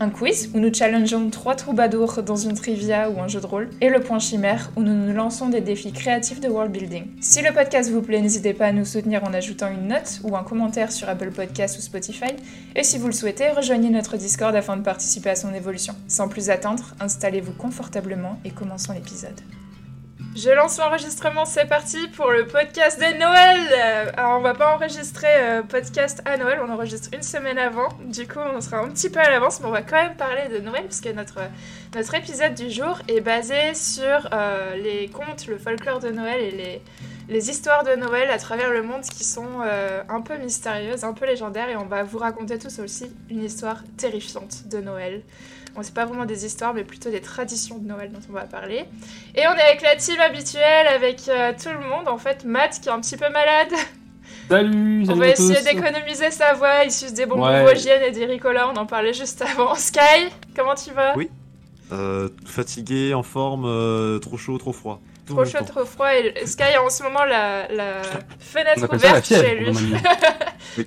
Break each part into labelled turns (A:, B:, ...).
A: un quiz où nous challengeons trois troubadours dans une trivia ou un jeu de rôle, et le point chimère où nous nous lançons des défis créatifs de world building. Si le podcast vous plaît, n'hésitez pas à nous soutenir en ajoutant une note ou un commentaire sur Apple Podcasts ou Spotify, et si vous le souhaitez, rejoignez notre Discord afin de participer à son évolution. Sans plus attendre, installez-vous confortablement et commençons l'épisode. Je lance l'enregistrement, c'est parti pour le podcast de Noël. Alors on va pas enregistrer euh, podcast à Noël, on enregistre une semaine avant. Du coup on sera un petit peu à l'avance, mais on va quand même parler de Noël puisque notre, notre épisode du jour est basé sur euh, les contes, le folklore de Noël et les, les histoires de Noël à travers le monde qui sont euh, un peu mystérieuses, un peu légendaires et on va vous raconter tous aussi une histoire terrifiante de Noël. Bon, c'est pas vraiment des histoires, mais plutôt des traditions de Noël dont on va parler. Et on est avec la team habituelle, avec euh, tout le monde. En fait, Matt qui est un petit peu malade.
B: Salut,
A: On va essayer d'économiser sa voix. Il suce des bonbons
B: Ouais.
A: vosgiennes et des ricolas. On en parlait juste avant. Sky, comment tu vas?
C: Oui. Euh, fatigué, en forme, euh, trop chaud, trop froid.
A: Trop chaud, trop froid. Et Sky a en ce moment la, la
B: On
A: fenêtre
B: appelle ça la
A: ouverte chez
B: fièvre,
A: lui.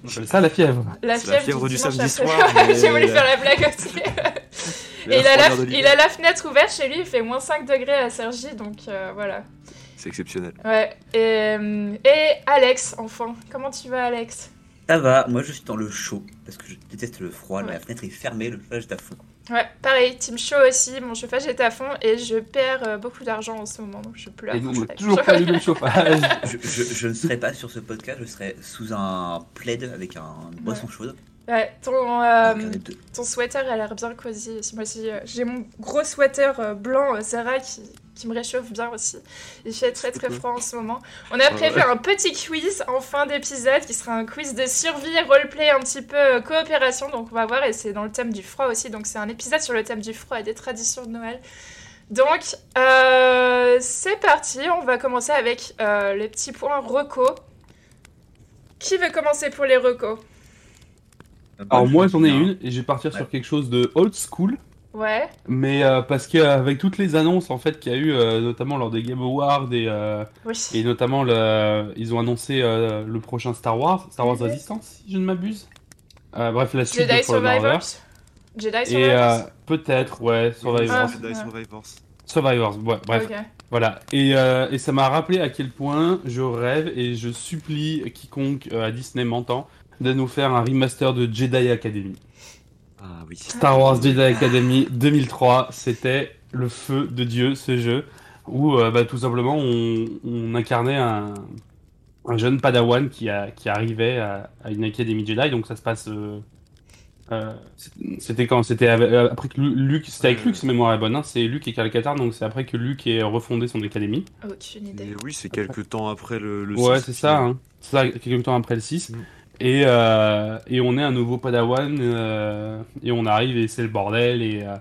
B: On appelle ça la fièvre.
A: La
C: fièvre du samedi soir, mais-
A: J'ai voulu faire la blague aussi. Et il a, la, il a fenêtre ouverte chez lui, il fait moins 5 degrés à Sergi, donc euh, voilà.
C: C'est exceptionnel.
A: Ouais. Et, euh, et Alex, enfin. Comment tu vas, Alex?
D: Ça va, moi je suis dans le chaud parce que je déteste le froid,
A: Ouais.
D: la fenêtre est fermée, le chauffage est à fond.
A: Ouais, pareil, team chaud aussi, mon chauffage est à fond et je perds euh, beaucoup d'argent en ce moment, donc je pleure.
B: Et nous, on toujours pas eu le chauffage.
D: Je, je- je ne serai pas sur ce podcast, je serai sous un plaid avec un, une boisson chaude.
A: Ouais, ton, euh, ton sweater a l'air bien cosy. Moi aussi, euh, j'ai mon gros sweater euh, blanc euh, Zara qui, qui me réchauffe bien aussi. Il fait très très froid en ce moment. On a prévu
C: ouais.
A: un petit quiz en fin d'épisode qui sera un quiz de survie, roleplay, un petit peu euh, coopération. Donc on va voir, et c'est dans le thème du froid aussi. Donc c'est un épisode sur le thème du froid et des traditions de Noël. Donc euh, c'est parti, on va commencer avec euh, les petits points reco. Qui veut commencer pour les recos
B: Alors moi j'en ai une et je vais partir
D: Ouais.
B: sur quelque chose de old school.
A: Ouais,
B: Mais euh, parce qu'avec toutes les annonces en fait qu'il y a eu, euh, notamment lors des Game Awards et, euh,
A: oui.
B: et notamment le, ils ont annoncé euh, le prochain Star Wars, Star Wars
A: Mhm.
B: Resistance si je ne m'abuse. Euh, bref la suite
A: Jedi
B: de.
A: Survivors Jedi
B: Et
A: Survivors
B: euh, peut-être ouais Survivors.
A: Ah.
C: Jedi Survivors.
B: Survivors, ouais, bref. Voilà, et, euh, et ça m'a rappelé à quel point je rêve et je supplie quiconque euh, à Disney m'entend de nous faire un remaster de Jedi Academy.
C: Ah oui.
B: Star Wars Jedi Academy 2003, c'était le feu de Dieu ce jeu, où euh, bah, tout simplement on, on incarnait un, un jeune padawan qui, a, qui arrivait à, à une académie Jedi, donc ça se passe... euh, euh, c'était quand? C'était avec- après que Lu- Luke, c'était avec Luke, si ma mémoire est bonne, hein, c'est Luke et Cal Katarn, donc c'est après que Luke ait refondé son académie.
A: Aucune idée.
C: Mais oui, c'est quelques temps après le. le
B: Ouais,
C: six,
B: c'est ça, hein. c'est ça, quelques temps après le 6.
C: Mm.
B: Et, euh, et on est un nouveau Padawan, euh, et on arrive et c'est le bordel, et, euh,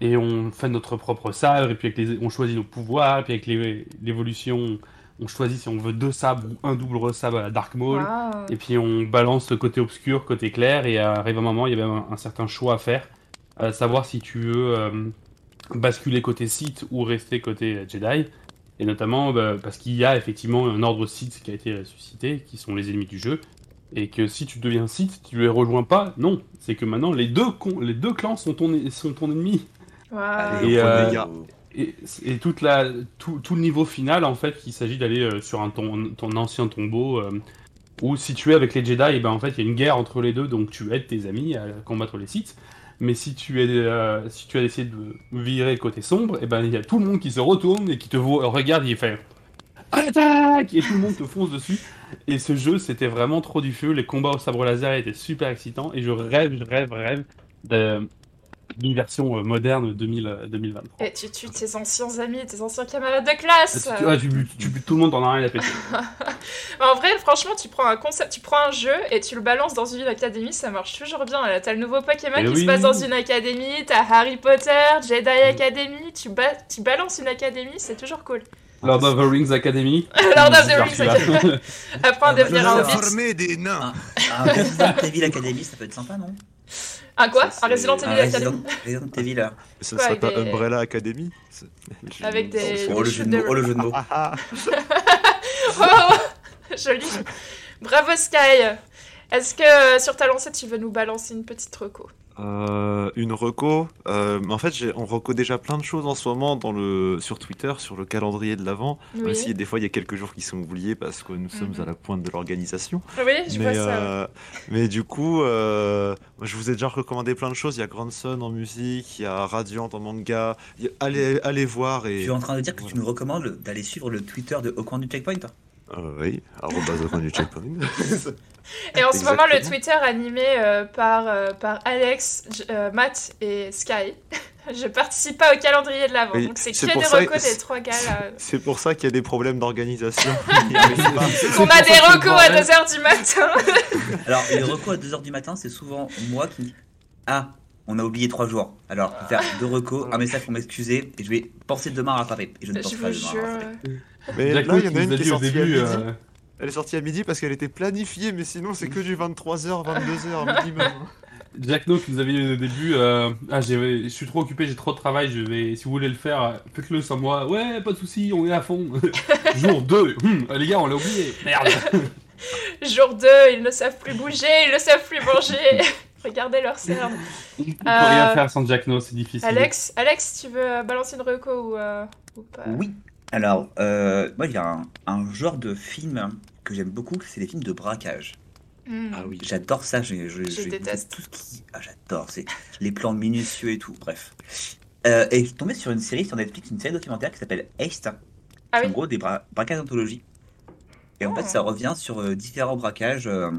B: et on fait notre propre sabre, et puis avec les, on choisit nos pouvoirs, et puis avec l'évolution, on choisit si on veut deux sabres ou un double sabre à la Dark Maul. Et puis on balance le côté obscur, côté clair, et arrive un moment, il y avait un, un certain choix à faire, à savoir si tu veux basculer côté Sith ou rester côté Jedi. Et notamment bah, parce qu'il y a effectivement un ordre Sith qui a été ressuscité, qui sont les ennemis du jeu, et que si tu deviens Sith, tu les rejoins pas. Non, c'est que maintenant les deux, con- les deux clans sont ton, sont ton ennemi. Et, euh. Et, et toute la, tout, tout le niveau final, en fait, il s'agit d'aller euh, sur un ton, ton ancien tombeau, euh, où si tu es avec les Jedi, eh ben, en fait, il y a une guerre entre les deux, donc tu aides tes amis à combattre les Sith. Mais si tu, es, euh, si tu as décidé de virer côté sombre, et ben, il y a tout le monde qui se retourne et qui te voit, regarde, il fait à l'attaque Et tout le monde te fonce dessus. Et ce jeu, c'était vraiment trop du feu. Les combats au sabre laser étaient super excitants. Et je rêve, je rêve, rêve d'une version euh, moderne 2000, euh, 2023.
A: Et tu tues tes anciens amis, tes anciens camarades de classe.
B: Tu, ouais, tu butes, tu tout le monde, t'en as rien à péter.
A: En vrai, franchement, tu prends un concept, tu prends un jeu et tu le balances dans une académie, ça marche toujours bien. T'as le nouveau Pokémon
B: Eh
A: qui se passe dans une académie, t'as Harry Potter, Jedi Academy, tu, ba- tu balances une académie, c'est toujours cool.
B: Lord of the Rings Academy.
A: Lord of the Rings. Academy. Apprends à
D: Ah,
A: devenir
D: je
A: un
D: vais
A: hobbit.
E: Former des nains.
D: Un Resident Evil Academy, ça peut être sympa, non?
A: Un quoi? Un Resident Evil Academy
D: Resident, Evil.
C: Ça serait pas
A: avec des-
C: Umbrella Academy?
A: Avec des-
D: Oh, le jeu de mots. Oh, le jeu de mots.
C: Ah, ah.
A: Oh Joli. Bravo Sky. Est-ce que euh, sur ta lancée, tu veux nous balancer une petite reco?
C: Euh, une reco. euh, mais en fait, j'ai- on reco déjà plein de choses en ce moment dans le, sur Twitter, sur le calendrier de l'avant. Même
A: Oui.
C: si des fois, il y a quelques jours qui sont oubliés parce que nous sommes
A: Mhm.
C: à la pointe de l'organisation.
A: Oui, je vois
C: Mais,
A: ça.
C: euh, mais du coup, euh, moi, je vous ai déjà recommandé plein de choses. Il y a Grandson en musique, il y a Radiant en manga. A- Allez, allez voir et.
D: Tu es en train de dire que tu nous recommandes d'aller suivre le Twitter de Au coin du checkpoint
C: Euh, oui, du checkpoint.
A: Et en ce moment, le. Twitter animé euh, par, euh, par Alex, euh, Matt et Sky. je participe pas au calendrier de l'avant.
C: Oui,
A: donc c'est que des recos des trois gars là.
C: C'est pour ça qu'il y a des problèmes d'organisation.
A: On a des recos à 2h du matin.
D: Alors, les recos à 2h du matin, c'est souvent moi qui dis Ah, on a oublié 3 jours. Alors, faire deux recos, un message pour m'excuser, et je vais penser demain à rattraper. Et je ne pense
A: je
D: pas demain à rattraper.
C: Mais
B: Jack
C: là, il y en a une
B: nous a
C: qui est
B: dit au
C: sortie à
B: début.
C: midi.
B: euh,
C: Elle est sortie à midi parce qu'elle était planifiée, mais sinon c'est que du 23h, 22h minimum.
B: Jack No qui nous avait dit au début euh, ah j'ai- je suis trop occupé j'ai trop de travail je vais si vous voulez le faire euh, faites-le sans moi ouais pas de souci on est à fond jour 2 les gars on l'a oublié merde
A: Jour 2, ils ne savent plus bouger, ils ne savent plus manger. Regardez leur cernes.
B: on peut
A: Euh,
B: rien faire sans Jack No c'est difficile
A: Alex, Alex, tu veux euh, balancer une reco ou, euh, ou pas?
D: Oui. Alors, euh, moi, il y a un, un genre de film que j'aime beaucoup, c'est les films de braquage.
A: Hmm.
C: Ah oui.
D: J'adore ça, je,
A: déteste.
D: tout ce qui. Ah, j'adore, c'est les plans minutieux et tout, bref. Euh, et je suis tombé sur une série sur Netflix, une série documentaire qui s'appelle Heist.
A: Ah oui.
D: En gros, des bra- braquages d'anthologie. Et en
A: Oh.
D: fait, ça revient sur euh, différents braquages euh,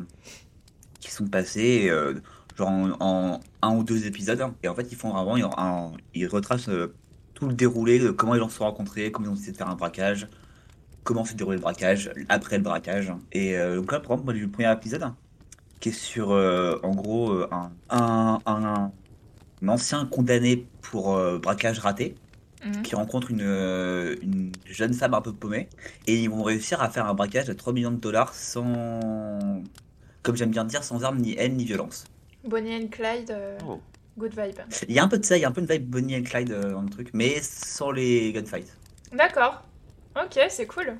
D: qui sont passés, euh, genre en, en un ou deux épisodes. hein. Et en fait, ils font vraiment, ils, un- ils retracent euh, tout le déroulé, de comment gens se sont rencontrés, comment ils ont décidé de faire un braquage, comment s'est déroulé le braquage, après le braquage. Et euh, donc là, par exemple, moi, j'ai vu le premier épisode hein, qui est sur, euh, en gros, euh, un, un, un- un ancien condamné pour euh, braquage raté
A: Mhm.
D: qui rencontre une, euh, une jeune femme un peu paumée et ils vont réussir à faire un braquage de 3 millions de dollars sans, comme j'aime bien dire, sans armes ni haine ni violence.
A: Bonnie and Clyde, euh,
C: Oh.
A: Good vibe.
D: Il y a un peu de ça, il y a un peu de vibe Bonnie and Clyde euh, dans le truc, mais sans les gunfights.
A: D'accord. Ok, c'est cool.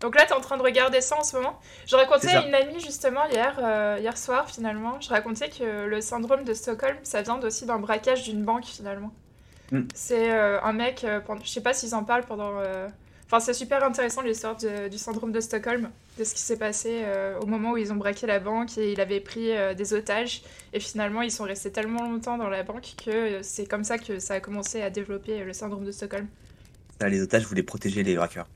A: Donc là, t'es en train de regarder ça en ce moment. Je racontais à une amie justement hier, euh, hier soir finalement, je racontais que le syndrome de Stockholm, ça vient aussi d'un braquage d'une banque finalement.
D: Mm.
A: C'est euh, un mec, euh, je sais pas s'ils en parlent pendant... Enfin, c'est super intéressant l'histoire du syndrome de Stockholm, de ce qui s'est passé euh, au moment où ils ont braqué la banque et il avait pris euh, des otages. Et finalement, ils sont restés tellement longtemps dans la banque que euh, c'est comme ça que ça a commencé à développer le syndrome de Stockholm.
D: Les otages voulaient protéger les braqueurs.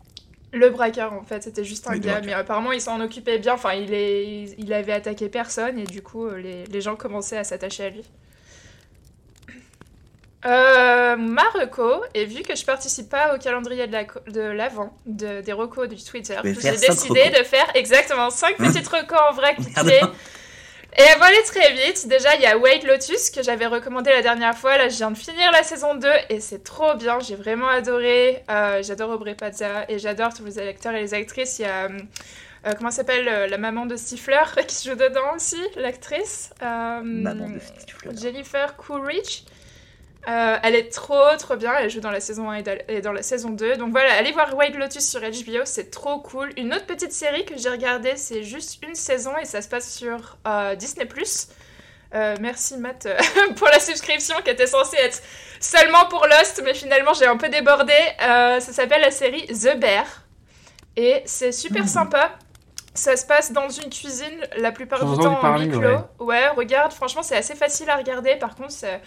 A: Le braqueur, en fait, c'était juste un
D: Oui,
A: gars, mais apparemment il s'en occupait bien. Enfin, il, est... il avait attaqué personne et du coup, les, les gens commençaient à s'attacher à lui. Euh, ma reco, et vu que je participe pas au calendrier de l'avant, de, des recos du Twitter, j'ai décidé de faire exactement 5
D: Hein
A: petites recos en vrai cliquées. Et elle va aller très vite. Déjà, il y a White Lotus que j'avais recommandé la dernière fois. Là, je viens de finir la saison 2 et c'est trop bien. J'ai vraiment adoré. Euh, j'adore Aubrey Plaza et j'adore tous les acteurs et les actrices. Il y a. euh, comment s'appelle euh, la maman de Stifler qui joue dedans aussi, l'actrice Euh,
D: Maman de Stifler.
A: Jennifer Coolidge. Euh, elle est trop trop bien, elle joue dans la saison 1 et dans- la saison 2. Donc voilà, allez voir White Lotus sur HBO, c'est trop cool. Une autre petite série que j'ai regardée, c'est juste une saison et ça se passe sur euh, Disney+. Euh, merci Matt pour la subscription qui était censée être seulement pour Lost, mais finalement j'ai un peu débordé. Ça s'appelle la série The Bear et c'est super
B: Mhm.
A: sympa. Ça se passe dans une cuisine la plupart du temps en huis clos. Ouais, regarde, franchement c'est assez facile à regarder. Par contre, c'est-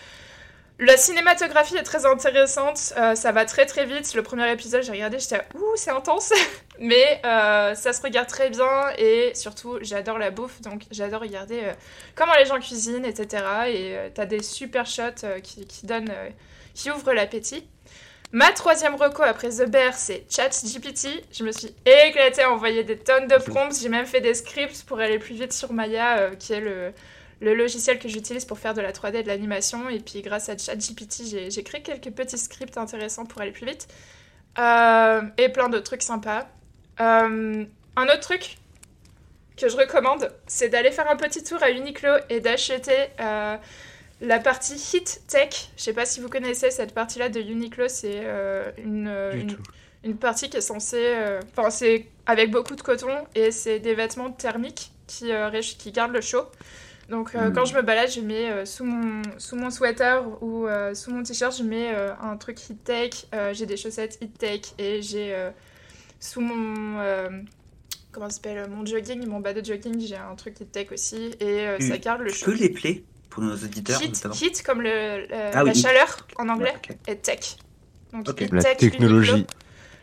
A: la cinématographie est très intéressante. Euh, ça va très très vite. Le premier épisode, j'ai regardé, j'étais ouh, c'est intense. Mais euh, ça se regarde très bien et surtout, j'adore la bouffe. Donc, j'adore regarder euh, comment les gens cuisinent, etc. Et t'as des super shots qui, qui donnent, qui ouvrent l'appétit. Ma troisième reco après The Bear, c'est ChatGPT. Je me suis éclatée à envoyer des tonnes de prompts. J'ai même fait des scripts pour aller plus vite sur Maya, qui est le, le logiciel que j'utilise pour faire de la 3D et de l'animation. Et puis grâce à ChatGPT, j'ai créé quelques petits scripts intéressants pour aller plus vite. Euh, et plein d'autres trucs sympas. Euh, un autre truc que je recommande, c'est d'aller faire un petit tour à Uniqlo et d'acheter euh, la partie Hit Tech. Je sais pas si vous connaissez cette partie-là de Uniqlo, c'est une, une, une partie qui est censée. Enfin, c'est avec beaucoup de coton et c'est des vêtements thermiques qui, qui gardent le chaud. Donc, euh, quand je me balade, je mets euh, sous, mon, sous mon sweater ou euh, sous mon t-shirt, je mets euh, un truc Heat Tech. euh, j'ai des chaussettes Heat Tech et j'ai euh, sous mon. euh, comment ça s'appelle Mon jogging, mon bas de jogging, j'ai un truc Heat Tech aussi et ça garde le
D: Tu
A: chaud.
D: peux les play pour nos auditeurs
A: Heat,
D: notamment
A: heat comme le, le-
D: Ah oui,
A: la
D: heat.
A: chaleur en anglais
D: Ouais,
A: et tech. Donc,
D: Ok.
A: Heat
C: La
A: Tech,
C: technologie.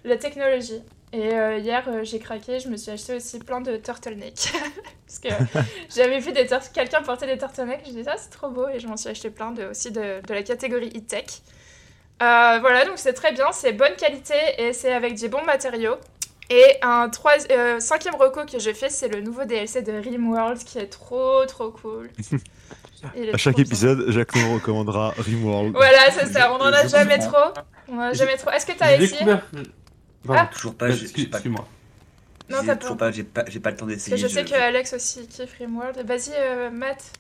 A: La technologie. Et euh, hier, euh, j'ai craqué, je me suis acheté aussi plein de turtlenecks. Parce que j'avais vu des quelqu'un porter des turtlenecks, j'ai dit ah c'est trop beau et je m'en suis acheté plein de, aussi de, de la catégorie e-tech. Euh, voilà, donc c'est très bien, c'est bonne qualité et c'est avec des bons matériaux. Et un trois, euh, cinquième reco que je fais, c'est le nouveau DLC de Rimworld qui est trop trop cool.
C: À chaque épisode, Jacques nous recommandera Rimworld.
A: Voilà, c'est ça, on en a jamais trop. On en a jamais trop. Est-ce que t'as essayé
B: Pardon.
D: Toujours pas, j'ai pas,
B: Excuse-moi.
A: Non, t'as
D: toujours
A: pas.
D: j'ai pas, j'ai pas le temps d'essayer.
A: je sais que Alex aussi kiffe Rimworld. Vas-y, euh, Matt.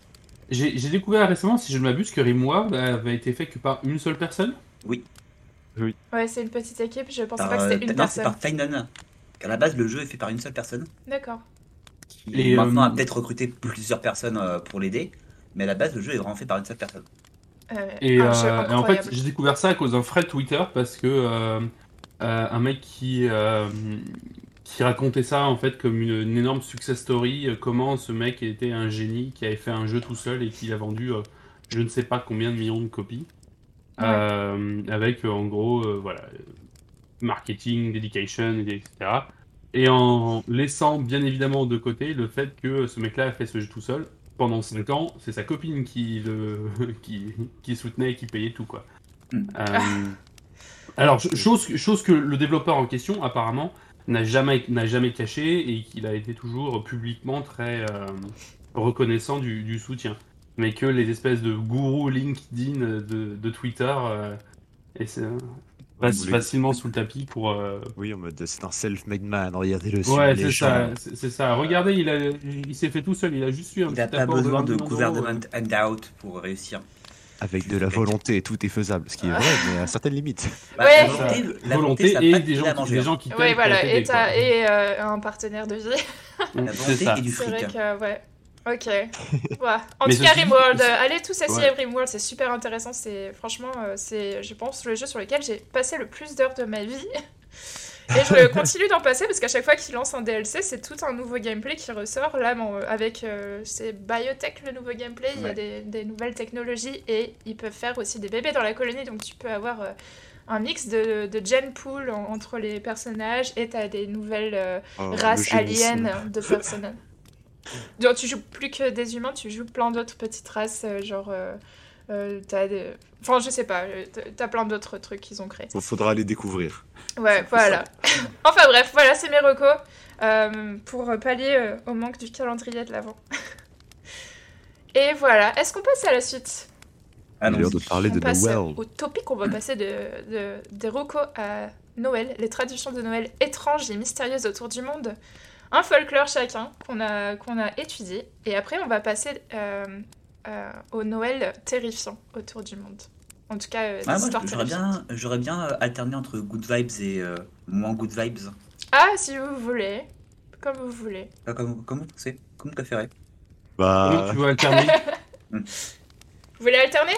B: J'ai découvert récemment, si je ne m'abuse, que Rimworld avait été fait que par une seule personne.
A: Ouais, c'est une petite équipe, je pensais
D: Par,
A: pas que
D: euh,
A: c'était une
D: non, c'est
A: personne.
D: par Finon. À la base, le jeu est fait par une seule personne.
A: D'accord.
D: Qui
B: Et,
D: maintenant
B: euh,
D: a peut-être recruté plusieurs personnes euh, pour l'aider. Mais à la base, le jeu est vraiment fait par une seule personne.
A: Euh,
B: Et,
A: un
B: euh,
A: jeu
B: et en fait, j'ai découvert ça à cause d'un thread Twitter parce que euh, euh, un mec qui euh, qui racontait ça en fait comme une, une énorme success story, euh, comment ce mec était un génie qui avait fait un jeu tout seul et qui a vendu euh, je ne sais pas combien de millions de copies,
A: Ouais.
B: Euh, avec euh, en gros euh, voilà euh, marketing, dedication, et- etc. Et en laissant bien évidemment de côté le fait que ce mec-là a fait ce jeu tout seul pendant 5 ans, c'est sa copine qui le qui, qui soutenait et qui payait tout quoi.
D: Mm.
B: Euh, alors ch- chose chose que le développeur en question apparemment n'a jamais n'a jamais caché et qu'il a été toujours publiquement très euh, reconnaissant du, du soutien, mais que les espèces de gourous LinkedIn de, de Twitter euh, et euh, passent
C: Vous voulez-
B: facilement sous le tapis pour euh,
C: Oui, en mode c'est un self-made man, regardez-le
B: Ouais,
C: les
B: c'est
C: gens.
B: ça, c'est c'est ça. Regardez, il, a, il s'est fait tout seul, il a juste eu un
D: Il
B: petit
D: n'a pas besoin de gouvernement handout pour réussir.
C: Avec de la volonté, tout est faisable. Ce qui est vrai, mais à certaines limites.
D: Bah,
A: Ouais.
D: La volonté, la
B: volonté
D: ça a
B: et des
D: de
B: gens, qui, des gens qui t'aident
A: Ouais, voilà, et, euh, un partenaire de vie.
D: La
B: c'est
D: volonté
B: ça.
D: et du
A: C'est
D: fric.
A: vrai que, ouais. Ok. Ouais. En
B: Mais
A: tout cas, Rimworld, euh, allez tous essayer
B: Ouais.
A: Rimworld, c'est super intéressant. C'est franchement, euh, c'est, je pense, le jeu sur lequel j'ai passé le plus d'heures de ma vie. Et je continue d'en passer parce qu'à chaque fois qu'il lance un DLC, c'est tout un nouveau gameplay qui ressort. Là, bon, avec euh, c'est Biotech le nouveau gameplay, il y a des, des nouvelles technologies et ils peuvent faire aussi des bébés dans la colonie. Donc tu peux avoir euh, un mix de, de gen pool en- entre les personnages et t'as des nouvelles euh,
C: Oh,
A: races aliens de personnages. Genre, tu joues plus que des humains, tu joues plein d'autres petites races, euh, genre. Euh, t'as des... Enfin, je sais pas, euh, t'as- plein d'autres trucs qu'ils ont créés.
C: Faut- Faudra les découvrir.
A: Ouais, voilà. enfin bref, voilà, c'est mes recos euh, pour pallier euh, au manque du calendrier de l'avant. Et voilà, est-ce qu'on passe à la suite?
C: L'heure
D: Allons-y.
C: de parler
A: On
C: de
A: passe
C: Noël.
A: au topic, on va passer de, de- des recos à Noël, les traditions de Noël étranges et mystérieuses autour du monde. Un folklore chacun qu'on a, qu'on a étudié. Et après, on va passer au Noël terrifiant autour du monde. En tout cas, euh,
D: Ah, j'aurais bien, j'aurais bien euh, alterné entre good vibes et euh, moins good vibes.
A: Ah, si vous voulez. Comme vous voulez.
D: Pas Comme, comme vous pensez, comme vous préférez.
C: Bah,
B: tu veux alterner
A: Vous voulez alterner?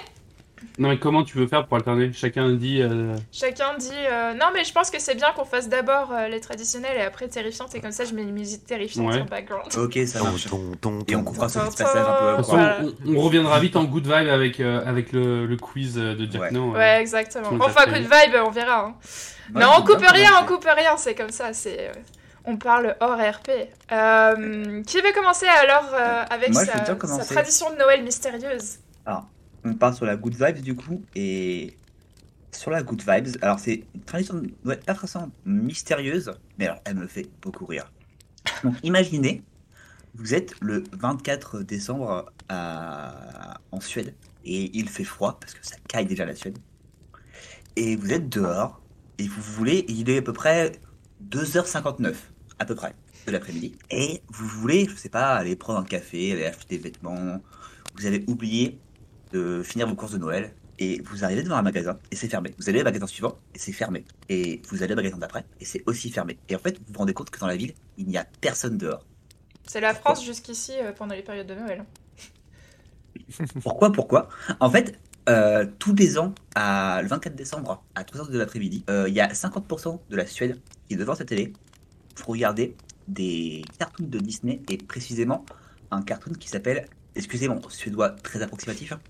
B: Non, mais comment tu veux faire pour alterner? Chacun dit. euh,
A: Chacun dit euh, non mais je pense que c'est bien qu'on fasse d'abord euh, les traditionnels et après terrifiantes et comme ça je mets une musique terrifiante
B: Ouais.
A: en background.
D: Ok, ça marche.
C: ton, ton,
D: Et on coupera ce petit passage un peu.
B: De toute façon,
A: Voilà.
B: on, on reviendra vite en good vibe avec, euh, avec le, le quiz de Jack
D: Ouais.
B: No, euh.
A: Ouais exactement. Enfin
B: fait.
A: vibe on verra. hein.
D: Ouais,
A: non on coupe
D: bien
A: rien, on coupe rien, c'est comme ça, c'est... euh, On parle hors RP. Euh, qui veut commencer alors euh, avec
D: Moi,
A: sa, sa tradition de Noël mystérieuse?
D: On part sur la good vibes du coup et sur la good vibes. Alors c'est une tradition, Noël pas forcément mystérieuse, mais alors elle me fait beaucoup rire. Donc imaginez, vous êtes le 24 décembre en Suède et il fait froid parce que ça caille déjà la Suède. Et vous êtes dehors Et vous voulez, il est à peu près 2h59, à peu près, de l'après-midi. Et vous voulez, je sais pas, aller prendre un café, aller acheter des vêtements. Vous avez oublié de finir vos courses de Noël. Et vous arrivez devant un magasin et c'est fermé. Vous allez au magasin suivant et c'est fermé. Et vous allez au magasin d'après et c'est aussi fermé. Et en fait, vous vous rendez compte que dans la ville, il n'y a personne dehors.
A: C'est la France jusqu'ici euh, pendant les périodes de Noël.
D: Pourquoi Pourquoi? En fait, euh, tous les ans, à, le 24 décembre, à 3h de l'après-midi, euh, il y a 50% de la Suède qui est devant sa télé pour regarder des cartoons de Disney et précisément un cartoon qui s'appelle, excusez mon suédois très approximatif, hein,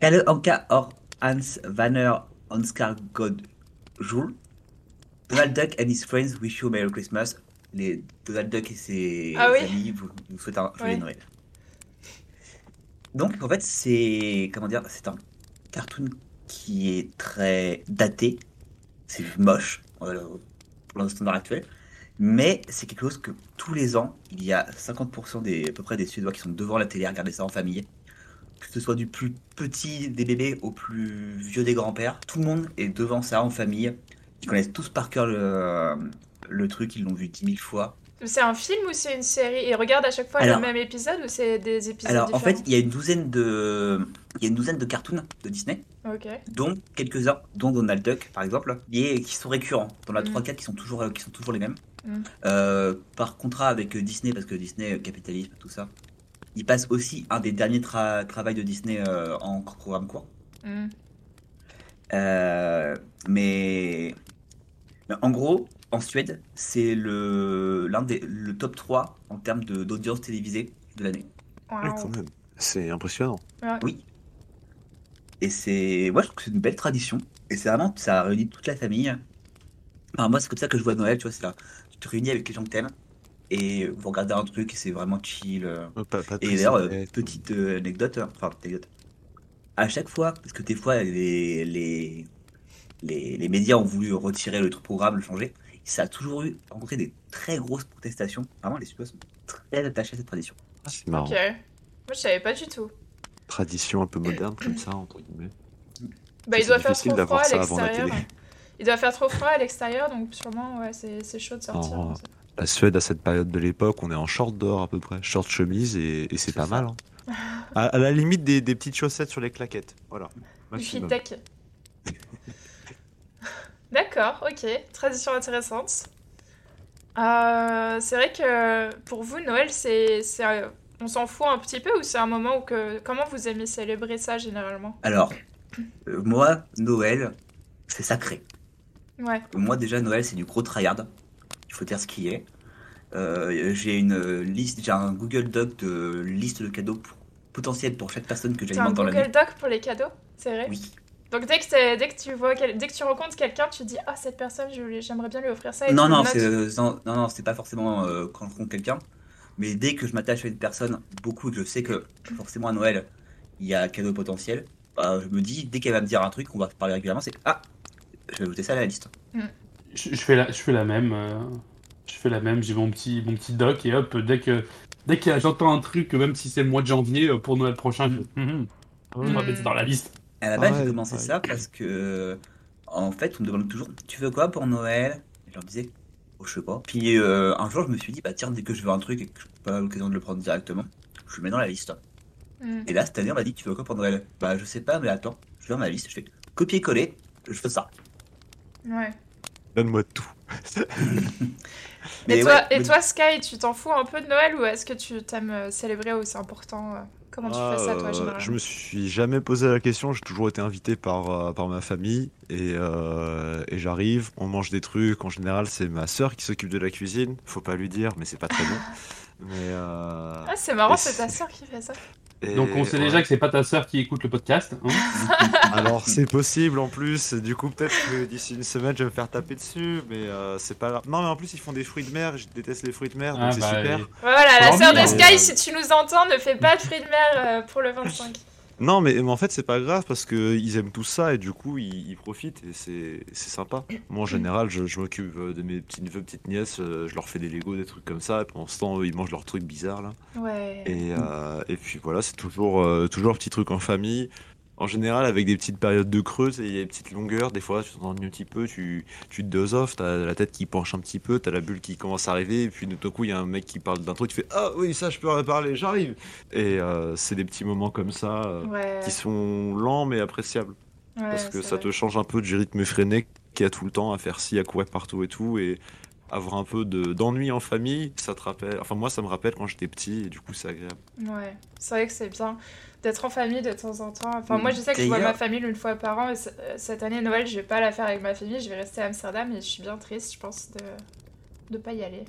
D: Kalle Anka or Hans Vanner Onskar God Jul. Donald Duck and his friends wish you a Merry Christmas. Les Donald Duck et ses
A: Ah oui?
D: amis vous, vous souhaitent un joyeux
A: Ouais.
D: Noël. Donc en fait c'est comment dire c'est un cartoon qui est très daté, c'est moche euh, pour le standard actuel, mais c'est quelque chose que tous les ans il y a 50% des à peu près des Suédois qui sont devant la télé à regarder ça en famille que ce soit du plus petit des bébés au plus vieux des grands-pères, tout le monde est devant ça en famille. Ils connaissent tous par cœur le, le truc, ils l'ont vu 10 000 fois.
A: C'est un film ou c'est une série? Et regarde à chaque fois
D: Alors-
A: le même épisode ou c'est des épisodes
D: Alors en fait, il y a une douzaine de, il y a une douzaine de cartoons de Disney,
A: Ok.
D: dont quelques-uns, dont Donald Duck par exemple, et qui sont récurrents. Dans la
A: Mm.
D: 3-4 qui sont toujours, qui sont toujours les mêmes.
A: Mm.
D: Euh, par contrat avec Disney, parce que Disney, capitalisme, tout ça. Il passe aussi un des derniers tra- travails de Disney euh, en programme court.
A: Hmm.
D: Euh, mais, mais en gros, en Suède, c'est le, l'un des, le top 3 en termes de, d'audience télévisée de l'année.
C: Quand même. C'est impressionnant.
D: Oui. Et c'est, moi, je trouve que c'est une belle tradition. Et c'est vraiment, ça réunit toute la famille. Enfin, moi, c'est comme ça que je vois Noël, tu vois, c'est là. Tu te réunis avec les gens que t'aimes. Et vous regardez un truc et c'est vraiment chill.
C: Pas, pas de
D: Et d'ailleurs, petite euh, anecdote, enfin, anecdote. À chaque fois, parce que des fois, les, les, les, les médias ont voulu retirer le programme, le changer, ça a toujours eu rencontré des très grosses protestations. Vraiment, les Suédois sont très attachés à cette tradition.
C: C'est marrant.
A: Ok. Moi je savais pas du tout.
C: Tradition un peu moderne comme ça, entre guillemets.
A: Bah il doit faire trop froid à l'extérieur. Il doit faire trop froid à l'extérieur donc sûrement ouais c'est c'est chaud de sortir.
C: Oh. La Suède, à cette période de l'époque, on est en short dehors à peu près. Short chemise et, et c'est pas
D: ça.
C: mal. hein. À, à la limite des, des petites chaussettes sur les claquettes. Voilà.
A: Du. D'accord, ok. Tradition intéressante. Euh, c'est vrai que pour vous, Noël, c'est, c'est, on s'en fout un petit peu ou c'est un moment où que, comment vous aimez célébrer ça généralement?
D: Alors, euh, moi, Noël, c'est sacré.
A: Ouais.
D: Moi, déjà, Noël, c'est du gros tryhard. Il faut dire ce qui est. Euh, j'ai une liste, j'ai un Google Doc de liste de cadeaux pour- potentiels pour chaque personne que
A: un
D: j'alimente dans
A: Google
D: l'année.
A: Doc pour les cadeaux, c'est vrai?
D: Oui.
A: Donc dès que, dès que tu vois, dès que tu rencontres quelqu'un, tu te dis ah cette personne, j'aimerais bien lui offrir ça. Et
D: Non, euh, non, non, non, c'est pas forcément euh, quand je rencontre quelqu'un. Mais dès que je m'attache à une personne, beaucoup, je sais que forcément à Noël, il y a cadeau potentiel. bah, je me dis, dès qu'elle va me dire un truc, qu'on va parler régulièrement, c'est Ah, je vais ajouter ça à la liste.
B: Je, je fais la, je fais la même. euh, je fais la même. J'ai mon petit, mon petit doc et hop, dès que, dès que j'entends un truc, même si c'est le mois de janvier euh, pour Noël prochain, je fais, Hum, hum, on va
A: Mm.
B: mettre ça dans la liste.
D: À la base,
C: Ouais,
D: j'ai commencé
C: ouais.
D: ça parce que, en fait, on me demande toujours Tu veux quoi pour Noël? Et je leur disais Oh, je sais pas. Puis euh, un jour, je me suis dit Bah, tiens, dès que je veux un truc et que je n'ai pas l'occasion de le prendre directement, je le mets dans la liste.
A: Hmm.
D: Et là, cette année, on m'a dit Tu veux quoi pour Noël? Bah, je sais pas, mais attends, je vais dans ma liste, je fais copier-coller, je fais ça.
A: Ouais.
C: Donne-moi tout.
A: Et,
D: Mais
A: toi,
D: ouais,
A: et
D: mais-
A: toi, Sky, tu t'en fous un peu de Noël ou est-ce que tu t'aimes euh, célébrer ou c'est important euh, Comment tu
C: Ah,
A: fais ça, toi, généralement
C: Je me suis jamais posé la question, j'ai toujours été invité par, euh, par ma famille et, euh, et j'arrive, on mange des trucs. En général, c'est ma sœur qui s'occupe de la cuisine. Faut pas lui dire, mais c'est pas très bon. Mais, euh,
A: Ah, c'est marrant, c'est ta sœur qui fait ça.
C: Et-
B: Donc on sait
C: ouais.
B: déjà que c'est pas ta sœur qui écoute le podcast. hein.
C: Alors c'est possible en plus, du coup peut-être que d'ici une semaine je vais me faire taper dessus, mais euh, c'est pas grave. Non mais en plus ils font des fruits de mer, je déteste les fruits de mer, donc
B: Ah,
C: c'est
B: bah,
C: super.
B: et-
A: Voilà, la sœur de. Sky, si tu nous entends, ne fais pas de fruits de mer euh, pour le 25.
C: Non mais, mais en fait c'est pas grave parce que ils aiment tout ça et du coup ils, ils profitent et c'est sympa. Moi en général je, je m'occupe euh, de mes petits neveux, petites nièces, euh, je leur fais des Lego, des trucs comme ça, et pendant ce temps eux, ils mangent leurs trucs bizarres là.
A: Ouais.
C: Et, euh, et puis voilà c'est toujours, euh, toujours petit truc en famille. En général, avec des petites périodes de creux, il y a des petites longueurs. Des fois, tu t'ennuies un petit peu, tu, tu te doses off, t'as la tête qui penche un petit peu, t'as la bulle qui commence à arriver, et puis tout d'un coup, il y a un mec qui parle d'un truc, tu fais Ah oui, ça, je peux parler, j'arrive. Et euh, c'est des petits moments comme ça euh,
A: Ouais.
C: qui sont lents mais appréciables.
A: ouais,
C: parce que ça
A: vrai.
C: te change un peu du rythme effréné qu'il y a tout le temps à faire ci, à courir partout et tout. Et avoir un peu de- d'ennui en famille, ça te rappelle. Enfin, moi, ça me rappelle quand j'étais petit, et du coup, c'est agréable.
A: Ouais, c'est vrai que c'est bien d'être en famille de temps en temps. Enfin, moi, je sais que je vois ma famille une fois par an. Et cette année, Noël, je vais pas la faire avec ma famille. Je vais rester à Amsterdam et je suis bien triste, je pense, de de pas y aller.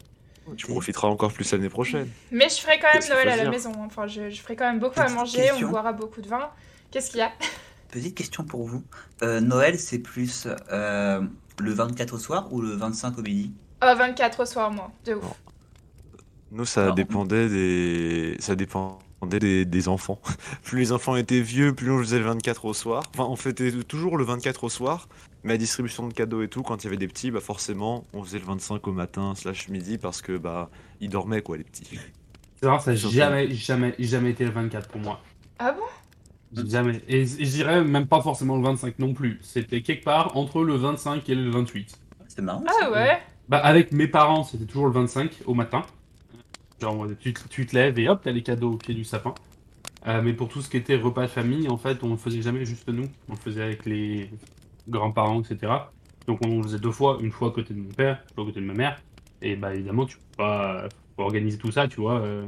C: Tu profiteras encore plus l'année prochaine.
A: Mais je ferai quand même Noël à la maison. Enfin, je, je ferai quand même beaucoup à manger.
D: question.
A: On boira beaucoup de vin. Qu'est-ce qu'il y a?
D: Petite question pour vous. Euh, Noël, c'est plus euh, le 24 au soir ou le 25 au midi?
A: Oh, 24 au soir, moi. De ouf.
C: Nous, ça dépendait des, ça dépendait des, des enfants. plus les enfants étaient vieux, plus on faisait le 24 au soir. Enfin, on fêtait toujours le 24 au soir, mais la distribution de cadeaux et tout, quand il y avait des petits, bah forcément, on faisait le 25 au matin slash midi parce que bah ils dormaient quoi les petits.
B: C'est vrai, ça n'a jamais, jamais, jamais été le 24 pour moi.
A: Ah bon?
B: Jamais. Et, et je dirais même pas forcément le 25 non plus. C'était quelque part entre le 25 et le 28.
D: C'est marrant.
A: Ah
D: ça.
A: ouais?
B: Bah, avec mes parents, c'était toujours le 25 au matin. Genre, tu, te- tu te lèves et hop, t'as les cadeaux au pied du sapin. Euh, mais pour tout ce qui était repas de famille, en fait, on le faisait jamais juste nous. On le faisait avec les grands-parents, etc. Donc on le faisait deux fois, une fois à côté de mon père, une fois à côté de ma mère. Et bah évidemment, tu peux pas faut organiser tout ça, tu vois. euh.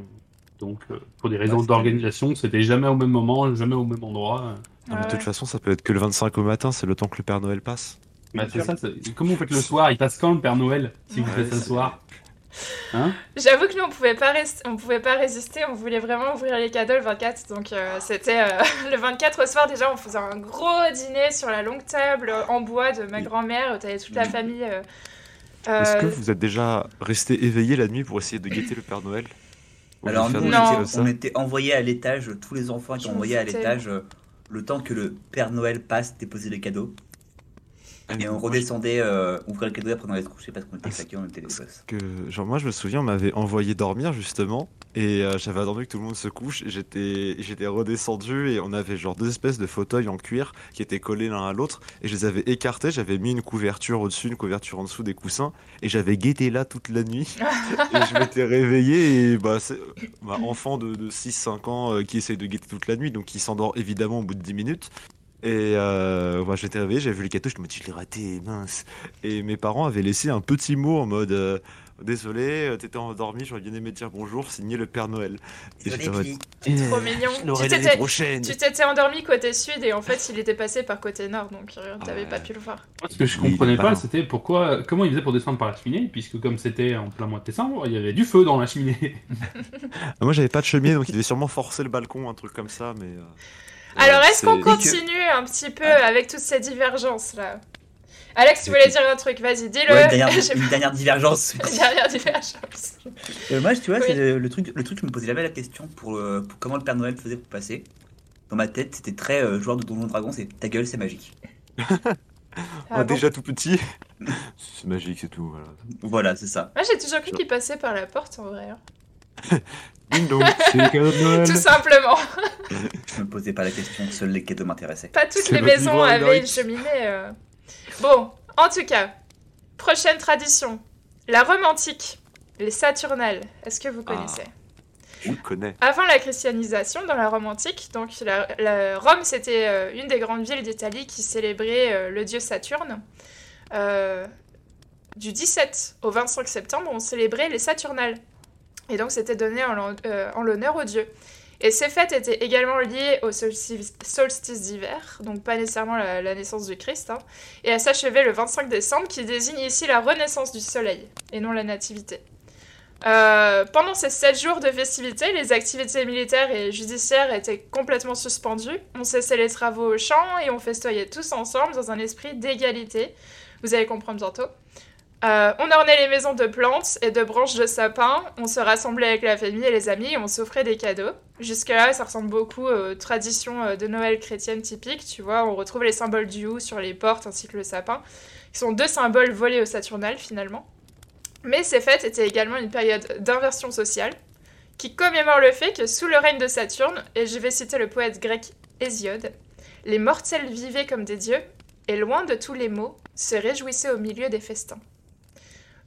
B: donc euh, pour des raisons
D: c'était-
B: d'organisation, c'était jamais au même moment, jamais au même endroit.
C: Non, mais
A: Ah
C: de toute façon, ça peut être que le 25 au matin, c'est le temps que le Père Noël passe.
B: Bah, c'est ça, c'est- comment vous faites le soir? Il passe quand le Père Noël si vous
C: Ouais,
B: faites ça le soir? Hein?
A: J'avoue que nous, on pouvait pas rester, on pouvait pas résister. On voulait vraiment ouvrir les cadeaux le 24. Donc, euh, c'était euh, le 24 au soir. Déjà, on faisait un gros dîner sur la longue table euh, en bois de ma grand-mère. où T'avais toute la famille. euh,
C: Est-ce que vous êtes déjà resté éveillé la nuit pour essayer de guetter le Père Noël?
D: Alors nous, on
A: Non.
D: était- on envoyés à l'étage, tous les enfants étaient envoyés à l'étage euh, le temps que le Père Noël passe déposer les cadeaux.
C: Ah,
D: Et on redescendait euh, ouvrir le cadeau et après on allait se coucher parce qu'on était fatigués, on était gosses.
C: que genre moi je me souviens on m'avait envoyé dormir justement et euh, j'avais attendu que tout le monde se couche et j'étais j'étais redescendu et on avait genre deux espèces de fauteuils en cuir qui étaient collés l'un à l'autre et je les avais écartés j'avais mis une couverture au-dessus une couverture en dessous des coussins et j'avais guetté là toute la nuit et je m'étais réveillé et bah c'est bah, enfant de, de 6-5 ans euh, qui essaye de guetter toute la nuit donc qui s'endort évidemment au bout de 10 minutes et euh, bah, j'étais réveillé, j'avais vu les cadeaux, je me dis je l'ai raté, mince. Et mes parents avaient laissé un petit mot en mode euh, désolé, euh, t'étais endormi, j'aurais bien aimé te dire bonjour, signé le Père Noël. Et j'étais en mode,
D: Billy.
C: Eh,
A: trop mignon. Tu t'étais-
C: prochaine.
A: Tu t'étais endormi côté sud et en fait, il était passé par côté nord. Donc, euh, t'avais
C: Ouais.
A: pas pu le voir.
B: Moi, Ce que je
C: Oui,
B: comprenais pas, c'était pourquoi, comment ils faisaient pour descendre par la cheminée, puisque comme c'était en plein mois de décembre, il y avait du feu dans la cheminée.
C: Ah, Moi j'avais pas de cheminée donc il devait sûrement forcer le balcon, un truc comme ça, mais. euh,
A: Alors,
C: ouais,
A: est-ce qu'on continue un petit peu avec toutes ces divergences là? Alex, tu voulais dire un truc Vas-y, dis-le.
D: Ouais, une dernière,
A: J'ai
D: une dernière divergence.
A: dernière divergence.
D: Euh, moi, tu vois,
A: Oui.
D: c'est le, le truc, le truc, je me posais jamais la question pour, euh, pour comment le Père Noël faisait pour passer. Dans ma tête, c'était très euh, joueur de Donjons et Dragons, c'est ta gueule, c'est magique.
C: Ah,
A: Ah bon
C: déjà tout petit. c'est magique, c'est tout. Voilà.
D: Voilà, c'est ça.
A: Moi, j'ai toujours cru qu'il passait par la porte en vrai.
C: Ding dong, c'est les cadeaux de Noël.
A: Tout simplement.
D: Je me posais pas la question, seuls les cadeaux m'intéressaient.
A: Pas toutes les maisons avaient une cheminée. euh. Bon, en tout cas, prochaine tradition. La romantique. Les Saturnales. Est-ce que vous
C: Ah.
A: connaissez?
C: On connaît.
A: Avant la christianisation, dans la Rome antique, donc la, la- Rome c'était euh, une des grandes villes d'Italie qui célébrait euh, le dieu Saturne. Euh, du 17 au 25 septembre, on célébrait les Saturnales. Et donc c'était donné en, euh, l'honneur aux dieux. Et ces fêtes étaient également liées au solstice, d'hiver, donc pas nécessairement la, la naissance du Christ, hein, et elles s'achevaient le 25 décembre, qui désigne ici la renaissance du soleil, et non la nativité. Euh, pendant ces 7 jours de festivités, les activités militaires et judiciaires étaient complètement suspendues. On cessait les travaux au champ et on festoyait tous ensemble dans un esprit d'égalité. Vous allez comprendre bientôt. Euh, on ornait les maisons de plantes et de branches de sapin. On se rassemblait avec la famille et les amis et on s'offrait des cadeaux. Jusque-là, ça ressemble beaucoup aux traditions euh, de Noël chrétienne typiques. Tu vois, on retrouve les symboles du hou sur les portes ainsi que le sapin, qui sont deux symboles volés au Saturnal finalement. Mais ces fêtes étaient également une période d'inversion sociale qui commémore le fait que sous le règne de Saturne, et je vais citer le poète grec Hésiode, Les mortels vivaient comme des dieux, et loin de tous les maux, se réjouissaient au milieu des festins.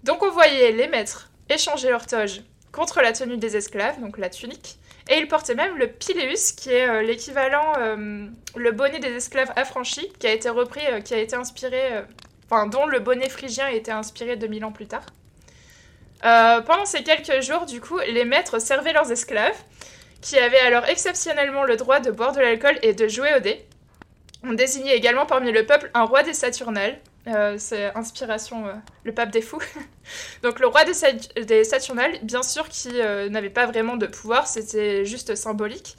A: Donc on voyait les maîtres échanger leur toge contre la tenue des esclaves, donc la tunique, et ils portaient même le pileus, qui est euh, l'équivalent, euh, le bonnet des esclaves affranchis, qui a été repris, euh, qui a été inspiré, enfin dont le bonnet phrygien a été inspiré 2000 ans plus tard. Pendant ces quelques jours, du coup, les maîtres servaient leurs esclaves, qui avaient alors exceptionnellement le droit de boire de l'alcool et de jouer au dé. On désignait également parmi le peuple un roi des Saturnales. Euh, c'est inspiration, euh, le pape des fous. Donc le roi des, Sat- des Saturnales, bien sûr, qui euh, n'avait pas vraiment de pouvoir, c'était juste symbolique.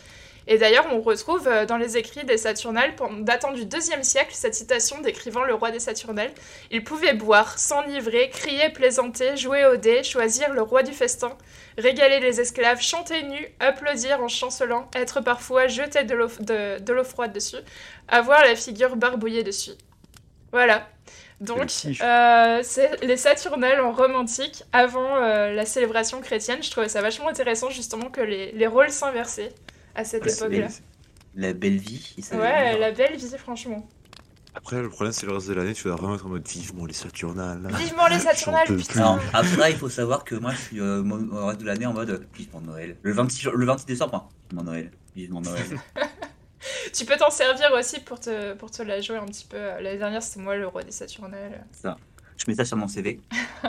A: Et d'ailleurs, on retrouve dans les écrits des Saturnales, datant du deuxième siècle, cette citation décrivant le roi des Saturnales. Il pouvait boire, s'enivrer, crier, plaisanter, jouer au dé, choisir le roi du festin, régaler les esclaves, chanter nus, applaudir en chancelant, être parfois jeté de l'eau froide dessus, avoir la figure barbouillée dessus. Voilà. Donc, euh, c'est les Saturnales en romantique avant euh, la célébration chrétienne. Je trouvais ça vachement intéressant justement que les, les rôles s'inversaient à cette
C: Ouais,
A: époque-là.
D: La belle vie.
A: Ouais, la belle vie, franchement.
C: Après, le problème, c'est le reste de l'année, tu vas vraiment être en mode vivement les Saturnales.
A: Vivement les Saturnales, putain
D: Non, après, il faut savoir que moi, je suis euh, au reste de l'année en mode euh, vivement Noël. Le 26, jo- le 26 décembre, hein, vivement Noël. Vivement Noël.
A: Tu peux t'en servir aussi pour te, pour te la jouer un petit peu. L'année dernière, c'était moi le roi des Saturnales.
D: je mets ça sur mon CV.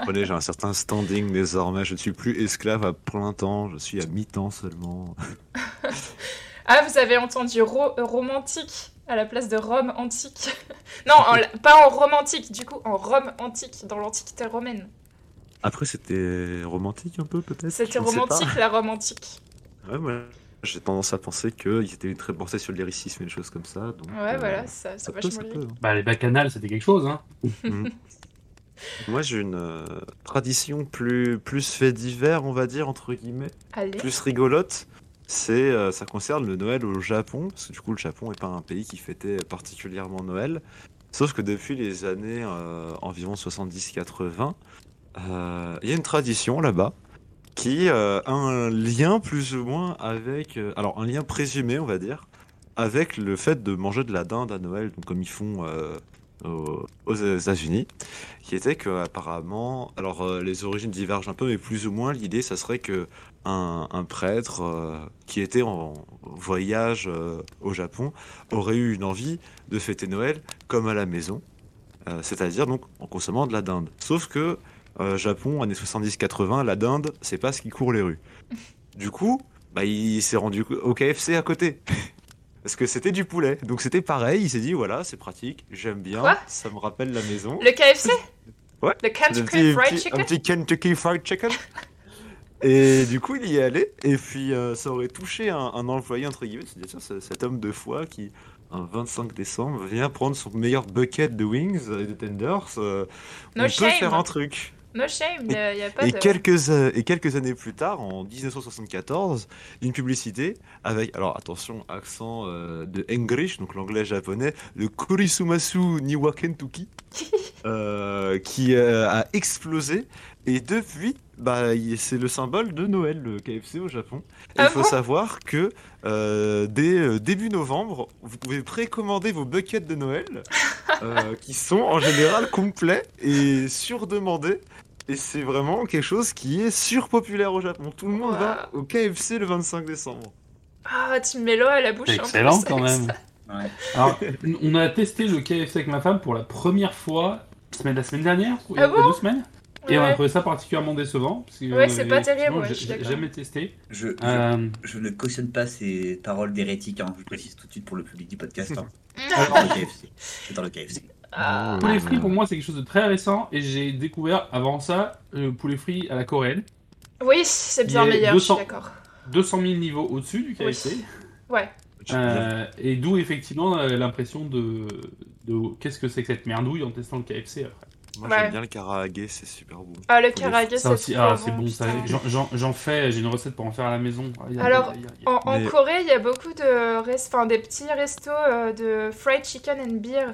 C: Prenez, j'ai un certain standing désormais. Je ne suis plus esclave à plein temps, je suis à mi-temps seulement.
A: Ah, vous avez entendu ro- romantique à la place de Rome antique? non, en- pas en romantique, du coup, en Rome antique, dans l'Antiquité romaine.
C: Après, c'était romantique un peu, peut-être?
A: C'était romantique, la Rome antique.
C: Ouais, moi, j'ai tendance à penser qu'ils étaient très portés sur le lyricisme et des choses comme ça. Donc,
A: Ouais,
C: euh,
A: voilà, ça, c'est
C: Ça peut,
A: vachement
C: ça
A: lié.
C: peut.
B: Bah, les bacchanales, c'était quelque chose, hein.
C: Moi, j'ai une euh, tradition plus, plus fait divers, on va dire, entre guillemets,
A: Allez.
C: plus rigolote. C'est, euh, ça concerne le Noël au Japon, parce que du coup, le Japon n'est pas un pays qui fêtait particulièrement Noël. Sauf que depuis les années euh, environ 70-80, euh, il y a une tradition là-bas qui euh, a un lien plus ou moins avec, euh, alors un lien présumé, on va dire, avec le fait de manger de la dinde à Noël, donc comme ils font euh, aux, États-Unis, qui était que apparemment, alors les origines divergent un peu, mais plus ou moins l'idée, ça serait que un, prêtre qui était en voyage au Japon aurait eu une envie de fêter Noël comme à la maison, c'est-à-dire donc en consommant de la dinde. Sauf que euh, Japon, années 70-80, la dinde, c'est pas ce qui court les rues. Du coup, bah, il s'est rendu au KFC à côté. Parce que c'était du poulet. Donc c'était pareil, il s'est dit voilà, c'est pratique, j'aime bien,
A: Quoi?
C: Ça me rappelle la maison.
A: Le KFC
C: Ouais.
A: Le Kentucky Fried Chicken
C: Un petit Kentucky Fried Chicken. Et du coup, il y est allé. Et puis, euh, ça aurait touché un, un employé, entre guillemets. C'est dire, tiens, cet homme de foi qui, un 25 décembre, vient prendre son meilleur bucket de wings et de tenders. euh,
A: No
C: on peut faire un truc.
A: No shame, il n'y a pas
C: Et
A: de...
C: quelques, euh, et quelques années plus tard, en 1974, une publicité avec, alors attention, accent euh, de English, donc l'anglais japonais, le Kurisumasu Niwa Kentucky, euh, qui euh, a explosé. Et depuis, bah, c'est le symbole de Noël, le KFC au Japon. Et
A: Ah
C: il faut
A: bon
C: savoir que euh, dès euh, début novembre, vous pouvez précommander vos buckets de Noël, euh, qui sont en général complets et surdemandés. Et c'est vraiment quelque chose qui est surpopulaire au Japon. Tout le monde va au KFC le 25 décembre.
A: Ah, tu me mets l'eau à la bouche.
B: C'est
A: en
B: excellent quand même.
D: Ouais.
B: Alors, on a testé le KFC avec ma femme pour la première fois semaine, la semaine dernière, il y
A: Ah
B: a
A: bon
B: deux semaines. Et on a trouvé ça particulièrement décevant. Parce que,
A: Ouais,
B: euh,
A: c'est pas terrible,
B: effectivement,
A: ouais,
B: j'ai-
A: je suis
B: J'ai
A: d'accord.
B: jamais testé.
D: Je, je,
B: Euh,
D: je ne cautionne pas ces paroles d'hérétique, hein, je le précise tout de suite pour le public du podcast. hein. Dans le KFC. C'est dans le KFC.
A: Ah.
B: poulet frit pour moi c'est quelque chose de très récent et j'ai découvert avant ça le poulet frit à la coréenne.
A: Oui, c'est bien meilleur,
B: 200.
A: je suis d'accord.
B: 200 000 niveaux au-dessus du KFC.
A: Ouais.
B: Euh, et d'où effectivement euh, l'impression de, de qu'est-ce que c'est que cette merdouille en testant le KFC après.
C: Moi,
A: Ouais.
C: j'aime bien le karaage, c'est super bon.
A: Ah, le karaage,
B: Ça
A: c'est
B: aussi, ah,
A: bon,
B: c'est bon. J'en- fais, j'ai une recette pour en faire à la maison.
A: Alors. En, en
C: Mais-
A: Corée, il y a beaucoup de rest... enfin, des petits restos euh, de fried chicken and beer.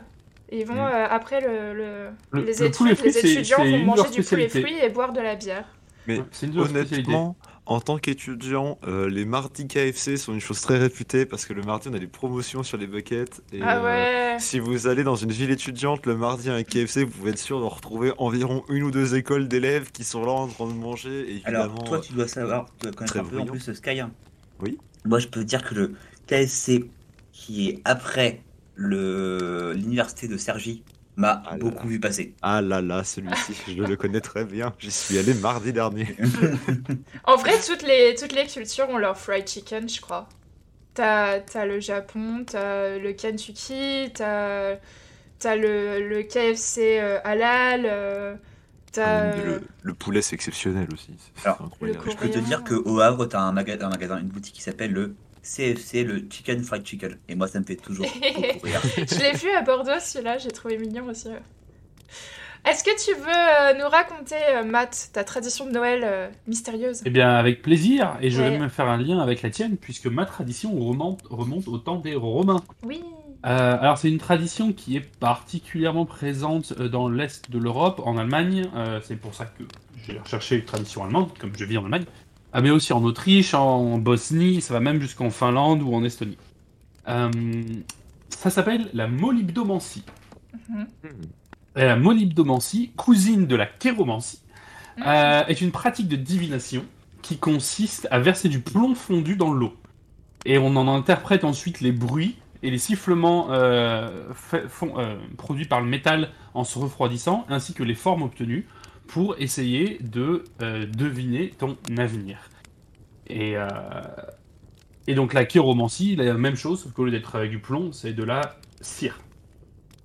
A: Et Ils vont,
C: Mm.
A: euh, après le, le-
B: Le-
A: les
B: le
A: étudiants vont manger du poulet frit et boire de la bière.
C: Mais honnêtement, En tant qu'étudiant, euh, les mardis KFC sont une chose très réputée parce que le mardi, on a des promotions sur les buckets. Et,
A: Ah
C: euh,
A: ouais.
C: si vous allez dans une ville étudiante le mardi à un KFC, vous pouvez être sûr de retrouver environ une ou deux écoles d'élèves qui sont là en train de manger. Et
D: Alors, toi, tu dois savoir, tu dois connaître un peu en plus Sky. hein.
C: Oui.
D: Moi, je peux te dire que le KSC, qui est après le l'université de Sergi, m'a
C: Ah
D: beaucoup
C: là.
D: vu passer.
C: Ah là là, celui-ci, je le connais très bien. J'y suis allé mardi dernier.
A: En vrai, toutes les, toutes les cultures ont leur fried chicken, je crois. T'as t'as le Japon, t'as le Kentucky, t'as t'as le, le KFC euh, halal, euh, t'as...
C: Ah, le, le poulet, c'est exceptionnel aussi. C'est
D: Alors,
C: incroyable.
A: le
D: Je peux te dire qu'au Havre, tu as un, maga- un magasin, une boutique qui s'appelle le CFC, le Chicken Fried Chicken. Et moi, ça me fait toujours beaucoup rire.
A: Je l'ai vu à Bordeaux, celui-là, j'ai trouvé mignon aussi. Est-ce que tu veux euh, nous raconter, euh, Matt, ta tradition de Noël euh, mystérieuse?
B: Eh bien, avec plaisir, et je vais même faire un lien avec la tienne, puisque ma tradition remonte, remonte au temps des Romains.
A: Oui.
B: Euh, alors, c'est une tradition qui est particulièrement présente dans l'est de l'Europe, en Allemagne. Euh, c'est pour ça que j'ai recherché une tradition allemande, comme je vis en Allemagne. Ah, mais aussi en Autriche, en Bosnie, ça va même jusqu'en Finlande ou en Estonie. Euh, ça s'appelle la molybdomancie.
A: Mhm.
B: Et la molybdomancie, cousine de la kéromancie,
A: Mhm.
B: euh, est une pratique de divination qui consiste à verser du plomb fondu dans l'eau. Et on en interprète ensuite les bruits et les sifflements euh, fait- font- euh, produits par le métal en se refroidissant, ainsi que les formes obtenues pour essayer de euh, deviner ton avenir. Et, euh, et donc la chiromancie, la même chose, sauf qu'au lieu d'être avec du plomb, c'est de la cire.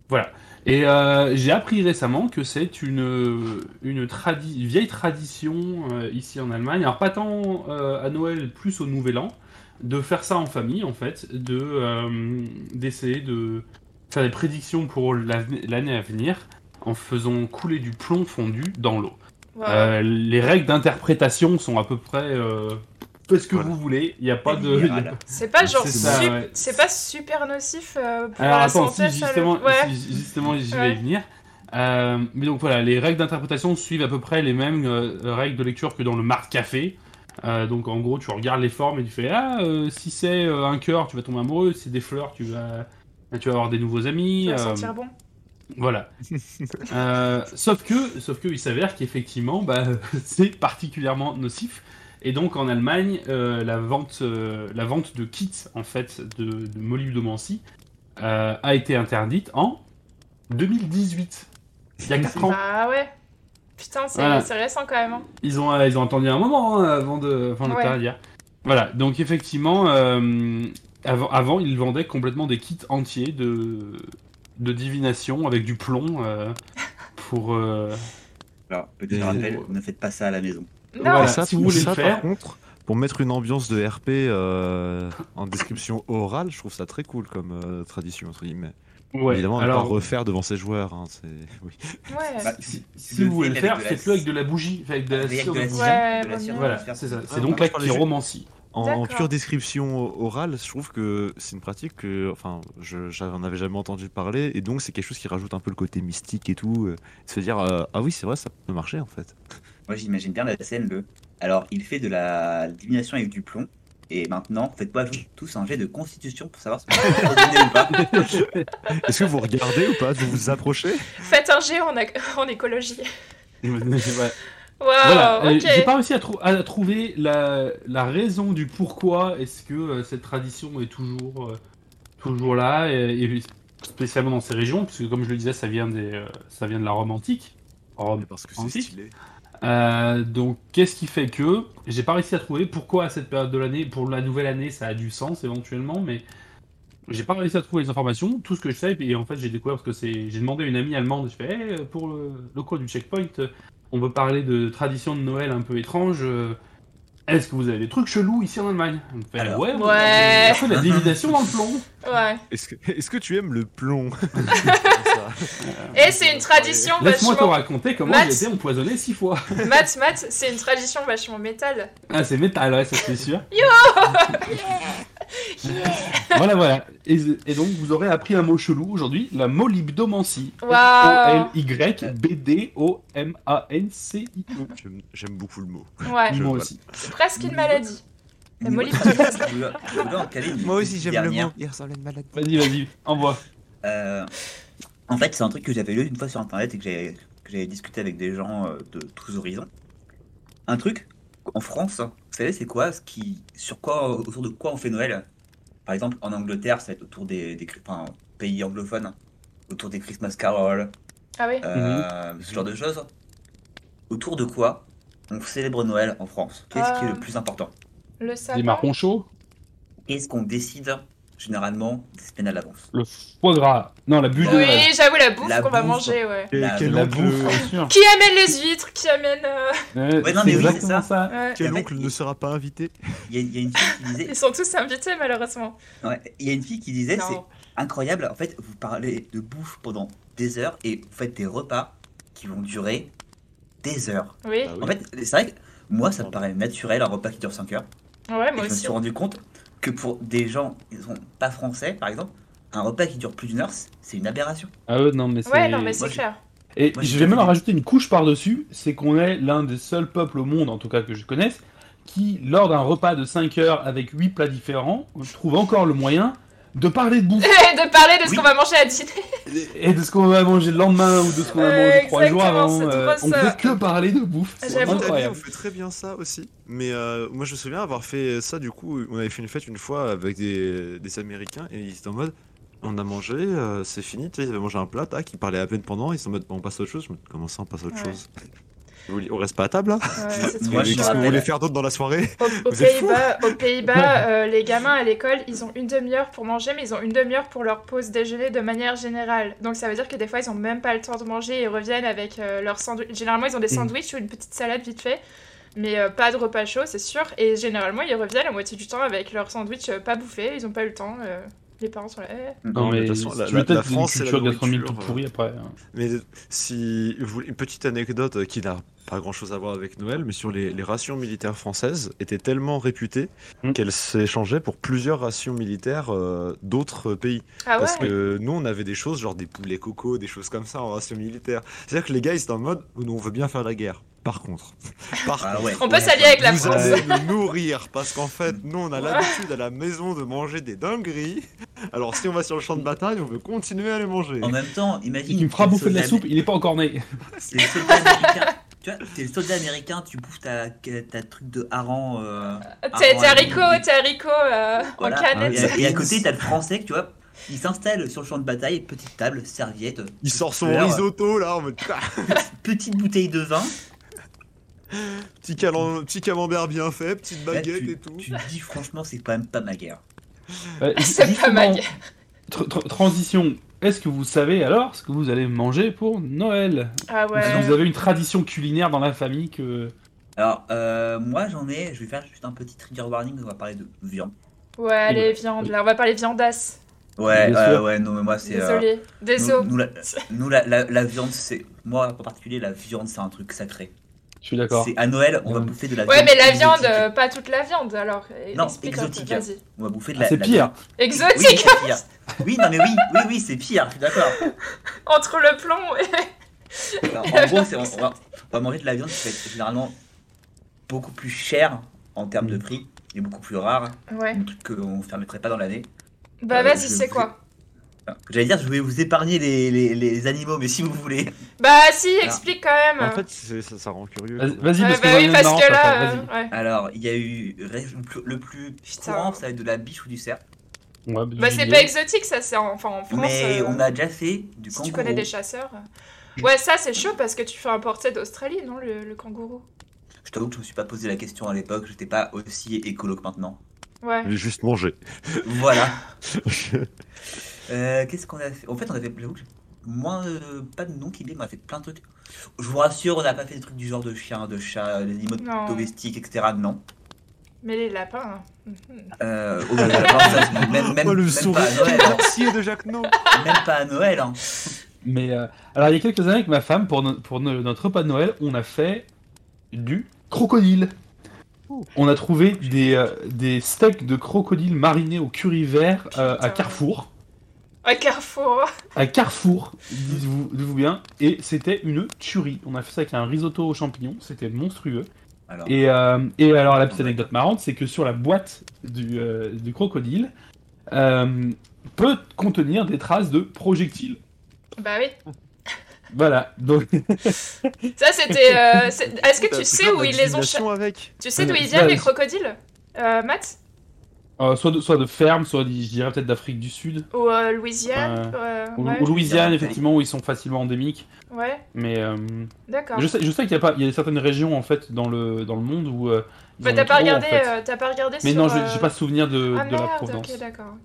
B: Voilà. Et euh, j'ai appris récemment que c'est une, vieille tradition ici en Allemagne, alors pas tant à Noël, plus au Nouvel An, de faire ça en famille en fait, de d'essayer de faire des prédictions pour l'année à venir en faisant couler du plomb fondu dans l'eau.
A: Wow.
B: Euh, les règles d'interprétation sont à peu près euh, faites ce que
C: Voilà.
B: vous voulez, il n'y a pas de...
A: C'est pas genre
B: c'est ça,
A: sup-
B: ouais.
A: c'est pas super nocif euh, pour
B: Alors
A: la
B: attends,
A: santé,
B: si,
A: ça, le-
B: justement,
A: Ouais.
B: si, justement j'y
A: Ouais.
B: vais y venir. Euh, mais donc voilà, les règles d'interprétation suivent à peu près les mêmes euh, règles de lecture que dans le marque café. Euh, donc en gros, tu regardes les formes et tu fais ah euh, si c'est euh, un cœur, tu vas tomber amoureux. Si c'est des fleurs, tu vas tu vas avoir des nouveaux amis.
A: Ça va
B: euh,
A: sentir bon.
B: Voilà. Euh, sauf que, sauf que, il s'avère qu'effectivement, bah, c'est particulièrement nocif. Et donc en Allemagne, euh, la vente, euh, la vente de kits en fait de, de molybdomancie a été interdite en 2018. Il y a 4 ans.
A: Bah ouais. Putain, c'est
B: Voilà.
A: récent quand même. hein.
B: Ils ont, ils ont attendu un moment hein, avant de, avant
A: Ouais.
B: Voilà. Donc effectivement, avant, avant, ils vendaient complètement des kits entiers de, de divination avec du plomb euh, pour. euh,
D: Alors, petit
C: Et-
D: rappel, ne faites pas ça à la maison.
A: Non,
B: Voilà.
C: Ça,
B: si vous voulez
C: ça,
B: le faire-
C: par contre, pour mettre une ambiance de RP euh, en description orale, je trouve ça très cool comme euh, tradition, entre guillemets.
B: Ouais.
C: Évidemment, on va
B: alors,
C: pas refaire devant ses joueurs. hein, c'est... Oui.
A: ouais.
D: Bah,
B: si, vous voulez le faire, faites-le avec de la bougie, avec de la cire.
A: Ouais,
D: de la cire.
B: Voilà, c'est ça.
D: ça.
B: C'est donc la chiromancie.
C: En, pure description orale, je trouve que c'est une pratique que, enfin, je j'en avais jamais entendu parler, et donc c'est quelque chose qui rajoute un peu le côté mystique et tout, euh, se dire euh, ah oui c'est vrai ça peut marcher en fait.
D: Moi, j'imagine bien la scène de. Alors, il fait de la divination avec du plomb. Et maintenant, faites-moi tous un jet de constitution pour savoir si vous ou pas.
C: Est-ce que vous regardez ou pas Vous vous approchez?
A: Faites un G en, en écologie.
B: Ouais.
A: Waouh,
B: Voilà, euh,
A: ok.
B: j'ai pas réussi à, trou- à trouver la, la raison du pourquoi est-ce que euh, cette tradition est toujours, euh, toujours là, et, et spécialement dans ces régions, puisque comme je le disais, ça vient, des, euh, ça vient de la Rome antique. Rome.
C: Parce que c'est stylé.
B: Euh, donc, qu'est-ce qui fait que j'ai pas réussi à trouver pourquoi à cette période de l'année, pour la nouvelle année, ça a du sens éventuellement, mais j'ai pas réussi à trouver les informations. Tout ce que je sais, et en fait, j'ai découvert parce que c'est, j'ai demandé à une amie allemande, je fais, Hey, pour le, le cours du checkpoint, euh, on veut parler de traditions de Noël un peu étranges. euh, Est-ce que vous avez des trucs chelous ici en Allemagne? Fait,
D: Alors.
B: ouais, on
A: Ouais.
B: la divination dans le plomb.
A: Ouais.
C: Est-ce que, tu aimes le plomb?
A: Et c'est une tradition
B: Laisse-moi te
A: vachement.
B: raconter comment
A: Matt.
B: j'ai été empoisonné six fois.
A: Matt, Matt, c'est une tradition vachement métal.
B: Ah, c'est métal, ouais, ça c'est sûr. voilà, voilà. Et, et donc, vous aurez appris un mot chelou aujourd'hui, la molybdomancie.
A: Waouh.
B: O-L-Y-B-D-O-M-A-N-C-I-E.
C: J'aime- J'aime beaucoup le mot.
A: Ouais,
B: Moi aussi.
A: c'est presque une maladie. La
D: Moi,
A: molybdomancie.
C: Moi aussi j'aime le mot. Il ressemble à une maladie.
B: Vas-y, vas-y, envoie.
D: Euh, en fait, c'est un truc que j'avais lu une fois sur internet et que j'avais que j'avais discuté avec des gens euh, de tous horizons. Un truc en France, vous savez, c'est quoi ce qui, sur quoi, autour de quoi on fait Noël? Par exemple, en Angleterre, ça va être autour des, des enfin, pays anglophones, autour des Christmas Carol,
A: Ah oui.
D: euh, ce genre de choses. Autour de quoi on célèbre Noël en France? Qu'est-ce qui est
A: Ah.
D: le plus important?
A: Le sapin.
B: Des marrons chauds,
D: Qu'est-ce qu'on décide? Généralement des semaines à l'avance
B: le foie gras. Non, la bulle
A: Oui, j'avoue la bouffe
D: La
A: qu'on va
D: bouffe.
A: manger, ouais.
C: Et
D: La-
C: quel
B: La
C: oncle,
B: bouffe, sûr.
A: Qui amène les huîtres Qui amène euh,
B: Ouais,
D: non,
B: c'est
D: mais oui, c'est
B: exactement
D: ça.
B: ça.
A: ouais.
C: quel oncle ne sera pas invité
D: Il y, a- il y a une fille qui disait
A: Ils sont tous invités malheureusement.
D: Ouais, il y a une fille qui disait, c'est incroyable, en fait, vous parlez de bouffe pendant des heures et vous faites des repas qui vont durer des heures.
A: Oui.
C: Ah oui.
D: En fait, c'est vrai que moi, ça me paraît naturel, un repas qui dure 5 heures.
A: Ouais,
D: Et
A: moi
D: je me
A: aussi.
D: suis rendu compte que pour des gens qui sont pas français, par exemple, un repas qui dure plus d'une heure, c'est une aberration.
B: Ah ouais, non, mais c'est.
A: Ouais, non, mais c'est
D: Moi, j'ai-
A: clair.
B: Et
D: Moi,
B: je vais même rajouter une couche par-dessus, c'est qu'on est l'un des seuls peuples au monde, en tout cas que je connaisse, qui, lors d'un repas de 5 heures avec 8 plats différents, trouve encore le moyen de parler de bouffe
A: de parler de ce
D: Oui.
A: qu'on va manger à dîner.
B: et de ce qu'on va manger le lendemain ou de ce qu'on va
A: Ouais,
B: manger 3 jours avant. euh, on
A: ça.
B: fait que parler de bouffe.
C: En Italie, on
B: incroyable.
C: fait très bien ça aussi. Mais euh, moi, je me souviens avoir fait ça. Du coup, on avait fait une fête une fois avec des, des Américains et ils étaient en mode on a mangé, euh, c'est fini. Tu sais, ils avaient mangé un plat, tac, ils parlaient à peine pendant. Ils sont en mode on passe à autre chose. Je me dis, comment ça, on passe à autre
A: Ouais.
C: chose? On reste pas à table là
A: Ouais, c'est trop
D: Moi, je
C: Qu'est-ce que vous voulez faire d'autre dans la soirée
A: Au- Aux Pays-Bas, euh, les gamins à l'école, ils ont une demi-heure pour manger, mais ils ont une demi-heure pour leur pause déjeuner de manière générale. Donc ça veut dire que des fois, ils ont même pas le temps de manger et reviennent avec euh, leur sandwich. Généralement, ils ont des
B: Mm.
A: sandwichs ou une petite salade vite fait, mais euh, pas de repas chaud, c'est sûr. Et généralement, ils reviennent la moitié du temps avec leur sandwich euh, pas bouffé. Ils ont pas eu le temps. Euh, les parents sont là. eh.
B: Non, mais
C: de toute façon, la, la- la France, c'est la
B: gastronomique toute pourrie après. hein.
C: Mais si vous voulez- une petite anecdote euh, qui n'a pas grand chose à voir avec Noël, mais sur les, les rations militaires françaises étaient tellement réputées
B: Mm.
C: qu'elles s'échangeaient pour plusieurs rations militaires euh, d'autres pays.
A: Ah ouais?
C: Parce que nous, on avait des choses genre des poulets coco, des choses comme ça en ration militaire. C'est-à-dire que les gars, ils étaient en mode, nous, on veut bien faire la guerre. Par contre, par
D: Ah
C: contre,
D: ouais.
A: On peut s'allier avec la
C: vous
A: France.
C: allez nous nourrir parce qu'en fait, nous, on a l'habitude à la maison de manger des dingueries. Alors, si on va sur le champ de bataille, on veut continuer à les manger.
D: En même temps, imagine.
B: Il me fera
D: t'es le
B: bouffer de la
D: soldat-
B: soupe, il est pas encore né.
D: T'es le soldat américain. Tu vois, t'es le soldat américain, tu bouffes ta, ta truc de hareng. euh,
A: T'es
D: hareng
A: t'es
D: des-
A: t'es euh,
D: Voilà.
A: en canette.
D: Et, à, et à côté, t'as le français, tu vois. Il s'installe sur le champ de bataille, petite table, serviette,
C: Il sort son risotto là, en mode
D: petite bouteille de vin.
C: Petit, calen- petit camembert bien fait, petite
D: Là,
C: baguette
D: tu,
C: et tout.
D: tu te dis franchement, c'est quand même pas ma guerre.
B: Ouais,
A: C'est pas ma guerre.
B: tr- tr- transition. Est-ce que vous savez alors ce que vous allez manger pour Noël?
A: Ah
B: Ou
A: ouais.
B: si vous avez une tradition culinaire dans la famille que.
D: Alors, euh, moi j'en ai, je vais faire juste un petit trigger warning, on va parler de viande.
A: Ouais, les viandes, là, on va parler viandasse.
D: Ouais, euh, ouais, non, mais moi c'est. euh,
A: Désolé. Désolé.
D: nous, nous, la, nous, la, la- la viande, c'est. Moi en particulier, la viande, c'est un truc sacré.
B: Je suis d'accord.
D: C'est à Noël, on va
B: Ouais.
D: bouffer de la
A: Ouais,
D: viande.
A: mais la viande,
D: exotique.
A: euh, pas toute la viande, alors.
D: Non,
A: explique
D: exotique.
A: Vas-y.
D: On va bouffer de
B: Ah,
D: la.
B: c'est
D: la
B: pire.
D: viande- Oui,
A: Exotique
D: c'est pire. Oui, non, mais oui, oui, oui, c'est pire, je suis d'accord.
A: Entre le plomb et.
D: Alors, en gros, c'est- on, on va, on va manger de la viande qui va être généralement beaucoup plus chère en termes de prix et beaucoup plus rare.
A: Ouais.
D: Un truc qu'on ne permettrait pas dans l'année.
A: Bah,
D: Euh,
A: vas-y, c'est quoi?
D: J'allais dire, je vais vous épargner les, les, les animaux, mais si vous voulez.
A: Bah, si, explique quand même.
C: En fait, c'est- ça, ça rend curieux.
B: Vas-y,
C: quoi.
B: vas-y,
A: Ouais,
B: parce que
A: bah
B: ai
A: oui, parce que
B: après,
A: là. euh, ouais.
D: Alors, il y a eu le plus, courant, ça va être de la biche ou du cerf.
B: Ouais,
A: Bah, c'est
B: gibier.
A: pas exotique, ça, c'est en, enfin, en France.
D: mais
A: euh,
D: on a déjà fait du
A: Si
D: kangourou.
A: tu connais des chasseurs. Ouais, ça, c'est chaud parce que tu fais importer d'Australie, non, le, le kangourou?
D: Je t'avoue que je me suis pas posé la question à l'époque, j'étais pas aussi écolo que maintenant.
A: Ouais.
C: J'ai juste mangé.
D: Voilà. Euh, Qu'est-ce qu'on a fait? En fait, on a fait, j'avoue moins, euh, pas de nom qu'il est, mais on a fait plein de trucs. Je vous rassure, on n'a pas fait des trucs du genre de chien, de chat, des animaux
A: Non.
D: domestiques, etc. Non.
A: Mais les lapins. hein.
D: Euh, oh, ça, même, même,
C: oh, le
D: même
C: sourire
D: pas à Noël. hein.
C: sorcier de Jacques No.
D: Même pas à Noël. hein.
B: Mais euh, alors, il y a quelques années, avec ma femme, pour, no- pour no- notre repas de Noël, on a fait du crocodile. on a trouvé des, euh, des steaks de crocodile marinés au curry vert euh, à
A: Putain.
B: Carrefour.
A: À Carrefour.
B: À Carrefour, dites-vous bien. Et c'était une tuerie. On a fait ça avec un risotto aux champignons. C'était monstrueux.
D: Alors,
B: Et, euh, et alors, la petite anecdote marrante, c'est que sur la boîte du, euh, du crocodile, euh, peut contenir des traces de projectiles.
A: Bah oui.
B: Voilà. Donc,
A: Ça, c'était. euh, Est-ce que tu sais où ils les ont.
C: avec
A: Tu sais d'où ils viennent les crocodiles euh, Matt?
B: Euh, soit, de, soit de ferme, soit, je dirais peut-être d'Afrique du Sud.
A: Ou euh, Louisiane euh,
B: Ou,
A: ouais.
B: ou Louisiane, effectivement, où ils sont facilement endémiques.
A: Ouais,
B: Mais euh,
A: d'accord.
B: je sais, je sais qu'il y a pas, il y a certaines régions en fait dans le dans le monde où. euh,
A: Bah, t'as pas regardé,
B: en fait.
A: euh, t'as pas regardé
B: Mais
A: sur,
B: non, j'ai
A: euh,
B: pas souvenir de,
A: Ah
B: de la
A: merde,
B: provenance.
A: ok, d'accord.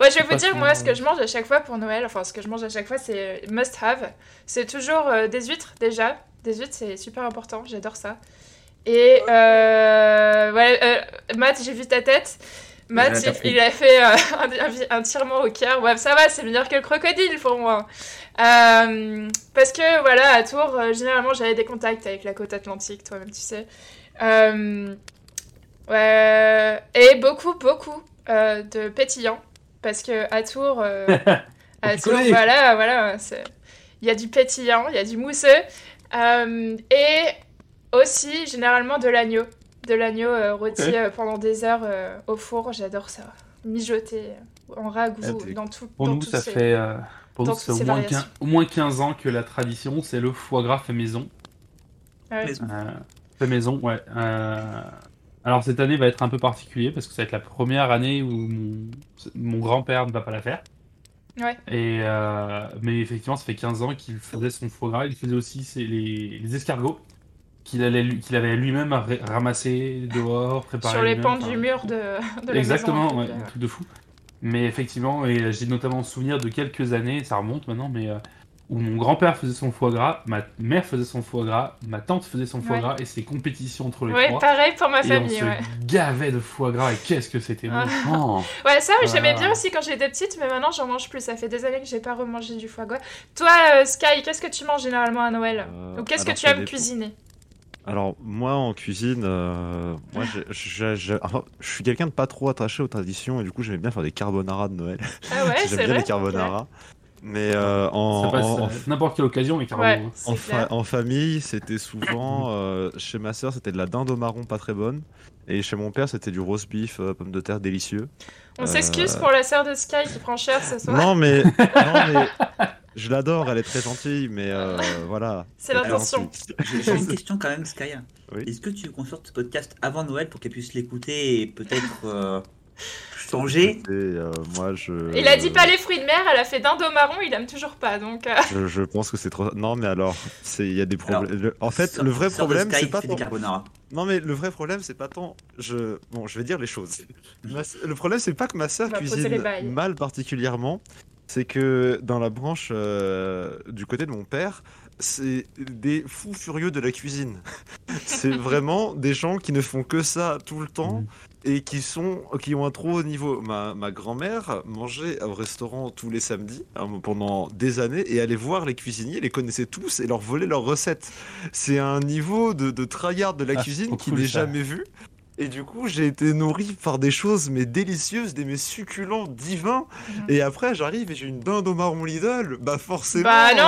A: Ouais, je vais vous dire, moi, ce que je mange à chaque fois pour Noël, enfin, ce que je mange à chaque fois, c'est must have. C'est toujours euh, des huîtres, déjà. Des huîtres, c'est super important, j'adore ça. Et, euh, ouais, euh, Matt, j'ai vu ta tête. Matt, il, a fait euh, un, un tirement au cœur. Ouais, ça va, c'est meilleur que le crocodile pour moi. Euh, parce que, voilà, à Tours, euh, généralement, j'avais des contacts avec la côte atlantique, toi-même, tu sais. Ouais, et beaucoup, beaucoup de pétillants. Parce que à Tours, à Tours voilà, voilà, il y a du pétillant, il y a du mousseux. Et aussi, généralement, de l'agneau. De l'agneau euh, rôti euh, pendant des heures euh, au four, j'adore ça. Mijoté euh, en ragoût,
C: Ah,
A: dans tout.
B: Pour
A: dans
B: nous, ça
A: ces-
B: fait, euh, pour nous,
A: dans
B: ça fait
A: toutes
B: au
A: ces
B: moins,
A: variations.
B: 15, au moins 15 ans que la tradition, c'est le foie gras fait maison.
A: Ah ouais.
B: fait maison, ouais. Euh, alors cette année va être un peu particulier parce que ça va être la première année où mon, mon grand-père ne va pas la faire.
A: Ouais.
B: Et euh, mais effectivement, ça fait 15 ans qu'il faisait son foie gras. Il faisait aussi ses- les, les escargots qu'il qu'il avait lui-même ra- ramassé dehors, préparé
A: Sur les pans
B: enfin,
A: du mur de, de la
B: Exactement,
A: maison.
B: ouais, un
A: euh.
B: truc de fou. Mais effectivement, et j'ai notamment souvenir de quelques années, ça remonte maintenant, mais euh, où mon grand-père faisait son foie gras, ma mère faisait son foie gras, ma tante faisait son foie
A: Ouais.
B: gras, et ces compétitions entre les
A: Ouais,
B: trois.
A: pareil pour ma
B: Et on
A: famille,
B: se
A: ouais.
B: gavait de foie gras, et qu'est-ce que c'était bon.
A: Ah.
B: Oh.
A: Ouais, ça, oui, j'aimais
B: Ah.
A: bien aussi quand j'étais petite, mais maintenant j'en mange plus. Ça fait des années que j'ai pas remangé du foie gras. Toi, euh, Sky, qu'est-ce que tu manges généralement à Noël?
C: Euh,
A: Ou qu'est-ce que tu aimes
C: dépend.
A: cuisiner?
C: Alors, moi, en cuisine, euh, moi, j'ai- enfin, je suis quelqu'un de pas trop attaché aux traditions et du coup, j'aimais bien faire des carbonara de Noël.
A: Ah ouais,
C: J'aime
A: c'est
C: bien
A: vrai
C: les carbonara. Mais euh, en,
B: n'importe quelle occasion, les carbonara.
A: Ouais, c'est
C: en
A: clair.
C: fa- en famille, c'était souvent euh, chez ma sœur, c'était de la dinde au marron pas très bonne, et chez mon père, c'était du roast beef euh, pommes de terre délicieux.
A: On
C: Euh,
A: s'excuse pour la sœur de Sky qui prend cher ce soir.
C: Non mais, non mais, je l'adore, elle est très gentille, mais euh, voilà.
A: C'est l'intention.
C: gentille.
D: J'ai une question quand même, Sky.
C: Oui.
D: Est-ce que tu consortes ce podcast avant Noël pour qu'elle puisse l'écouter et peut-être euh, changer?
C: Écoutez, euh, moi, je.
A: Il a dit pas les fruits de mer, elle a fait au marron, il aime toujours pas, donc... euh,
C: Je, je pense que c'est trop. Non, mais alors, c'est il y a des problèmes. Le- En fait, le vrai problème, c'est pas tant.
D: des carbonara.
C: Non, mais le vrai problème, c'est pas tant. Je. Bon, je vais dire les choses. Le problème, c'est pas que ma sœur cuisine mal particulièrement. C'est que dans la branche euh, du côté de mon père, c'est des fous furieux de la cuisine. c'est vraiment des gens qui ne font que ça tout le temps
B: Mhm.
C: et qui sont qui ont un trop haut niveau. Ma, ma grand-mère mangeait au restaurant tous les samedis hein, pendant des années et allait voir les cuisiniers, les connaissait tous et leur volait leurs recettes. C'est un niveau de, de tryhard de la
B: Ah,
C: cuisine qui
B: cool,
C: n'est jamais vu. Et du coup, j'ai été nourri par des choses mais délicieuses, des mets succulents, divins.
A: Mhm.
C: Et après, j'arrive et j'ai une dinde au marron Lidl. Bah forcément.
A: Bah non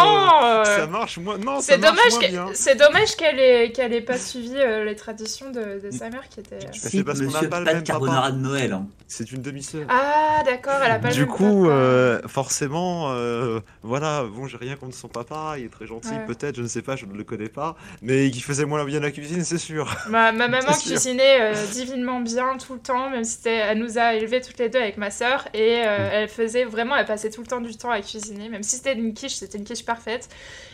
C: euh,
A: euh,
C: Ça marche moins. Non,
A: C'est dommage c'est dommage qu'elle ait, qu'elle ait pas suivi euh, les traditions de, de sa mère qui était... euh,
C: c'est
D: Si,
C: parce qu'on n'a pas le
D: pas de carbonara de Noël. hein.
C: C'est une demi-sœur.
A: Ah d'accord, elle a pas
C: Du coup, euh, forcément, euh, voilà, bon, j'ai rien contre son papa, il est très gentil,
A: Ouais.
C: peut-être, je ne sais pas, je ne le connais pas, mais qui faisait moins bien la cuisine, c'est sûr.
A: Ma, ma maman cuisinait euh, divinement bien tout le temps, même si elle nous a élevés toutes les deux avec ma sœur, et
C: Mm.
A: elle faisait vraiment, elle passait tout le temps du temps à cuisiner, même si c'était une quiche, c'était une quiche parfaite.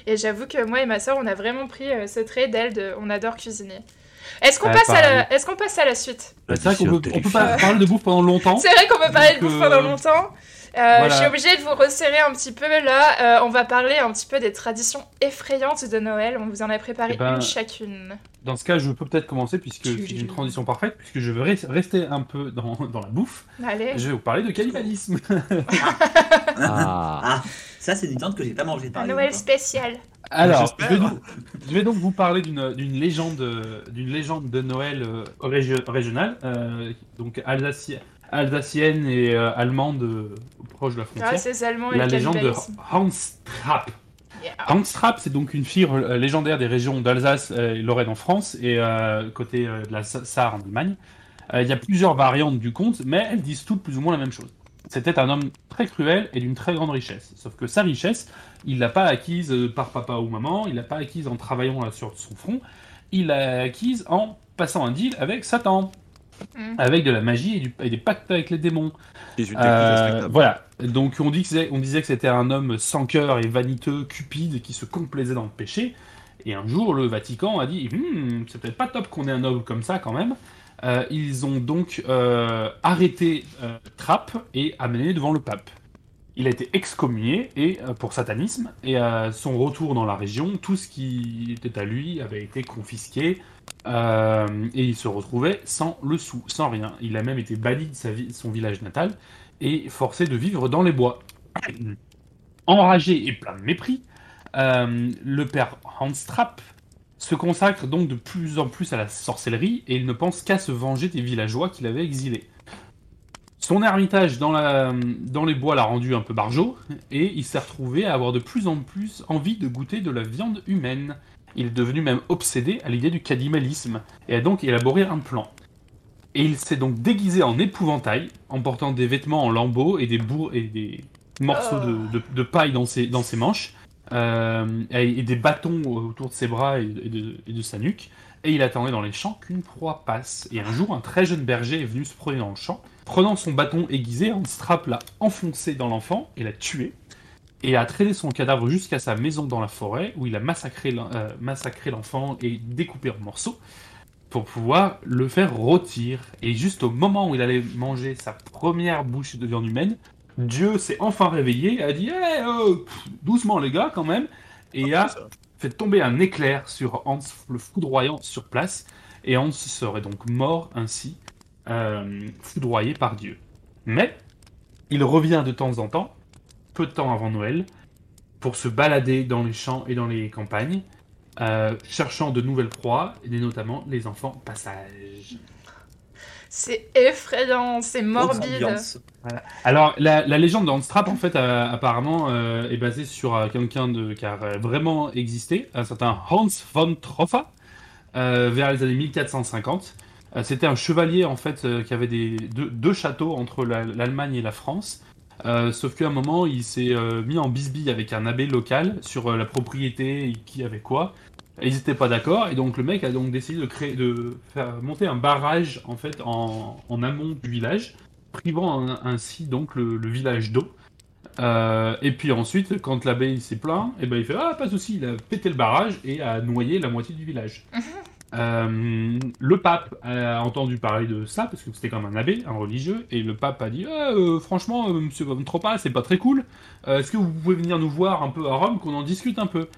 A: Et j'avoue que moi et ma sœur, on a vraiment pris ce trait d'elle, de, on adore cuisiner. Est-ce qu'on passe, à la- qu'on passe à la suite
B: c'est vrai qu'on peut, on peut pas parler de bouffe pendant longtemps.
A: C'est vrai qu'on peut parler de bouffe
B: euh,
A: pendant longtemps. Euh, Je suis obligée de vous resserrer un petit peu là. Euh, on va parler un petit peu des traditions effrayantes de Noël. On vous en a préparé
B: Eh ben,
A: une chacune.
B: Dans ce cas, je peux peut-être commencer puisque c'est une transition parfaite, puisque je veux res- rester un peu dans, dans la bouffe.
A: Allez.
B: Je vais vous parler de cannibalisme.
C: Ah.
D: Ah, ça c'est une viande que j'ai pas par exemple.
A: Noël spécial.
B: Alors, je
C: J'espère.
B: vais, donc, je vais donc vous parler d'une légende, d'une légende de Noël euh, régio- régionale, euh, donc alsaci- alsacienne et euh, allemande euh, proche de la
A: Ah,
B: frontière.
A: c'est Allemands et
B: la légende de. Hans Trapp.
A: Yeah.
B: Hans Trapp, c'est donc une fille euh, légendaire des régions d'Alsace et Lorraine en France et côté de la Sa- Sarre en Allemagne. Il y a plusieurs variantes du conte, mais elles disent toutes plus ou moins la même chose. C'était un homme très cruel et d'une très grande richesse. Sauf que sa richesse, il l'a pas acquise par papa ou maman, il l'a pas acquise en travaillant sur son front, il l'a acquise en passant un deal avec Satan,
A: Mm.
B: avec de la magie et, du- et des pactes avec les démons. Euh,
C: respectable.
B: voilà. Donc on, dit que c'est- on disait que c'était un homme sans cœur et vaniteux, cupide, qui se complaisait dans le péché. Et un jour, le Vatican a dit Hmm, c'est peut-être pas top qu'on ait un homme comme ça quand même. Euh, ils ont donc euh, arrêté euh, Trapp et amené devant le pape. Il a été excommunié et, euh, pour satanisme et à son retour dans la région, tout ce qui était à lui avait été confisqué euh, et il se retrouvait sans le sou, sans rien. Il a même été banni de son village natal et forcé de vivre dans les bois. Enragé et plein de mépris, euh, le père Hans Trapp se consacre donc de plus en plus à la sorcellerie et il ne pense qu'à se venger des villageois qu'il avait exilés. Son ermitage dans les bois l'a rendu un peu barjot et il s'est retrouvé à avoir de plus en plus envie de goûter de la viande humaine. Il est devenu même obsédé à l'idée du cannibalisme et a donc élaboré un plan. Et il s'est donc déguisé en épouvantail, en portant des vêtements en lambeaux et des, bourre- et des morceaux de, paille dans ses, dans ses manches, euh, et, des bâtons autour de ses bras et, de, sa nuque. Et il attendait dans les champs qu'une proie passe. Et un jour, un très jeune berger est venu se promener dans le champ. Prenant son bâton aiguisé, Hans Trapp l'a enfoncé dans l'enfant et l'a tué. Et a traîné son cadavre jusqu'à sa maison dans la forêt, où il a euh, massacré l'enfant et découpé en morceaux pour pouvoir le faire rôtir. Et juste au moment où il allait manger sa première bouche de viande humaine, Dieu s'est enfin réveillé a dit Eh, euh, doucement les gars quand même, et a fait tomber un éclair sur Hans, le foudroyant sur place, et Hans serait donc mort ainsi, euh, foudroyé par Dieu. Mais il revient de temps en temps, peu de temps avant Noël, pour se balader dans les champs et dans les campagnes, euh, cherchant de nouvelles proies, et notamment les enfants passage.
A: C'est effrayant, c'est morbide.
B: Alors, la, la légende de Hans Trapp, en fait, euh, apparemment, euh, est basée sur euh, quelqu'un de, qui a vraiment existé, un certain Hans von Troffa, euh, vers les années 1450. Euh, C'était un chevalier, en fait, euh, qui avait des, deux, deux châteaux entre la- l'Allemagne et la France. Euh, sauf qu'à un moment, il s'est euh, mis en bisbille avec un abbé local sur euh, la propriété et qui avait quoi. Ils n'étaient pas d'accord, et donc le mec a donc décidé de créer, de faire monter un barrage en fait en, amont du village privant ainsi donc le, village d'eau. Et puis ensuite, quand l'abbé s'est plaint, et ben il fait ah pas de souci, il a pété le barrage et a noyé la moitié du village. Euh, le pape a entendu parler de ça parce que c'était comme un abbé, un religieux, et le pape a dit Ah, euh, franchement, euh, Monsieur Von Troppa, c'est pas très cool. Est-ce que vous pouvez venir nous voir un peu à Rome, qu'on en discute un peu?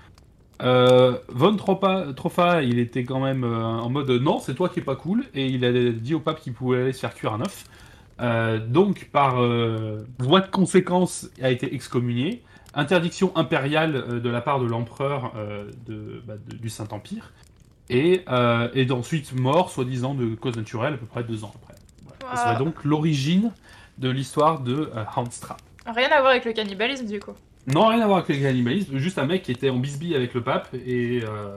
B: Von Troppa, Troppa, il était quand même en mode non, c'est toi qui est pas cool, et il a dit au pape qu'il pouvait aller se faire cuire un œuf. Donc, par voie de conséquence, a été excommunié. Interdiction impériale de la part de l'empereur bah, du Saint-Empire. Et, euh, et ensuite mort, soi-disant, de cause naturelle, à peu près deux ans après. Voilà. Ça serait
A: Wow.
B: donc l'origine de l'histoire de euh.
A: Rien à voir avec le cannibalisme du coup.
B: Non, rien à voir avec le cannibalisme, juste un mec qui était en bisbille avec le pape et. euh,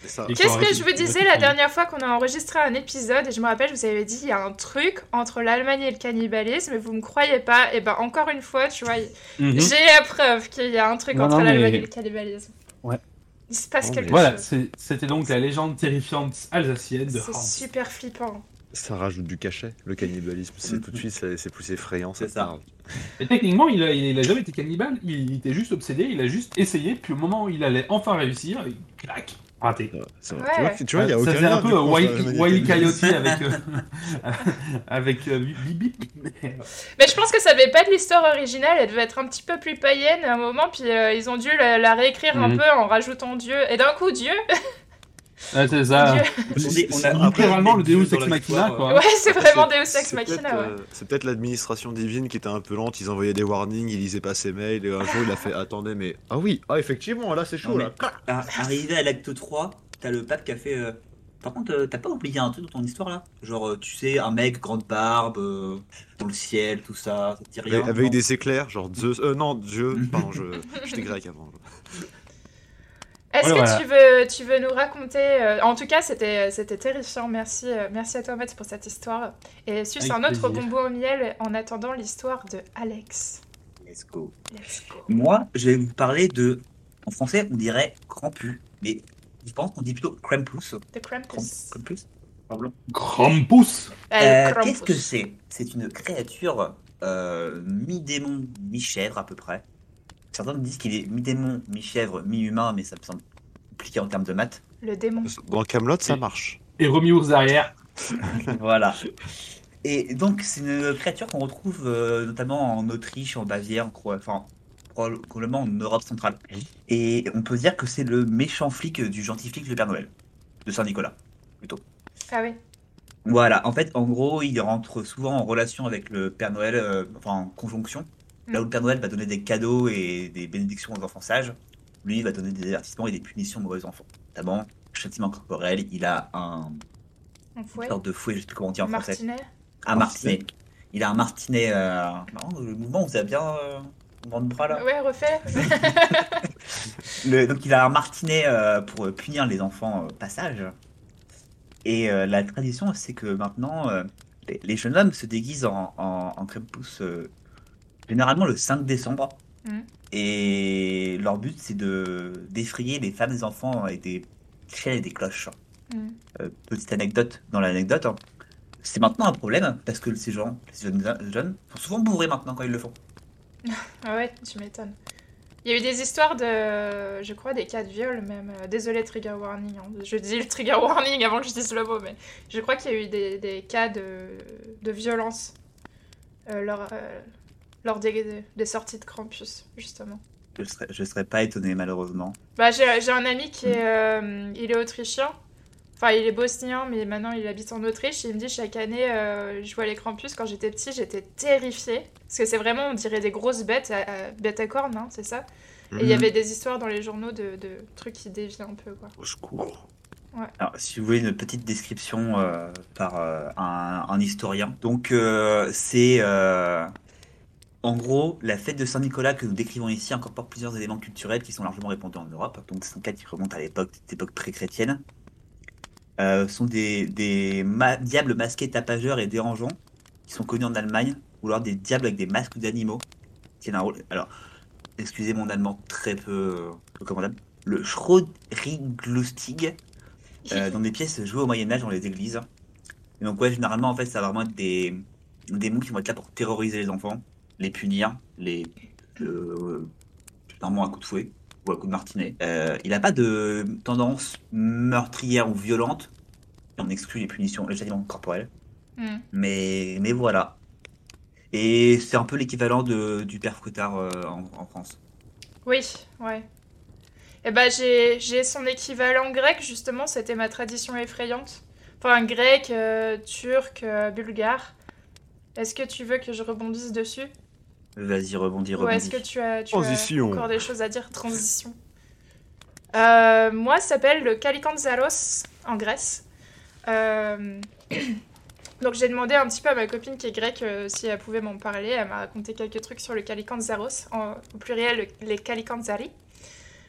C: C'est ça.
B: Et
A: Qu'est-ce que je vous disais la dernière fois qu'on a enregistré un épisode et je me rappelle, je vous avais dit il y a un truc entre l'Allemagne et le cannibalisme et vous me croyez pas. Et ben encore une fois, tu vois,
B: mhm.
A: j'ai la preuve qu'il y a un truc
B: Non,
A: entre l'Allemagne
B: mais-
A: et le cannibalisme.
B: Ouais.
A: Il se passe
C: Non,
A: quelque
B: Voilà,
A: chose.
B: c'est- c'était donc la légende terrifiante alsacienne de
A: C'est super flippant.
C: Ça rajoute du cachet, le cannibalisme. C'est tout de suite, c'est plus effrayant.
D: C'est
C: ça.
B: Et techniquement, il a, il a jamais été cannibale, il, était juste obsédé, il a juste essayé, puis au moment où il allait enfin réussir, il clac, Raté.
C: Vrai.
A: Ouais.
C: Tu vois, il y a
B: ça
C: aucun
B: faisait
C: lien,
B: un peu
C: du coup, entre la
B: Wile
C: humanité
B: Wile
C: et le
B: Coyote avec, euh, avec euh, Bip Bip. Mais-
A: je pense que ça devait pas être l'histoire originale, elle devait être un petit peu plus païenne à un moment, puis euh, ils ont dû la, la réécrire un
B: Mhm.
A: peu en rajoutant Dieu. Et d'un coup, Dieu?
B: Ouais, c'est ça.
A: Dieu.
D: Attendez, on a-
C: Après,
B: littéralement le Deus Ex Machina, quoi.
A: Ouais, c'est vraiment
C: c'est-
A: Deus Ex
C: c'est
A: Machina, ouais.
C: euh, C'est peut-être l'administration divine qui était un peu lente, ils envoyaient des warnings, ils lisaient pas ses mails, et un jour il a fait Attendez, mais. Ah oui, ah effectivement, là c'est chaud
D: Non,
C: là.
D: Arrivé à l'acte 3, t'as le pape qui a fait. euh, Par contre, euh, t'as pas oublié un truc dans ton histoire là? Genre, euh, tu sais, un mec, grande barbe, euh, dans le ciel, tout ça, ça te dit rien
C: Avec, des éclairs, genre Zeus. Euh, non, Dieu. Pardon, je, j'étais grec avant.
A: Est-ce que
B: voilà.
A: tu, veux, tu veux nous raconter euh, En tout cas, c'était c'était terrifiant. Merci, euh, merci à toi, Matt, pour cette histoire. Et suce
B: Avec
A: un autre
B: plaisir.
A: bonbon au miel en attendant l'histoire de Alex.
D: Let's go.
A: Let's go.
D: Moi, je vais vous parler de. En français, on dirait Krampus, mais je pense qu'on dit plutôt Krampus.
A: The Krampus.
D: Krampus Pardon.
B: Krampus.
A: Euh,
D: Euh,
A: Krampus.
D: Qu'est-ce que c'est? C'est une créature euh, mi-démon, mi-chèvre à peu près. Certains me disent qu'il est mi-démon, mi-chèvre, mi-humain, mais ça me semble compliqué en termes de maths.
A: Le démon.
C: Dans Camelot, ça marche.
B: Et remis ours derrière.
D: voilà. Et donc, c'est une créature qu'on retrouve euh, notamment en Autriche, en Bavière, en Cro- enfin, probablement en Europe centrale. Et on peut dire que c'est le méchant flic du gentil flic de Père Noël, de Saint-Nicolas.
A: Ah oui.
D: Voilà, en fait, en gros, il rentre souvent en relation avec le Père Noël, euh, enfin en conjonction. Là où le Père Noël va donner des cadeaux et des bénédictions aux enfants sages, lui il va donner des avertissements et des punitions aux mauvais enfants. Notamment, châtiment corporel, il a un
A: Un fouet.
D: une sorte de fouet, je sais plus comment dire en français.
A: Martinet.
D: Un martinet. Il a un martinet. Euh... marrant, le mouvement, vous avez bien euh, mouvement de bras là.
A: Ouais, refait.
D: Le- donc il a un martinet euh, pour punir les enfants euh, passage. Et euh, la tradition, c'est que maintenant, euh, les, les jeunes hommes se déguisent en, en, en euh, généralement le 5 décembre.
A: Mhm.
D: Et leur but, c'est de d'effrayer les femmes et les enfants avec des chaînes et des cloches.
A: Mm.
D: Euh, petite anecdote dans l'anecdote. hein. C'est maintenant un problème parce que ces gens, ces jeunes, jeunes sont souvent bourrés maintenant quand ils le font.
A: Ah ouais, tu m'étonnes. Il y a eu des histoires de, je crois, des cas de viol même. Euh, Désolé, trigger warning. hein. Je dis le trigger warning avant que je dise le mot, mais je crois qu'il y a eu des, des cas de, de violence euh, euh, lors des, des sorties de Krampus, justement.
D: Je serais, je serais pas étonné malheureusement.
A: Bah, j'ai j'ai un ami qui est, euh, il est autrichien. Enfin, il est bosnien, mais maintenant il habite en Autriche. Il me dit chaque année, euh, je vois les Krampus. Quand j'étais petit, j'étais terrifiée. Parce que c'est vraiment, on dirait des grosses bêtes, à, à- bêtes à cornes, hein, c'est ça? Et il y
D: Mhm.
A: avait des histoires dans les journaux de, de trucs qui dévient un peu, quoi.
C: Au secours.
D: Alors, si vous voulez une petite description euh, par euh, un, un historien. Donc, euh, c'est euh, en gros la fête de Saint-Nicolas que nous décrivons ici incorpore plusieurs éléments culturels qui sont largement répandus en Europe. Donc, c'est un cas qui remonte à l'époque, pré-chrétienne. Euh, sont des, diables masqués tapageurs et dérangeants qui sont connus en Allemagne, ou alors des diables avec des masques d'animaux un rôle. Alors, excusez mon allemand très peu recommandable. Le Schrodriglustig, euh, dans des pièces jouées au Moyen-Âge dans les églises. Donc, ouais, généralement, en fait, ça va vraiment être des, des mots qui vont être là pour terroriser les enfants, les punir, les. Euh, normalement, un coup de fouet ou un coup de martinet. Euh, il n'a pas de tendance meurtrière ou violente. On exclut les punitions, les châtiments corporels.
A: Hmm.
D: Mais, mais voilà. Et c'est un peu l'équivalent du père Fouettard euh, en, en France.
A: Oui, ouais. Et bah, j'ai j'ai son équivalent grec, justement, c'était ma tradition effrayante. Enfin, grec, euh, turc, bulgare. Est-ce que tu veux que je rebondisse dessus?
D: Vas-y, rebondis,
A: Ou
D: rebondis.
A: est-ce que tu as, tu as
C: Transition.
A: encore des choses à dire? Transition. Euh, moi, ça s'appelle le Kalikanzaros en Grèce. Euh, Donc j'ai demandé un petit peu à ma copine qui est grecque euh, si elle pouvait m'en parler. Elle m'a raconté quelques trucs sur le Kalikanzaros, en, au pluriel le- les Kalikanzari.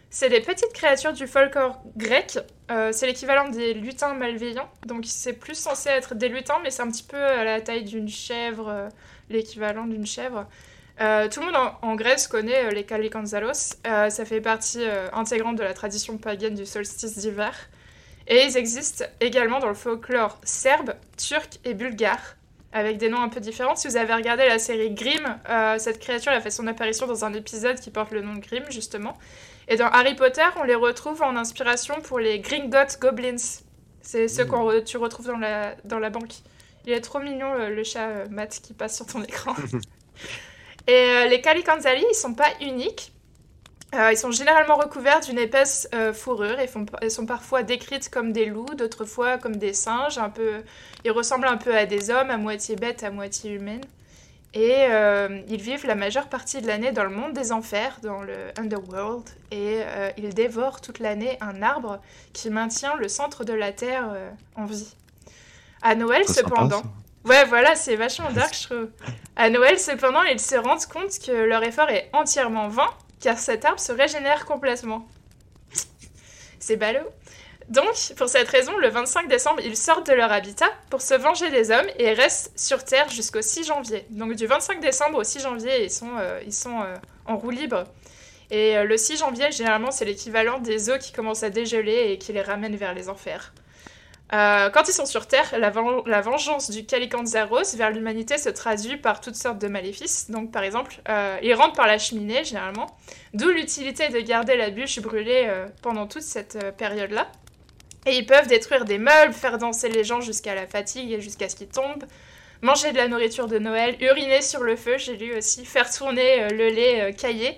A: C'est des petites créatures du folklore grec. Euh, c'est l'équivalent des lutins malveillants. Donc c'est plus censé être des lutins, mais c'est un petit peu à la taille d'une chèvre, euh, l'équivalent d'une chèvre. Euh, tout le monde en, en Grèce connaît euh, les Kalikanzaros. Euh, ça fait partie euh, intégrante de la tradition païenne du solstice d'hiver. Et ils existent également dans le folklore serbe, turc et bulgare, avec des noms un peu différents. Si vous avez regardé la série Grimm, cette créature a fait son apparition dans un épisode qui porte le nom de Grimm, justement. Et dans Harry Potter, on les retrouve en inspiration pour les Gringotts Goblins. C'est ceux
C: Mmh.
A: que tu retrouves dans la, dans la banque. Il est trop mignon, le, le chat Matt qui passe sur ton écran. Et euh, les Calicanzali, ils sont pas uniques. Euh, ils sont généralement recouverts d'une épaisse euh, fourrure et font, ils sont parfois décrites comme des loups, d'autres fois comme des singes. Un peu, ils ressemblent un peu à des hommes, à moitié bêtes, à moitié humaines. Et euh, ils vivent la majeure partie de l'année dans le monde des enfers, dans le Underworld. Et ils dévorent toute l'année un arbre qui maintient le centre de la Terre en vie. À Noël,
C: sympa,
A: cependant. Ouais, voilà, c'est vachement dark, je trouve. À Noël, cependant, ils se rendent compte que leur effort est entièrement vain, car cet arbre se régénère complètement. C'est ballot. Donc, pour cette raison, le 25 décembre, ils sortent de leur habitat pour se venger des hommes et restent sur Terre jusqu'au 6 janvier. Donc, du 25 décembre au 6 janvier, ils sont, euh, ils sont euh, en roue libre. Et euh, le 6 janvier, généralement, c'est l'équivalent des eaux qui commencent à dégeler et qui les ramènent vers les enfers. Euh, quand ils sont sur Terre, la, ven- la vengeance du Calicanzaros vers l'humanité se traduit par toutes sortes de maléfices. Donc, par exemple, euh, ils rentrent par la cheminée, généralement, d'où l'utilité de garder la bûche brûlée euh, pendant toute cette période-là. Et ils peuvent détruire des meubles, faire danser les gens jusqu'à la fatigue et jusqu'à ce qu'ils tombent, manger de la nourriture de Noël, uriner sur le feu, j'ai lu aussi, faire tourner le lait caillé,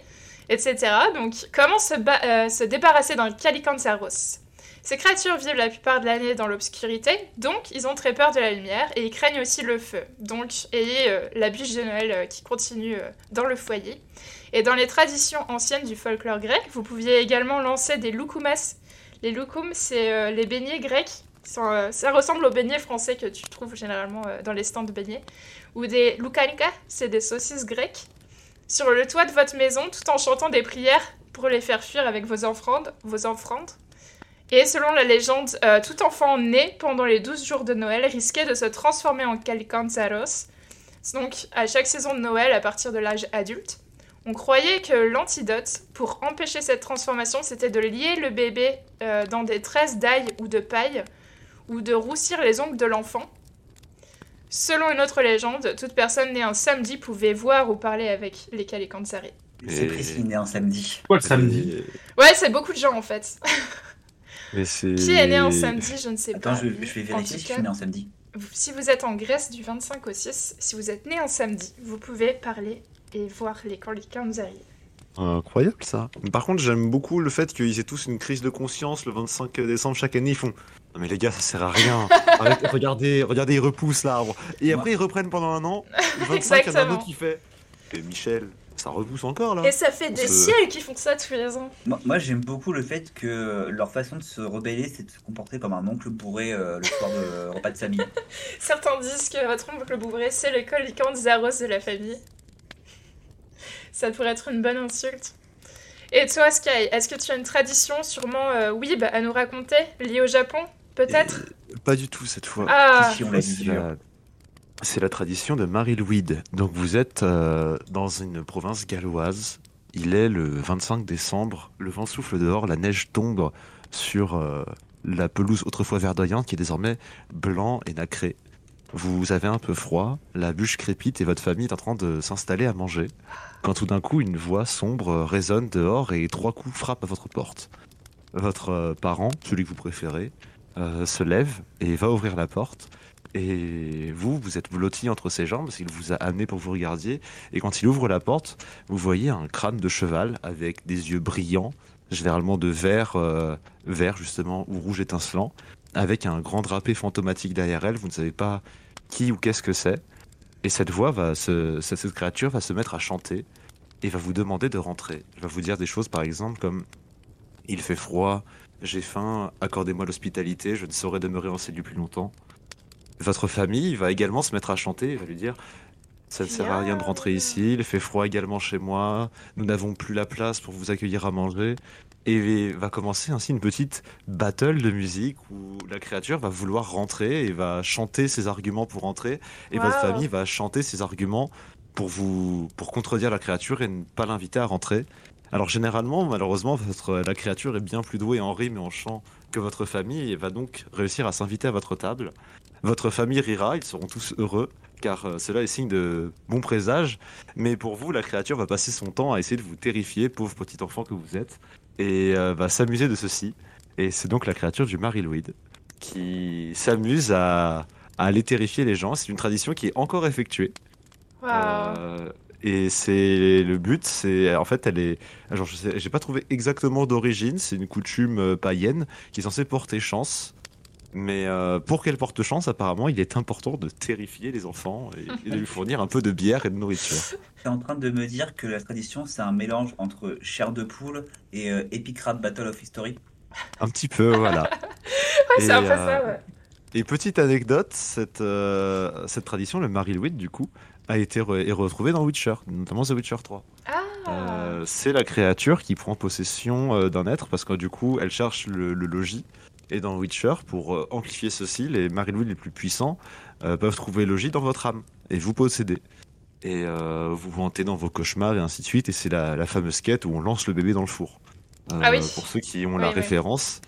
A: etc. Donc, comment se débarrasser d'un Calicanzaros ces créatures vivent la plupart de l'année dans l'obscurité, donc ils ont très peur de la lumière et ils craignent aussi le feu. Donc ayez euh, la bûche de Noël euh, qui continue euh, dans le foyer. Et dans les traditions anciennes du folklore grec, vous pouviez également lancer des loukumas. Les loukoums, c'est les beignets grecs. Ça ressemble aux beignets français que tu trouves généralement dans les stands de beignets. Ou des loukanika, c'est des saucisses grecques. Sur le toit de votre maison, tout en chantant des prières pour les faire fuir avec vos offrandes. Vos offrandes. Et selon la légende, euh, tout enfant né pendant les 12 jours de Noël risquait de se transformer en Calicanzaros. Donc, à chaque saison de Noël, à partir de l'âge adulte, on croyait que l'antidote pour empêcher cette transformation, c'était de lier le bébé euh, dans des tresses d'ail ou de paille, ou de roussir les ongles de l'enfant. Selon une autre légende, toute personne née un samedi pouvait voir ou parler avec les Calicanzari.
D: C'est précis, né un samedi.
B: Quoi le samedi?
A: Ouais, c'est beaucoup de gens en fait.
C: Mais c'est.
A: Qui est né un samedi, je ne sais
D: Attends,
A: pas.
D: je, je vais
A: En
D: vérifier si je suis né un samedi.
A: Vous- Si vous êtes en Grèce du 25 au 6, si vous êtes né un samedi, vous pouvez parler et voir les Calicanzari.
C: Incroyable ça. Par contre, j'aime beaucoup le fait qu'ils aient tous une crise de conscience le 25 décembre chaque année. Ils font Non, mais les gars, ça sert à rien. Arrête- regardez, regardez, ils repoussent l'arbre. Et après, ils reprennent pendant un an. Le 25, il y en a un autre qui fait Et Michel, ça repousse encore là
A: Et ça fait des siècles qu'ils font ça tous les ans.
D: Moi, moi, j'aime beaucoup le fait que leur façon de se rebeller, c'est de se comporter comme un oncle bourré euh, le soir de repas de famille.
A: Certains disent que votre oncle bourré, c'est le Calicanzaros de la famille. Ça pourrait être une bonne insulte. Et toi, Sky, est-ce que tu as une tradition sûrement euh, weeb à nous raconter, liée au Japon Peut-être
C: Pas du tout cette fois.
A: Ah,
D: Si, si, on l'a
C: C'est la... tradition de Marie-Louise. Donc vous êtes euh, dans une province galloise. Il est le 25 décembre. Le vent souffle dehors, la neige tombe sur euh, la pelouse autrefois verdoyante qui est désormais blanc et nacré. Vous avez un peu froid, la bûche crépite et votre famille est en train de s'installer à manger. Quand tout d'un coup une voix sombre résonne dehors et trois coups frappent à votre porte. Votre euh, parent, celui que vous préférez, se lève et va ouvrir la porte. Et vous, vous êtes blotti entre ses jambes parce qu'il vous a amené pour vous regardiez. Et quand il ouvre la porte, vous voyez un crâne de cheval avec des yeux brillants, généralement de vert, euh, vert justement ou rouge étincelant, avec un grand drapé fantomatique derrière elle. Vous ne savez pas qui ou qu'est-ce que c'est. Et cette voix va se, cette, créature va se mettre à chanter et va vous demander de rentrer. Elle va vous dire des choses par exemple comme il fait froid, j'ai faim, accordez-moi l'hospitalité, je ne saurais demeurer en cellule plus longtemps. Votre famille va également se mettre à chanter va lui dire Ça ne sert à rien de rentrer ici, il fait froid également chez moi, nous n'avons plus la place pour vous accueillir à manger. Et va commencer ainsi une petite battle de musique où la créature va vouloir rentrer et va chanter ses arguments pour rentrer. Et votre famille va chanter ses arguments pour vous pour contredire la créature et ne pas l'inviter à rentrer. Alors généralement, malheureusement, votre, la créature est bien plus douée en rime et en chant que votre famille va donc réussir à s'inviter à votre table. Votre famille rira, ils seront tous heureux, car euh, cela est signe de bon présage. Mais pour vous, la créature va passer son temps à essayer de vous terrifier, pauvre petit enfant que vous êtes. et euh, va s'amuser de ceci. Et c'est donc la créature du Marilouide qui s'amuse à, à aller terrifier les gens. C'est une tradition qui est encore effectuée. Euh, et c'est le but, c'est en fait, elle est, genre, je sais, j'ai pas trouvé exactement d'origine. C'est une coutume euh, païenne qui est censée porter chance. Mais euh, pour qu'elle porte chance, apparemment, il est important de terrifier les enfants et, et de lui fournir un peu de bière et de nourriture.
D: T'es en train de me dire que la tradition, c'est un mélange entre chair de poule et euh, Epic Rap Battle of History.
C: Un petit peu, voilà.
A: Ouais, c'est
C: Et,
A: un peu
C: euh,
A: ça, ouais.
C: Et petite anecdote, cette, euh, cette tradition, le Marilouide, du coup, a été re- est retrouvée dans Witcher, notamment The Witcher 3.
A: Ah
C: Euh, c'est la créature qui prend possession euh, d'un être parce que du coup, elle cherche le, le logis. Et dans Witcher, pour euh, amplifier ceci, les Marilouides les plus puissants euh, peuvent trouver logis dans votre âme et vous posséder. Et euh, vous vous hantez dans vos cauchemars et ainsi de suite. Et c'est la, la fameuse quête où on lance le bébé dans le four.
A: Ah oui.
C: Pour ceux qui ont
A: Oui,
C: la
A: oui.
C: référence.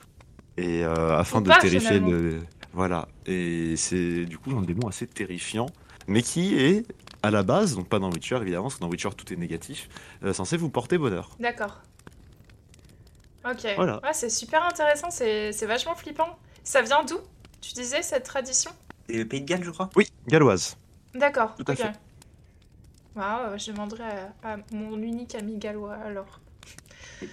C: Et afin
A: Ou
C: de
A: pas,
C: terrifier le. Voilà. Et c'est du coup un démon assez terrifiant. Mais qui est, à la base, donc pas dans Witcher évidemment, parce que dans Witcher tout est négatif, euh, censé vous porter bonheur.
A: D'accord. Ok.
C: Voilà.
A: Ouais, c'est super intéressant, c'est c'est vachement flippant. Ça vient d'où Tu disais cette tradition?
D: C'est le Pays de Galles, je crois?
C: Oui, galloise.
A: D'accord.
C: Tout à fait.
A: Waouh, je demanderai à, à mon unique ami gallois alors.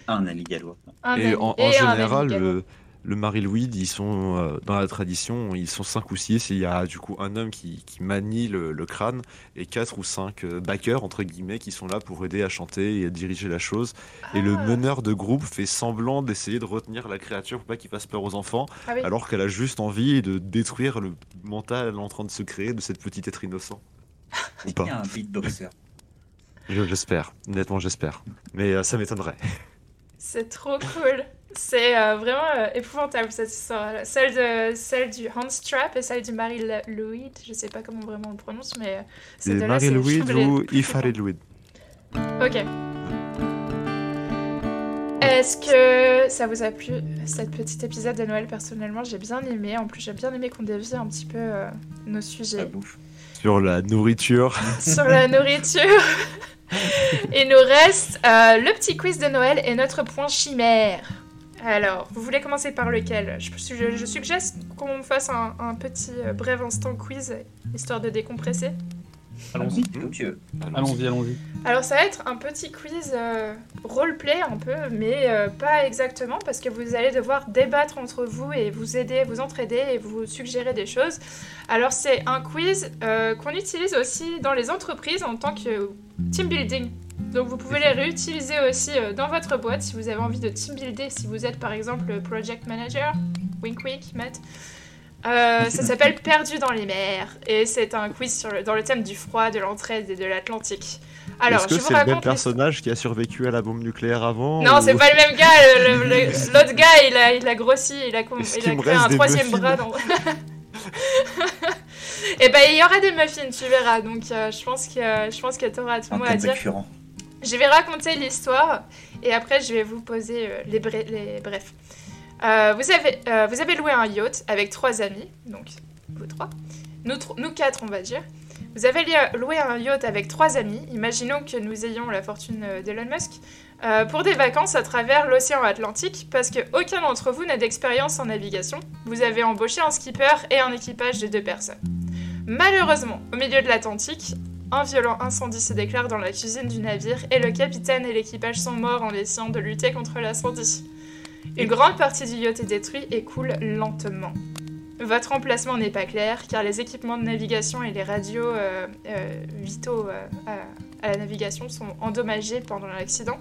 D: Un ami gallois.
A: Un
C: et
A: ami-
C: en, en
A: et un ami
C: général,
A: gallois.
C: Le, le Marie-Louis, ils sont euh, dans la tradition, ils sont cinq ou six. et Il y a du coup un homme qui, qui manie le, le crâne et quatre ou cinq euh, backers entre guillemets qui sont là pour aider à chanter et à diriger la chose. Et le
A: Ah.
C: meneur de groupe fait semblant d'essayer de retenir la créature pour pas qu'il fasse peur aux enfants,
A: Ah oui.
C: alors qu'elle a juste envie de détruire le mental en train de se créer de cette petite être innocent. Ou
D: Il y
C: pas.
D: a un beatboxer.
C: Je- J'espère. Honnêtement, j'espère. Mais euh, ça m'étonnerait.
A: C'est trop cool. C'est euh, vraiment euh, épouvantable cette histoire. Celle, de, celle du Hans Trap et celle du Marie Louis. Je sais pas comment vraiment on le prononce, mais euh, ces
C: C'est
A: trouve les
C: ou
A: flippants.
C: Ifared-Louis.
A: Ok. Est-ce que ça vous a plu cette petite épisode de Noël Personnellement, j'ai bien aimé. En plus, j'ai bien aimé qu'on dévie un petit peu euh, nos sujets.
C: Sur la nourriture.
A: sur la nourriture. Et nous reste euh, le petit quiz de Noël et notre point chimère. Alors, vous voulez commencer par lequel? Je, je- je suggère qu'on fasse un, un petit euh, bref instant quiz, histoire de décompresser.
B: Allons-y.
D: Comme tu veux.
B: Allons-y, allons-y.
A: Alors ça va être un petit quiz euh, roleplay un peu, mais euh, pas exactement, parce que vous allez devoir débattre entre vous et vous aider, vous entraider et vous suggérer des choses. Alors c'est un quiz euh, qu'on utilise aussi dans les entreprises en tant que team building. Donc vous pouvez les réutiliser aussi euh, dans votre boîte si vous avez envie de team builder, si vous êtes par exemple project manager, wink wink, Matt. Euh, ça s'appelle Perdu dans les mers et c'est un quiz sur le- dans le thème du froid, de l'entraide et de l'Atlantique. Alors,
C: Est-ce que
A: je vous
C: c'est le même personnage qui a survécu à la bombe nucléaire avant
A: Non,
C: ou-
A: c'est pas le même gars. le- le- L'autre gars, il a, il a grossi, il a, com- il a créé un troisième bras. Dans... Et ben, il y aura des muffins, tu verras. Donc, euh, je pense que je pense que t'auras tout
D: Un
A: mot à dire. Je vais raconter l'histoire et après, je vais vous poser euh, les, bre- les brefs. Euh, vous, avez, euh, vous avez loué un yacht avec trois amis, donc vous trois. Nous, nous quatre, on va dire. Vous avez loué un yacht avec trois amis. Imaginons que nous ayons la fortune d'Elon Musk. pour des vacances à travers l'océan Atlantique, parce que aucun d'entre vous n'a d'expérience en navigation. Vous avez embauché un skipper et un équipage de deux personnes. Malheureusement, au milieu de l'Atlantique, un violent incendie se déclare dans la cuisine du navire et le capitaine et l'équipage sont morts en essayant de lutter contre l'incendie. Une grande partie du yacht est détruite et coule lentement. Votre emplacement n'est pas clair car les équipements de navigation et les radios euh, euh, vitaux euh, à, la navigation sont endommagés pendant l'accident.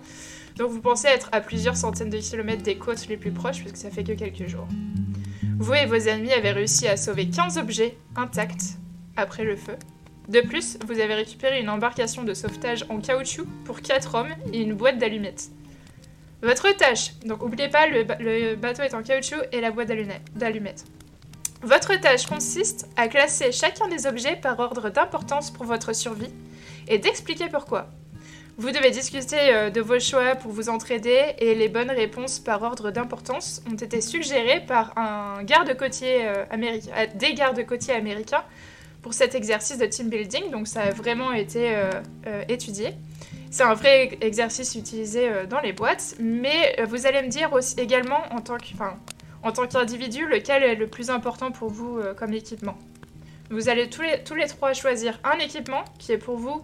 A: Donc vous pensez être à plusieurs centaines de kilomètres des côtes les plus proches puisque ça fait que quelques jours. Vous et vos amis avez réussi à sauver 15 objets intacts après le feu. De plus, vous avez récupéré une embarcation de sauvetage en caoutchouc pour 4 hommes et une boîte d'allumettes. Votre tâche, donc n'oubliez pas, le, ba- le bateau est en caoutchouc et la boîte d'allumette- d'allumettes. Votre tâche consiste à classer chacun des objets par ordre d'importance pour votre survie et d'expliquer pourquoi. Vous devez discuter euh, de vos choix pour vous entraider et les bonnes réponses par ordre d'importance ont été suggérées par euh, euh, des gardes-côtiers américains pour cet exercice de team building, donc ça a vraiment été euh, euh, étudié. C'est un vrai exercice utilisé euh, dans les boîtes, mais vous allez me dire aussi également en tant en tant qu'individu lequel est le plus important pour vous comme équipement. Vous allez tous les, tous les trois choisir un équipement qui est pour vous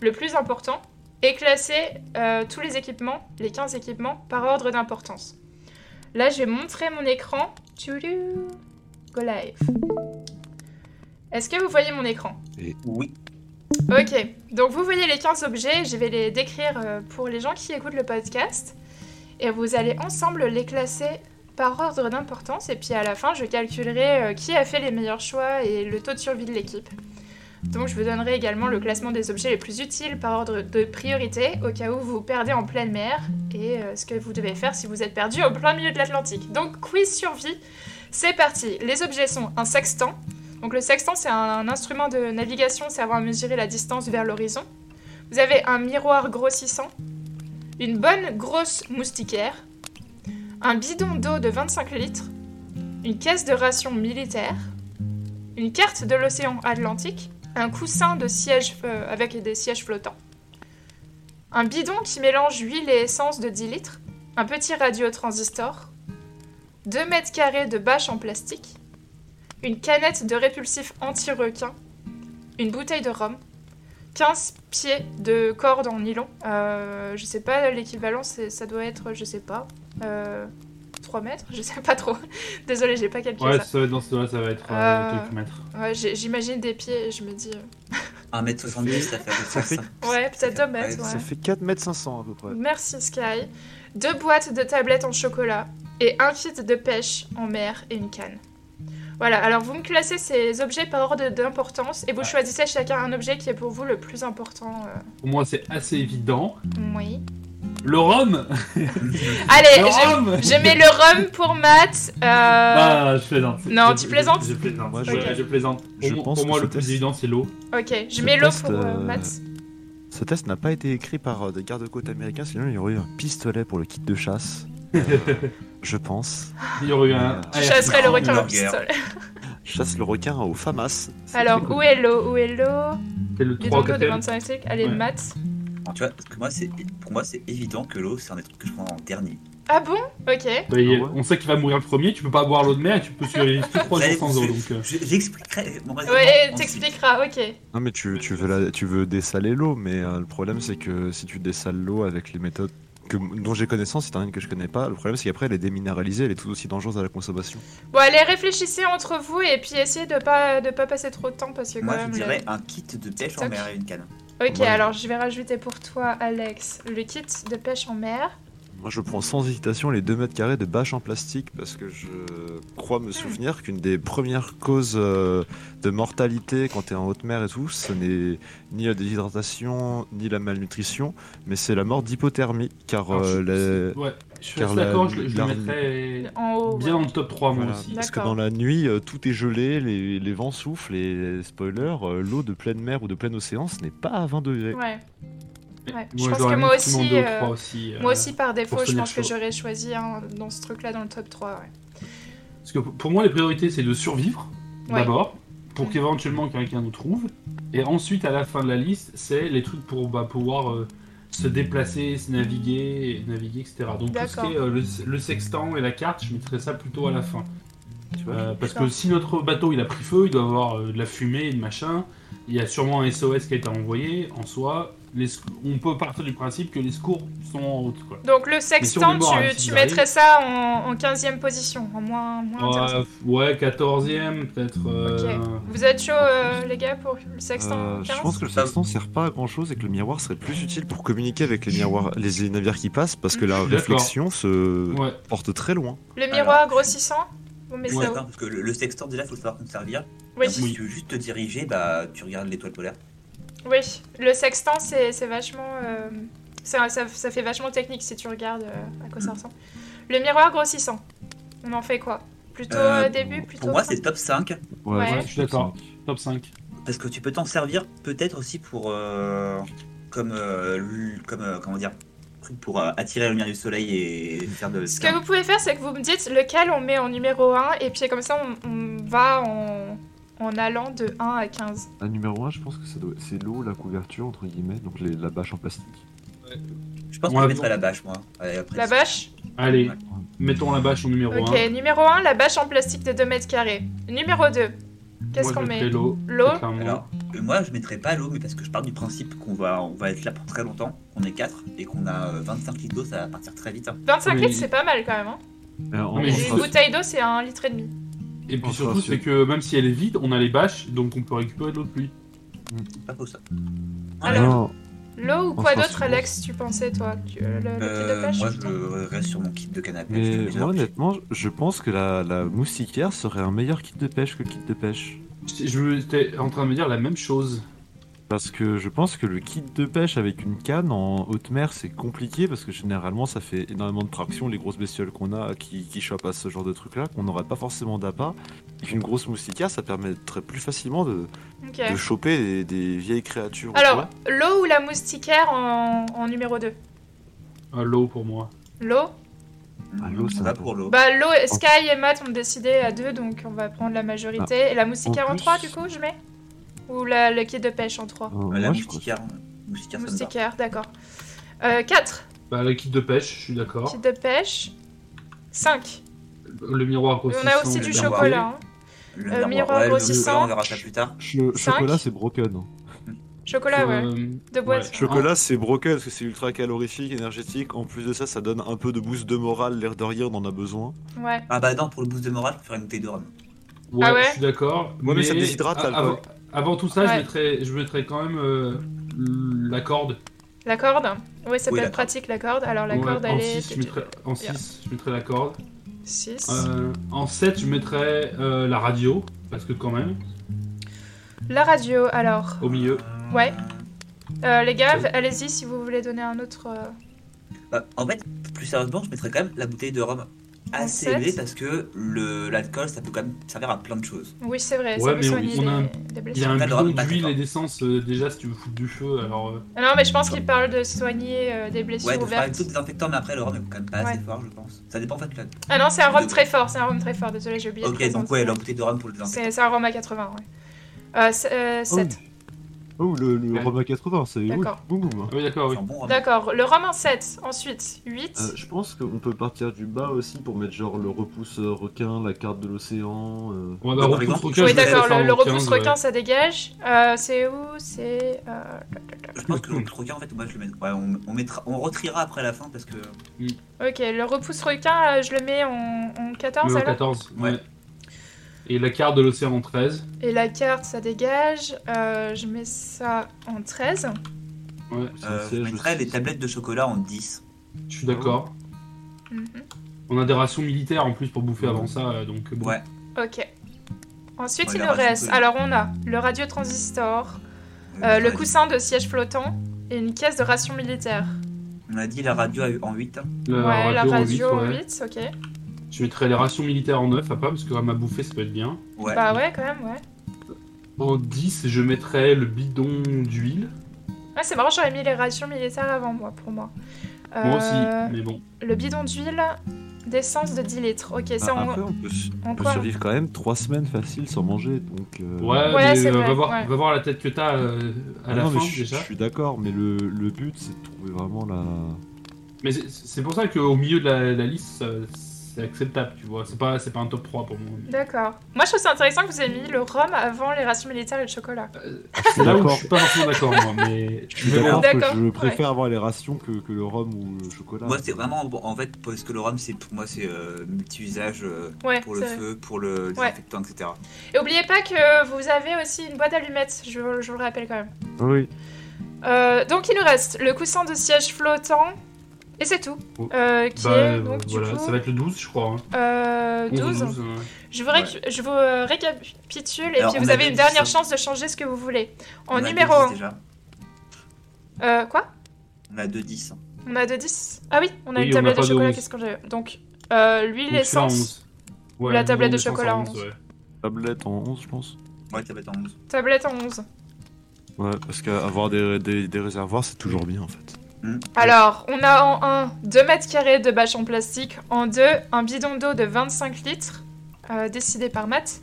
A: le plus important et classer tous les équipements, les 15 équipements, par ordre d'importance. Là, je vais montrer mon écran. Go live. Est-ce que vous voyez mon écran
D: Oui.
A: Ok, donc vous voyez les 15 objets, je vais les décrire euh, pour les gens qui écoutent le podcast. Et vous allez ensemble les classer par ordre d'importance. Et puis à la fin, je calculerai euh, qui a fait les meilleurs choix et le taux de survie de l'équipe. Donc je vous donnerai également le classement des objets les plus utiles par ordre de priorité au cas où vous perdez en pleine mer et euh, ce que vous devez faire si vous êtes perdu au plein milieu de l'Atlantique. Donc quiz survie, c'est parti. Les objets sont un sextant. Donc le sextant c'est un instrument de navigation servant à mesurer la distance vers l'horizon. Vous avez un miroir grossissant, une bonne grosse moustiquaire, un bidon d'eau de 25 litres, une caisse de ration militaire, une carte de l'océan Atlantique, un coussin de siège avec des sièges flottants, un bidon qui mélange huile et essence de 10 litres, un petit radiotransistor, 2 mètres carrés de bâche en plastique, une canette de répulsif anti-requin, une bouteille de rhum, 15 pieds de corde en nylon. Euh, je sais pas l'équivalent, ça doit être, je sais pas, euh, 3 mètres, je sais pas trop. Désolée, j'ai pas calculé
B: Ouais,
A: ça.
B: ça va être dans ce là ça va être
A: Euh,
B: euh, quelques mètres.
A: Ouais, j'imagine des pieds et je me dis. euh,
D: 1m70, ça fait
C: Ça fait-.
A: Ouais, peut-être 2
D: Ouais,
A: mètres.
C: Ça fait 4 mètres 500 à peu près.
A: Merci Sky. Deux boîtes de tablettes en chocolat et un kit de pêche en mer et une canne. Voilà, alors vous me classez ces objets par ordre d'importance et vous choisissez chacun un objet qui est pour vous le plus important. euh,
B: Pour moi, c'est assez évident.
A: Oui.
B: Le rhum
A: Allez,
B: Le
A: je,
B: rhum
A: je mets le rhum pour Matt. euh,
B: Ah, je plaisante.
A: non,
B: Je-
A: tu plaisantes?
B: Je, plaisante.
C: Moi,
B: je, plaisante. Pour,
C: je
B: moi-
C: pense
B: pour moi,
C: que
B: le plus évident, c'est l'eau.
A: Ok, je
C: Ce
A: mets l'eau pour euh, Matt.
C: Ce test n'a pas été écrit par des gardes-côtes américains, sinon il y aurait eu un pistolet pour le kit de chasse. je pense.
B: Il y aurait eu un.
A: Je chasserai le requin au pistolet.
C: Je chasse le requin au FAMAS.
A: Alors, où est l'eau Où est l'eau
B: C'est le
A: Les
B: 3
A: d'eau de
B: 4
A: 25 litres. Allez,
B: Ouais.
A: Matt.
D: Alors, tu vois, parce que moi, c'est, pour moi, c'est évident que l'eau, c'est un des trucs que je prends en dernier.
A: Ah bon? Ok.
B: Bah,
C: Ah ouais
B: On sait qu'il va mourir le premier, tu peux pas boire l'eau de mer et tu peux survivre plus de 3
D: Vous allez-
B: jours sans eau. Donc, euh,
D: Je- J'expliquerai.
A: Ouais, t'expliqueras, ok.
C: Non mais tu, tu veux la- tu veux dessaler l'eau, mais euh, le problème c'est que si tu dessales l'eau avec les méthodes que, dont j'ai connaissance, c'est un que je connais pas, le problème c'est qu'après elle est déminéralisée, elle est tout aussi dangereuse à la consommation.
A: Bon, allez, réfléchissez entre vous et puis essayez de pas, de pas passer trop de temps parce que quand
D: Moi, je
A: même.
D: dirais
A: le-
D: un kit de pêche en mer et une canne.
A: Ok,
C: Ouais.
A: alors je vais rajouter pour toi, Alex, le kit de pêche en mer.
C: Moi je prends sans hésitation les 2 mètres carrés de bâche en plastique parce que je crois me souvenir qu'une des premières causes euh, de mortalité quand t'es en haute mer et tout, ce n'est ni la déshydratation ni la malnutrition, mais c'est la mort d'hypothermie car
B: alors, je-
C: euh, les-
B: Ouais, je suis
C: car
B: assez
C: la-
B: d'accord, je, je le mettrais
A: En haut.
B: bien dans le top 3 moi
C: Voilà.
B: aussi.
C: Parce que dans la nuit, euh, tout est gelé, les, les vents soufflent et spoiler, l'eau de pleine mer ou de plein océan, ce n'est pas à 20 degrés.
A: Ouais. Ouais, je
B: Moi,
A: pense que moi aussi, euh,
B: aussi, euh,
A: Moi aussi, par défaut, je pense que j'aurais choisi un dans ce truc-là dans le top 3. Ouais.
B: Parce que pour moi, les priorités, c'est de survivre,
A: Ouais.
B: d'abord, pour
A: Mm.
B: qu'éventuellement quelqu'un nous trouve. Et ensuite, à la fin de la liste, c'est les trucs pour bah, pouvoir euh, se déplacer, se naviguer, naviguer, etc. Donc tout ce qui est euh, le, le sextant et la carte, je mettrais ça plutôt à la fin.
C: Tu vois,
B: Euh, parce que si notre bateau il a pris feu, il doit avoir euh, de la fumée et de machin. Il y a sûrement un SOS qui a été envoyé. En soi, les on peut partir du principe que les secours sont en route. Quoi.
A: Donc le sextant, tu, mettrais ça en, en 15e position, en moins.
B: Ouais, ouais, 14ème peut-être. euh,
A: Ok. Vous êtes chaud, euh, les gars, pour le sextant
C: Euh,
A: 15
C: je pense que le sextant sert pas à grand chose et que le miroir serait plus utile pour communiquer avec les miroirs, les navires qui passent parce que la réflexion se
B: Ouais,
C: porte très loin.
A: Le miroir grossissant Vous mettez
D: Je suis
A: ça
D: parce que le, le sextant, déjà, il faut savoir s'en servir.
A: Oui.
D: si tu veux juste te diriger, bah, tu regardes l'étoile polaire.
A: Oui, le sextant, c'est c'est vachement. euh, ça, ça- ça fait vachement technique si tu regardes euh, à quoi ça ressemble. Le miroir grossissant, on en fait quoi? Plutôt
D: Euh,
A: début, plutôt
D: Pour moi, c'est top 5.
A: Ouais.
B: ouais, je suis d'accord. Top 5.
D: Parce que tu peux t'en servir peut-être aussi pour. euh, comme. euh, comme euh, comment dire Pour euh, attirer la lumière du soleil et faire de.
A: Ce que vous pouvez faire, c'est que vous me dites lequel on met en numéro 1, et puis comme ça, on, on va en, en allant de 1 à 15.
C: Un numéro 1, je pense que ça doit- c'est l'eau, la couverture, entre guillemets, donc les- la bâche en plastique.
D: Je pense
B: On
D: que je
B: va-
D: mettrai la bâche, moi. Allez, après,
A: La bâche?
B: Allez,
D: Ouais.
B: mettons la bâche en numéro 1.
A: Ok, numéro 1, la bâche en plastique de 2 mètres carrés. Numéro 2, qu'est-ce qu'on met?
B: l'eau.
D: Alors, euh, moi, je mettrais pas l'eau, mais parce que je pars du principe qu'on va, on va être là pour très longtemps, qu'on est 4 et qu'on a euh, 25 litres d'eau, ça va partir très vite. hein.
A: 25
B: Oui.
A: litres, c'est pas mal quand même. Hein.
C: Euh,
A: Une bouteille d'eau, c'est un litre et demi.
B: Et puis surtout,
C: c'est-
B: que même si elle est vide, on a les bâches, donc on peut récupérer de l'eau de pluie.
D: C'est pas faux ça.
A: Alors, L'eau ou quoi d'autre, Alex, tu pensais toi tu, le, le kit de
D: Euh,
A: pêche
D: moi, je reste sur mon kit de pêche.
C: mais
D: euh,
C: moi honnêtement, je pense que la, la moustiquaire serait un meilleur kit de pêche que le kit de pêche.
B: Je je- j'étais en train de me dire la même chose.
C: Parce que je pense que le kit de pêche avec une canne en haute mer c'est compliqué parce que généralement ça fait énormément de traction les grosses bestioles qu'on a qui, qui chopent à ce genre de truc là qu'on n'aurait pas forcément d'appât et qu'une grosse moustiquaire ça permettrait plus facilement de, choper des, des vieilles créatures.
A: Alors, l'eau ou la moustiquaire en, en numéro 2
B: Ah, l'eau pour moi.
A: L'eau?
C: Ah, l'eau,
D: ça va pour l'eau.
A: Bah, l'eau, Sky et Matt ont décidé à deux, donc on va prendre la majorité. Et la moustiquaire
C: En
A: en
C: plus-
A: 3, du coup, je mets? Ou la, le kit de pêche en 3
C: Euh,
D: Euh, la
C: moi, je
D: moustiquaire, moustiquaire, ça me va.
A: Moustiquaire, d'accord. Euh, 4,
B: Bah, le kit de pêche, je suis d'accord.
A: kit de pêche. 5.
B: Le miroir grossissant.
A: On a aussi
D: le
A: du
D: miroir.
A: chocolat. hein.
D: Le
A: Euh, miroir
D: ouais, le
A: grossissant.
D: chocolat, on verra ça plus tard.
C: Cho-
A: Cinq.
C: chocolat c'est broken.
A: Chocolat, ouais.
B: Euh,
A: De boîte.
C: Chocolat c'est broken parce que c'est ultra calorifique, énergétique. En plus de ça, ça donne un peu de boost de morale, l'air de rien, on en a besoin.
A: Ouais.
D: Ah bah non, pour le boost de morale, je préfère une bouteille de rhum.
B: Ouais,
A: Ah ouais
B: je suis d'accord.
C: Ouais, mais ça déshydrate,
B: a-
C: l'alcool.
B: Avant, avant tout ça,
A: Ouais.
B: je, mettrais, je mettrais quand même euh, la corde.
A: La corde Oui, ça
D: Oui,
A: peut être pratique, la corde. Alors, la
B: Ouais,
A: corde,
B: en
A: elle est...
B: 6, je mettrais, en six, je mettrais la corde.
A: 6.
B: Euh, en 7, je mettrais euh, la radio, parce que quand même,
A: La radio, alors.
B: au milieu.
A: Ouais. Euh, les gars, allez-y si vous voulez donner un autre...
D: Bah, en fait, plus sérieusement, je mettrais quand même la bouteille de rhum assez
A: sept.
D: élevée parce que le l'alcool, ça peut quand même servir à plein de choses.
A: Oui, c'est vrai,
B: Ouais,
A: ça peut
B: mais
A: soigner
B: on a un-
A: les, les
B: Il y a un bidon d'huile et d'essence, euh, déjà, si tu veux foutre du feu, alors... euh,
A: Ah non, mais je pense qu'il parle de soigner euh, des blessures
D: Ouais, de faire
A: ouvertes.
D: avec tout désinfectant, mais après, le rhum est quand même pas assez
A: Ouais.
D: fort, je pense. Ça dépend en fait. Là.
A: Ah non, c'est un rhum très fort, c'est un rhum très fort, désolé, j'ai oublié de
D: Ok, donc ouais, la bouteille de rhum pour le désinfectant.
A: C'est un rhum à 80, ouais. Euh, c'est- euh, 7.
C: Oh, le, le
B: Ouais.
C: à 80, c'est oui,
A: D'accord.
C: boum boum.
B: Ah oui, d'accord, oui.
D: Bon.
A: D'accord, le en 7. Ensuite, 8.
C: Euh, je pense qu'on peut partir du bas aussi pour mettre genre le repousse euh, requin, la carte de l'océan. euh.
B: On va
D: Bah,
B: repousse
D: exemple,
B: requin,
A: oui, d'accord, le, le repousse
B: 15, ouais.
A: requin, ça dégage. Euh, c'est où? C'est... euh,
D: Je pense que le requin, en fait, moi je le mets. Ouais, on, on, mettra, on retriera après la fin parce que.
A: Ok, le repousse requin, je le mets en, en 14
B: Mais au
A: alors
B: 14, ouais. Et la carte de l'océan en 13.
A: Et la carte, ça dégage. Euh, je mets ça en 13.
B: Ouais,
D: Euh, je mettrais les tablettes de chocolat en 10.
B: je suis d'accord.
A: Mhm.
B: On a des rations militaires en plus pour bouffer avant ça, euh, donc bon.
D: Ouais.
A: Ok. Ensuite,
D: Ouais,
A: il
D: la
A: nous reste. Alors, on a le radiotransistor,
D: Euh,
A: euh,
D: on
A: le coussin de siège flottant et une caisse de ration militaire.
D: On a dit la radio en 8.
B: La
A: ouais, la
B: en
A: radio en
B: 8, ouais.
A: 8, ok.
B: Je mettrais les rations militaires en 9 à pas, parce que à ma bouffée ça peut être bien.
D: Ouais.
A: Bah ouais, quand même, ouais.
B: En 10, je mettrais le bidon d'huile.
A: Ouais, c'est marrant, j'aurais mis les rations militaires avant, moi, pour moi.
B: Moi aussi,
A: Euh,
B: mais bon.
A: Le bidon d'huile d'essence de 10 litres. Ok, ça,
C: Ah,
A: on...
C: Après, on peut, on survivre quand même 3 semaines facile sans manger. Donc, euh,
B: Ouais,
A: Ouais,
B: mais
A: c'est
B: euh,
A: vrai,
B: va, voir,
A: ouais.
B: va voir la tête que t'as euh, à
C: Ah
B: la
C: non, mais
B: fin
C: je,
B: déjà.
C: je suis d'accord, mais le, le but c'est de trouver vraiment la.
B: Mais c'est- c'est pour ça qu'au milieu de la, la liste, ça- c'est acceptable, tu vois. C'est pas, c'est pas un top 3 pour moi.
A: D'accord. Moi, je trouve ça intéressant que vous ayez mis le rhum avant les rations militaires et le chocolat.
B: C'est là où
C: d'accord.
B: je suis pas forcément d'accord, moi. Mais
C: Je suis
B: mais bon.
C: d'accord
A: D'accord,
C: que je
A: ouais.
C: préfère avoir les rations que, que le rhum ou le chocolat.
D: Moi, c'est vraiment. bon, en fait, parce que le rhum, c'est pour moi, c'est euh, multi-usage euh,
A: Ouais,
D: pour le
A: c'est vrai.
D: feu, pour le désinfectant, etc.
A: Et oubliez pas que vous avez aussi une boîte d'allumettes, je, je vous le rappelle quand même.
C: Oui.
A: Euh, donc il nous reste le coussin de siège flottant, et c'est tout.
B: Oh.
A: Euh, qui
B: Bah,
A: est
B: euh,
A: donc du
B: voilà,
A: coup
B: ça va être le 12, je crois. hein.
A: euh,
B: 11 ou
A: 12.
B: 12, ouais.
A: Je vous, réc- je vous euh, récapitule, et
D: Alors,
A: puis
D: on
A: vous
D: a
A: avez une
D: dix,
A: dernière
D: hein.
A: chance de changer ce que vous voulez. En
D: On a
A: numéro
D: 2,10
A: 1.
D: déjà.
A: Euh, quoi?
D: On a 2-10.
A: On a de 10 Ah oui, on a
B: Oui,
A: une
B: a
A: tablette
B: pas
A: de chocolat,
B: 11.
A: qu'est-ce qu'on j'ai Donc, euh, l'huile,
B: 11. Ouais,
A: la tablette de chocolat en
B: 11,
A: 11.
B: ouais.
C: Tablette en 11, je pense.
D: Ouais, ça être en 11.
A: tablette en 11.
C: Ouais, parce qu'avoir des, des, des réservoirs, c'est toujours bien en fait.
D: Hmm.
A: Alors, on a en 1 2 mètres carrés de bâche en plastique, en 2 un bidon d'eau de 25 litres, euh, décidé par Matt,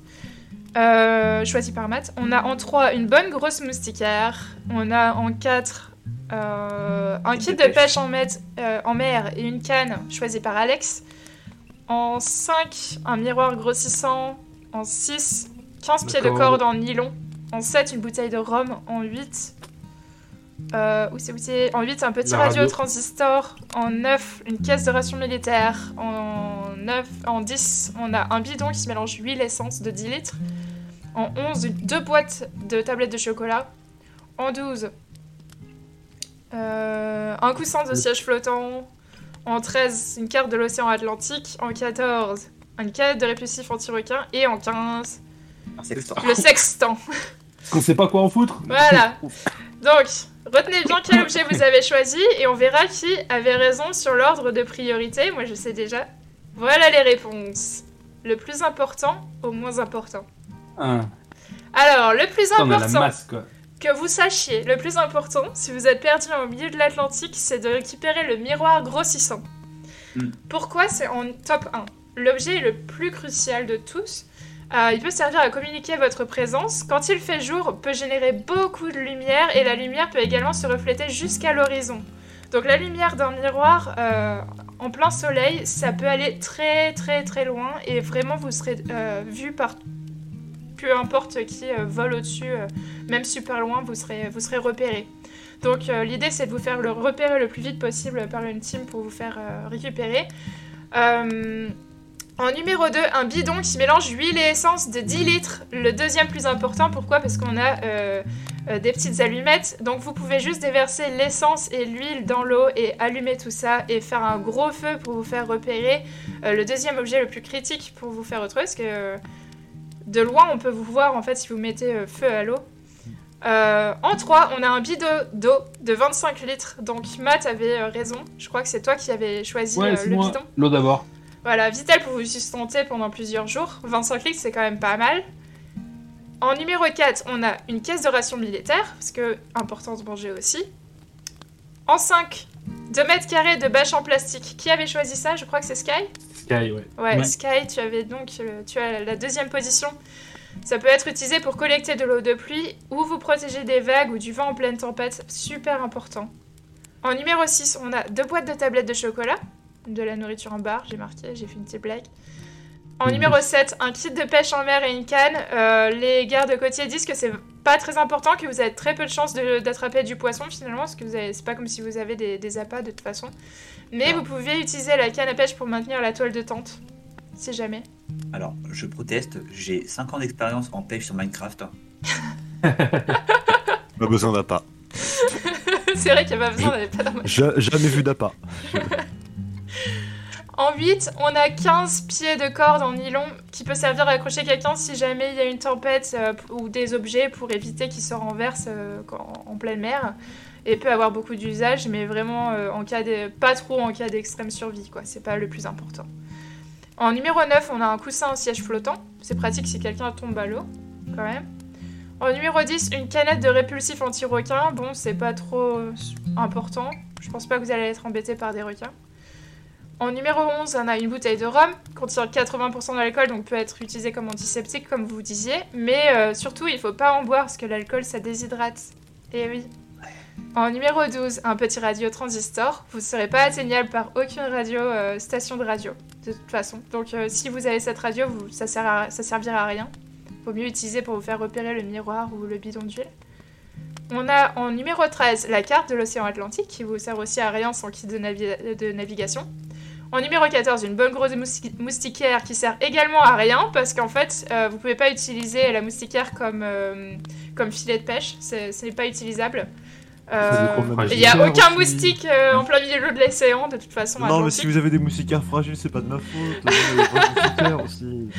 A: euh, choisi par Matt. On a en 3 une bonne grosse moustiquaire, on a en 4 euh, un
D: Kit de pêche.
A: pêche en, en mer et une canne choisi par Alex. En 5, un miroir grossissant. En 6, 15 pieds de corde en nylon. En 7, une bouteille de rhum. En 8, euh, où c'est où c'est En 8, un petit radio,
B: radio.
A: transistor. En 9, une caisse de ration militaire. En 9, en 10, on a un bidon qui se mélange huile essence de 10 litres. En 11, deux boîtes de tablettes de chocolat. En 12, euh, un coussin de siège flottant. En 13, une carte de l'océan Atlantique. En 14, une canette de répulsif anti-requin. Et en 15,
D: Un sextant.
A: le sextant.
B: Parce qu'on sait pas quoi en foutre.
A: Voilà. Donc, retenez bien quel objet vous avez choisi et on verra qui avait raison sur l'ordre de priorité. Moi, je sais déjà. Voilà les réponses. Le plus important au moins important.
B: Ah,
A: Alors, le plus
B: on a la
A: important
B: masse quoi.
A: que vous sachiez, le plus important, si vous êtes perdu au milieu de l'Atlantique, c'est de récupérer le miroir grossissant.
D: Hmm.
A: Pourquoi c'est en top 1 L'objet est le plus crucial de tous. Euh, il peut servir à communiquer votre présence. Quand il fait jour, peut générer beaucoup de lumière et la lumière peut également se refléter jusqu'à l'horizon. Donc la lumière d'un miroir euh, en plein soleil, ça peut aller très très très loin et vraiment vous serez euh, vu par peu importe qui vole au-dessus, même super loin, vous serez, repéré. Donc l'idée c'est de vous faire le repérer le plus vite possible par une team pour vous faire récupérer. En numéro 2, un bidon qui mélange huile et essence de 10 litres. Le deuxième plus important, pourquoi? Parce qu'on a euh, euh, des petites allumettes. Donc vous pouvez juste déverser l'essence et l'huile dans l'eau et allumer tout ça et faire un gros feu pour vous faire repérer. Euh, le deuxième objet le plus critique pour vous faire retrouver, parce que euh, de loin on peut vous voir en fait si vous mettez feu à l'eau. Euh, en 3, on a un bidon d'eau de 25 litres. Donc Matt avait euh, raison. Je crois que c'est toi qui avais choisi
B: Ouais,
A: euh, le
B: moi.
A: bidon.
B: L'eau d'abord.
A: Voilà, vital pour vous sustenter pendant plusieurs jours. 25 litres, c'est quand même pas mal. En numéro 4, on a une caisse de ration militaire, parce que important de manger aussi. En 5, 2 mètres carrés de bâche en plastique. Qui avait choisi ça? Je crois que c'est Sky
B: Sky, ouais.
A: Ouais,
B: Ouais.
A: Sky, tu avais donc le- tu as la deuxième position. Ça peut être utilisé pour collecter de l'eau de pluie ou vous protéger des vagues ou du vent en pleine tempête. Super important. En numéro 6, on a deux boîtes de tablettes de chocolat. De la nourriture en barre, j'ai marqué, j'ai fait une petite blague. En
B: Mhm.
A: numéro 7, un kit de pêche en mer et une canne. Euh, les gardes côtiers disent que c'est pas très important, que vous avez très peu de chances de- d'attraper du poisson finalement, parce que vous avez- c'est pas comme si vous avez des, des appâts de toute façon. Mais
D: Ah.
A: vous pouvez utiliser la canne à pêche pour maintenir la toile de tente, si jamais.
D: Alors, je proteste, j'ai 5 ans d'expérience en pêche sur Minecraft.
C: Pas besoin d'appât.
A: c'est vrai qu'il n'y a pas besoin d'aller pas dans ma-
C: Ja- jamais vu d'appât.
A: En 8, on a 15 pieds de corde en nylon qui peut servir à accrocher quelqu'un si jamais il y a une tempête euh, ou des objets pour éviter qu'ils se renversent euh, en pleine mer. Et peut avoir beaucoup d'usage, mais vraiment euh, en cas de... pas trop en cas d'extrême survie, quoi. C'est pas le plus important. En numéro 9, on a un coussin en siège flottant. C'est pratique si quelqu'un tombe à l'eau, quand même. En numéro 10, une canette de répulsif anti-requin. Bon, c'est pas trop important. Je pense pas que vous allez être embêté par des requins. En numéro 11, on a une bouteille de rhum, contient 80% d'alcool, donc peut être utilisé comme antiseptique, comme vous disiez. Mais euh, surtout, il faut pas en boire, parce que l'alcool, ça déshydrate. Et oui. En numéro 12, un petit radio transistor. Vous ne serez pas atteignable par aucune radio, euh, station de radio, de toute façon. Donc euh, si vous avez cette radio, ça, sert à- ça servira à rien. Vaut mieux utiliser pour vous faire repérer le miroir ou le bidon d'huile. On a en numéro 13 la carte de l'océan Atlantique, qui vous sert aussi à rien sans kit de, de navigation. En numéro 14, une bonne grosse mousti- moustiquaire qui sert également à rien parce qu'en fait, euh, vous pouvez pas utiliser la moustiquaire comme, euh, comme filet de pêche. C'est- Ce n'est pas utilisable. Euh, Il n'y a aucun
C: aussi.
A: moustique euh, en plein milieu de l'océan, de toute façon.
C: Non, mais si vous avez des moustiquaires fragiles, c'est pas de ma faute. Aussi.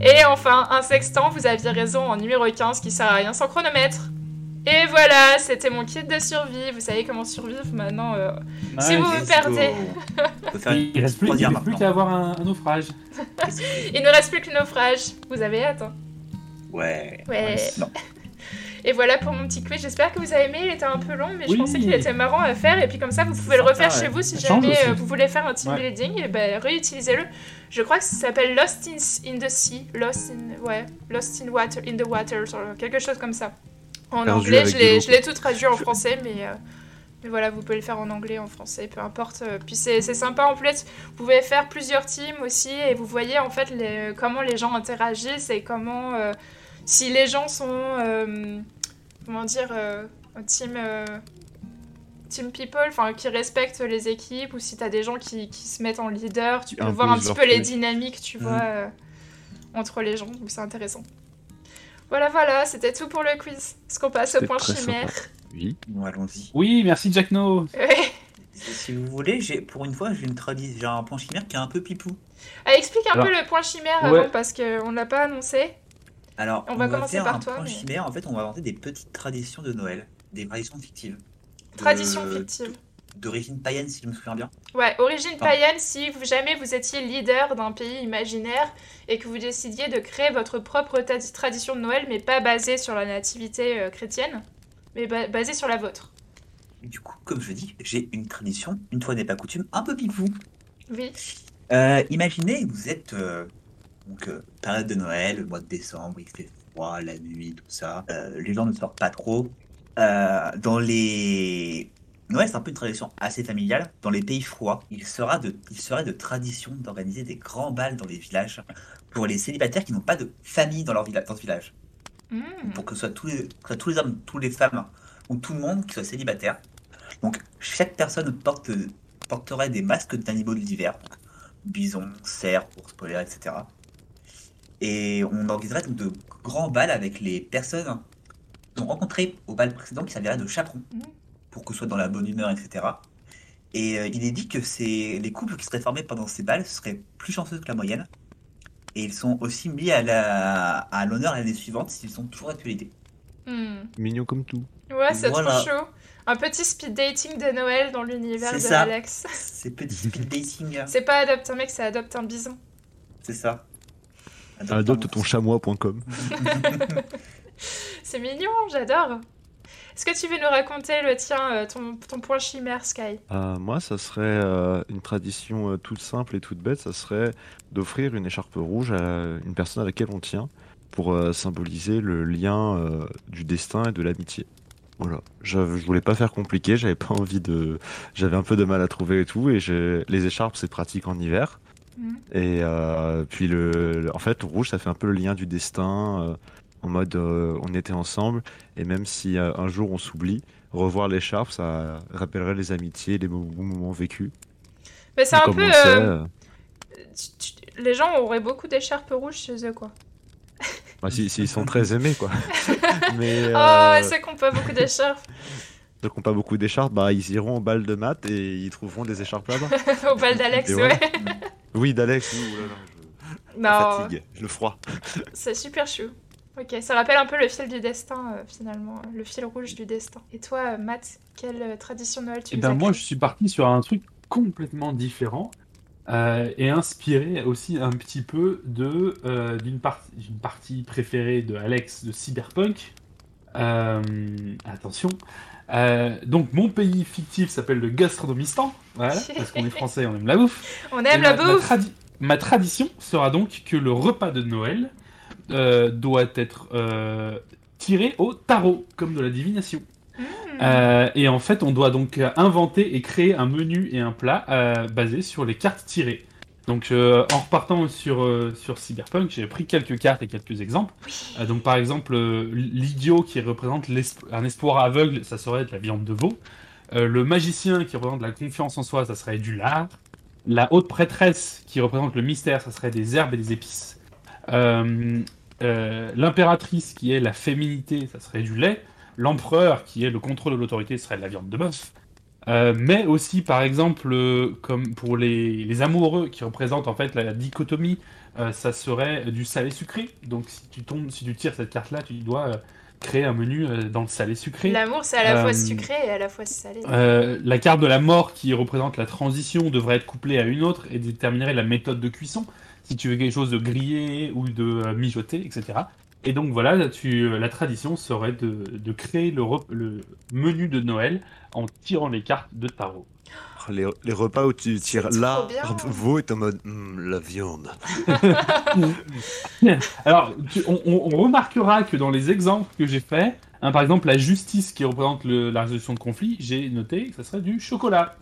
A: Et enfin, un sextant, vous aviez raison, en numéro 15, qui sert à rien sans chronomètre. Et voilà, c'était mon kit de survie. Vous savez comment survivre maintenant. euh, Si vous vous perdez.
B: Il reste plus, il
D: croisière
B: reste plus qu'à avoir un, un naufrage.
A: Il ne reste plus que le naufrage. Vous avez hâte, hein
D: Ouais.
A: Ouais.
D: Non.
A: Et voilà pour mon petit quiz. J'espère que vous avez aimé. Il était un peu long, mais je pensais qu'il était marrant à faire. Et puis comme ça, vous pouvez le refaire
D: ouais.
A: chez vous si
B: Ça
A: jamais euh, vous voulez faire un team
B: Ouais.
A: building. Et ben réutilisez-le. Je crois que ça s'appelle Lost in, in the Sea, Lost in ouais, Lost in Water, in the Water, quelque chose comme ça. En anglais, je l'ai tout traduit en français, mais euh, Mais voilà, vous pouvez le faire en anglais, en français, peu importe. Euh, Puis c'est sympa en plus. Vous pouvez faire plusieurs teams aussi et vous voyez en fait les- comment les gens interagissent et comment. euh, si les gens sont. comment dire. team. Team people, enfin qui respectent les équipes, ou si t'as des gens qui, qui se mettent en leader, tu peux voir un petit peu les dynamiques, tu
D: Mhm.
A: vois, euh, entre les gens, donc c'est intéressant. Voilà, voilà, c'était tout pour le quiz. Est-ce qu'on passe au point chimère
C: Oui.
D: Bon, allons-y.
B: Oui, merci Jack No.
A: Ouais.
D: Si vous voulez, j'ai pour une fois, j'ai une tradition, j'ai un plan chimère qui est un peu pipou.
A: Ah, explique un
B: Alors,
A: peu le point chimère
B: ouais.
A: avant parce qu'on l'a pas annoncé.
D: Alors,
A: On va commencer
D: faire
A: par
D: un
A: toi, mais-
D: chimère. En fait, on va inventer des petites traditions de Noël, des traditions fictives. De-
A: Tradition fictive.
D: D'origine païenne, si je me souviens bien.
A: Ouais, origine païenne, si vous- jamais vous étiez leader d'un pays imaginaire et que vous décidiez de créer votre propre tradition de Noël, mais pas basée sur la nativité euh, chrétienne, mais ba- basée sur la vôtre.
D: Du coup, comme je dis, j'ai une tradition, une fois n'est pas coutume, un peu pipou.
A: Oui.
D: Euh, imaginez, vous êtes euh, donc période de Noël, le mois de décembre, il fait froid, la nuit, tout ça. Les gens ne sortent pas trop. Dans les Noël, c'est un peu une tradition assez familiale. Dans les pays froids, il sera de, il serait de tradition d'organiser des grands bals dans les villages pour les célibataires qui n'ont pas de famille dans leur village, dans ce village.
A: Mmh.
D: Pour que ce soit tous les, soit tous les hommes, toutes les femmes ou tout le monde qui soit célibataire. Donc chaque personne porte, porterait des masques d'animaux de l'hiver, bison, cerf, ours polaire, etc. Et on organiserait donc de grands bals avec les personnes qui ont rencontré au bal précédent qui serviraient de chaperons
A: Mhm.
D: Pour que ce soit dans la bonne humeur, etc. Et euh, il est dit que c'est les couples qui seraient formés pendant ces bals seraient plus chanceux que la moyenne. Et ils sont aussi mis à la- à l'honneur l'année suivante s'ils sont toujours d'actualité.
A: Mmh.
C: Mignon comme tout.
A: Ouais, c'est
D: Voilà.
A: trop chaud. Un petit speed dating de Noël dans l'univers de
D: ça.
A: Alex.
D: C'est petit speed dating.
A: C'est pas adopte un mec, c'est adopte un bison.
D: C'est ça.
C: Adopte ton chamois.com.
A: C'est mignon, j'adore. Est-ce que tu veux nous raconter le tien, euh, ton, ton point chimère, Sky?
C: Euh, moi, ça serait euh, une tradition euh, toute simple et toute bête. Ça serait d'offrir une écharpe rouge à une personne à laquelle on tient pour symboliser le lien du destin et de l'amitié. Voilà. Je, je voulais pas faire compliqué. J'avais pas envie de. J'avais un peu de mal à trouver et tout. Et les écharpes, c'est pratique en hiver.
A: Mhm.
C: Et puis le, le- en fait, le rouge, ça fait un peu le lien du destin. En mode, euh, on était ensemble. Et même si euh, un jour on s'oublie, revoir l'écharpe, ça rappellerait les amitiés, les bons moments vécus.
A: Mais c'est un peu.
C: sait,
A: euh, tu- tu- les gens auraient beaucoup d'écharpes rouges chez eux, quoi.
C: bah, si- s'ils sont très aimés, quoi. Mais
A: Oh,
C: euh,
A: c'est qu'on pas beaucoup d'écharpes
C: ceux qui n'ont pas beaucoup d'écharpes, bah, ils iront au bal de maths et ils trouveront des écharpes là-bas.
A: au bal d'Alex, ouais.
C: oui, d'Alex, oui, oulala, je... la
A: Non,
C: fatigue, le froid.
A: c'est super chou. Ok, ça rappelle un peu le fil du destin, euh, finalement, le fil rouge du destin. Et toi, euh, Matt, quelle euh, tradition de Noël tu
B: Et
A: nous
B: ben moi, je suis parti sur un truc complètement différent euh, et inspiré aussi un petit peu de euh, d'une partie préférée de Alex de Cyberpunk. Euh, attention. Euh, donc mon pays fictif s'appelle le Gastronomistan, voilà, parce qu'on est français, on aime la bouffe.
A: On
B: Et
A: aime la
B: ma, ma
A: bouffe
B: tradi- ma tradition sera donc que le repas de Noël euh, doit être euh, tiré au tarot, comme de la divination.
A: Mmh.
B: Euh, et en fait, on doit donc inventer et créer un menu et un plat basé sur les cartes tirées. Donc, en repartant sur, sur Cyberpunk, j'ai pris quelques cartes et quelques exemples. Donc, par exemple, l'idiot qui représente un espoir aveugle, ça serait de la viande de veau. Le magicien qui représente la confiance en soi, ça serait du lard. La haute prêtresse qui représente le mystère, ça serait des herbes et des épices. Euh, euh, L'impératrice qui est la féminité, ça serait du lait. L'empereur qui est le contrôle de l'autorité, serait de la viande de bœuf. Euh, mais aussi, par exemple, euh, comme pour les, les amoureux qui représentent en fait la, dichotomie, euh, ça serait du salé sucré. Donc, si tu tombes, si tu tires cette carte-là, tu dois créer un menu dans le salé sucré.
A: L'amour, c'est à la fois sucré et à la fois salé.
B: La carte de la mort qui représente la transition devrait être couplée à une autre et déterminerait la méthode de cuisson. Si tu veux quelque chose de grillé ou de euh, mijoté, etc. Et donc voilà, tu, euh, la tradition serait de, de créer le, rep- le menu de Noël en tirant les cartes de tarot.
C: Les, les repas où tu tires là, veau est en mode Hum, la viande.
B: Alors, tu- on, on- on remarquera que dans les exemples que j'ai faits, Hein, par exemple, la justice qui représente le- la résolution de conflit, j'ai noté que ça serait du chocolat.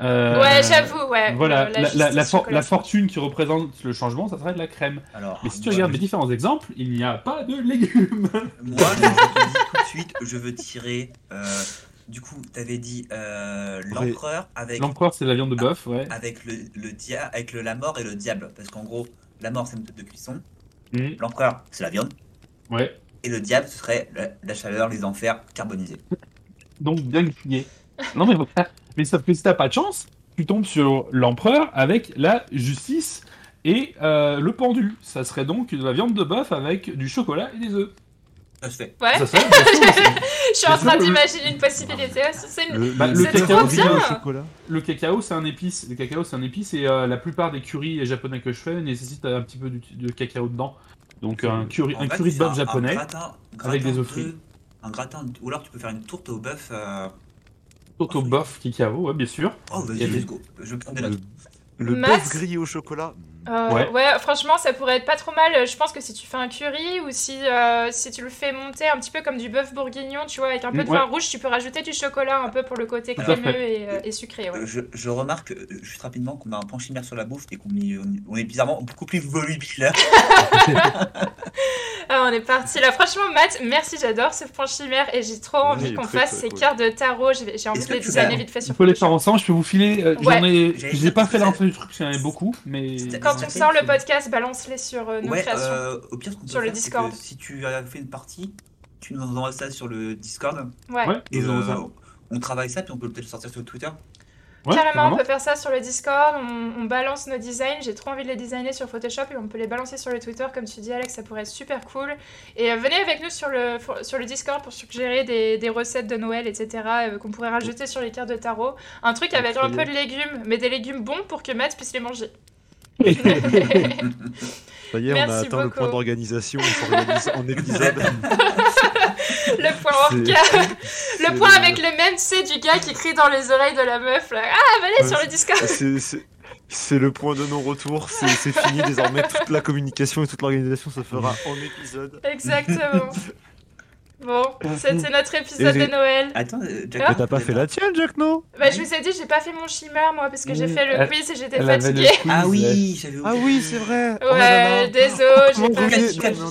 B: Euh,
A: Ouais, j'avoue, ouais.
B: Voilà, la, la-
A: justice
B: la for-
A: chocolat,
B: la
A: c'est-
B: fortune qui représente le changement, ça serait de la crème.
D: Alors,
B: Mais si tu
D: moi,
B: regardes
D: je-
B: les différents exemples, il n'y a pas de légumes.
D: Moi, je te dis tout de suite, je veux tirer. euh, du coup, t'avais dit euh, l'empereur avec,
B: L'empereur, c'est la viande de bœuf, ouais.
D: avec, le, le dia avec le, la mort et le diable. Parce qu'en gros, la mort, c'est une méthode de cuisson.
B: Mhm,
D: L'empereur, c'est la viande.
B: ouais.
D: Et le diable, ce serait la, la chaleur, les enfers carbonisés.
B: Donc bien grillé. non mais voilà. Mais sauf que si t'as pas de chance, tu tombes sur l'empereur avec la justice et euh, le pendu. Ça serait donc de la viande de bœuf avec du chocolat et des œufs.
D: Ça se fait.
A: Ouais,
B: Ça serait bien sûr, c'est-
A: je suis en train d'imaginer une possibilité. C'est une-
C: Le,
B: Bah,
A: trop
B: c'est
A: bien.
C: au
B: un-
C: chocolat.
B: Le cacao, c'est un épice. Le cacao, c'est un épice et euh, la plupart des currys japonais que je fais nécessitent un petit peu de cacao dedans. Donc un curry,
D: En
B: un
D: fait,
B: curry de bœuf japonais.
D: Un gratin,
B: avec des œufs
D: de-
B: frits.
D: Un gratin, ou alors tu peux faire une tourte au bœuf. euh,
B: Tourte au bœuf, cacao, ouais, bien sûr.
D: Oh, vas-y,
B: Et
D: let's go. Je prends des
C: Le,
D: notes.
C: le
A: Max
C: bœuf grillé au chocolat.
A: Euh,
B: Ouais.
A: ouais. franchement, ça pourrait être pas trop mal. Je pense que si tu fais un curry ou si, euh, si tu le fais monter un petit peu comme du bœuf bourguignon, tu vois, avec un peu
B: Mm,
A: de
B: ouais.
A: vin rouge, tu peux rajouter du chocolat un peu pour le côté crémeux et, euh, et sucré. Ouais.
D: Je, je remarque juste rapidement qu'on a un point chimère sur la bouffe et qu'on est, on est bizarrement beaucoup plus volubile.
A: Ah, on est parti là. Franchement, Matt, merci, j'adore ce point chimère et j'ai trop envie qu'on fasse ces cartes de tarot. J'ai envie de les designer vite fait sur
B: Il faut les faire ensemble, je peux vous filer. euh. J'en ai, j'ai
D: dire
B: pas fait l'entrée du truc, parce qu'il y en avait beaucoup, mais.
A: Quand on sort le podcast, balance-les sur euh, nos
D: Ouais,
A: créations.
D: euh, au pire, ce qu'on peut
A: Sur le
D: faire, c'est
A: Discord.
D: que si tu as fait une partie, tu nous envoies ça sur le Discord
A: Ouais.
B: Ouais,
D: et
B: nous
D: euh,
B: ça.
D: on travaille ça, puis on peut peut-être le sortir sur Twitter.
B: Ouais,
A: Carrément, on peut faire ça sur le Discord, on, on balance nos designs, j'ai trop envie de les designer sur Photoshop et on peut les balancer sur le Twitter comme tu dis Alex, ça pourrait être super cool. Et euh, venez avec nous sur le, sur le Discord pour suggérer des, des recettes de Noël, etc. euh, qu'on pourrait rajouter sur les cartes de tarot. Un truc avec un peu de légumes, mais des légumes bons pour que Matt puisse les manger.
C: Ça y est, on a atteint le point d'organisation. En épisode.
A: le point orca, le point avec le même, c'est du gars qui crie dans les oreilles de la meuf là. Ah, venez
C: Ouais,
A: sur le Discord
C: C'est- le point de non-retour. C'est fini désormais. Toute la communication et toute l'organisation se fera en épisode.
A: Exactement. Bon, c'était notre épisode de Noël.
D: Attends, euh, Jack,
A: Ah.
C: T'as pas fait la tienne, Jack, non?
A: Bah, je vous ai dit, j'ai pas fait mon chimère moi parce que j'ai fait le
B: elle-
A: quiz et j'étais fatiguée.
D: Ah oui, j'avais
C: Ah oui, c'est vrai. Oh
A: Ouais,
C: là.
A: désolé, j'ai pas-
C: vous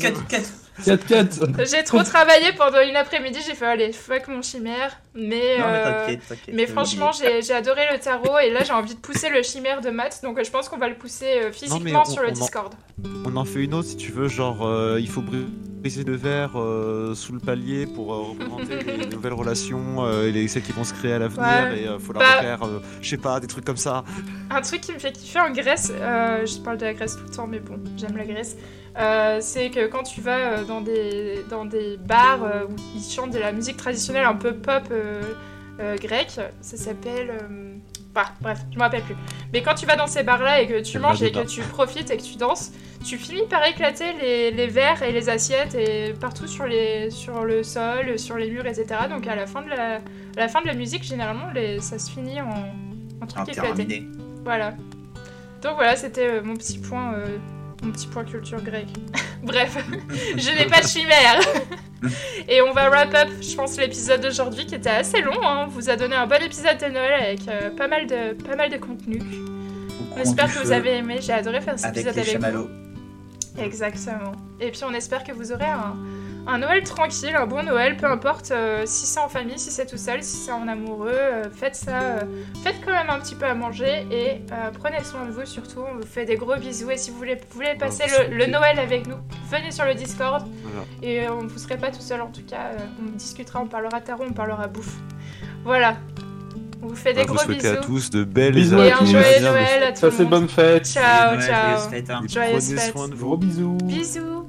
D: Cut,
C: voulez-
D: cut,
C: Non,
D: cut,
C: non.
D: cut.
B: 4-4
A: j'ai trop travaillé pendant une après-midi, j'ai fait allez, fuck mon chimère. Mais,
D: Non, mais
A: euh,
D: t'inquiète, t'inquiète.
A: mais franchement, j'ai j'ai adoré le tarot et là j'ai envie de pousser le chimère de maths, donc je pense qu'on va le pousser euh, physiquement
C: on-
A: sur le
C: on en-
A: Discord.
C: On en fait une autre si tu veux, genre euh, il faut briser le verre euh, sous le palier pour euh, représenter les nouvelles relations euh, et les, celles qui vont se créer à l'avenir
A: Ouais.
C: et euh, faut la
A: Bah-
C: refaire, euh, je sais pas, des trucs comme ça.
A: Un truc qui me fait kiffer en Grèce, euh, je parle de la Grèce tout le temps, mais bon, j'aime la Grèce, euh, c'est que quand tu vas dans des, dans des bars euh, où ils chantent de la musique traditionnelle un peu pop euh, euh, grecque, ça s'appelle... bah, bref, je me rappelle plus. Mais quand tu vas dans ces bars-là et que tu manges et que tu profites et que tu danses, tu finis par éclater les, les verres et les assiettes et partout sur, les, sur le sol, sur les murs, etc. Donc à la fin de la, à la, fin de la musique, généralement, les, ça se finit en, en truc éclaté. Voilà. Donc voilà, c'était mon petit point, euh, mon petit point culture grecque. Bref, je n'ai pas de chimère. Et on va wrap up, je pense, l'épisode d'aujourd'hui qui était assez long. hein. On vous a donné un bon épisode de Noël avec euh, pas mal de, pas mal de contenu.
D: Au
A: On espère
D: coin
A: que vous avez aimé. J'ai adoré faire cet
D: Avec
A: épisode
D: les
A: avec vous. Exactement. Et puis on espère que vous aurez un, un Noël tranquille, un bon Noël, peu importe euh, si c'est en famille, si c'est tout seul, si c'est en amoureux, euh, faites ça, euh, faites quand même un petit peu à manger et euh, prenez soin de vous surtout. On vous fait des gros bisous et si vous voulez, vous voulez passer le. Noël avec nous, venez sur le Discord
C: Voilà.
A: et on ne vous serez pas tout seul en tout cas. euh, on discutera, on parlera tarot, on parlera bouffe. Voilà. On vous fait des
C: On va vous
A: gros bisous.
C: à tous de belles
B: Bisous
A: Et
B: à
A: un
B: tous.
A: joyeux Noël à
B: c'est
A: monde.
B: bonne fête
A: Ciao, ciao.
D: hein.
A: Joyeuses
C: Prenez
A: fêtes.
C: soin de vous.
B: Gros bisous
A: Bisous.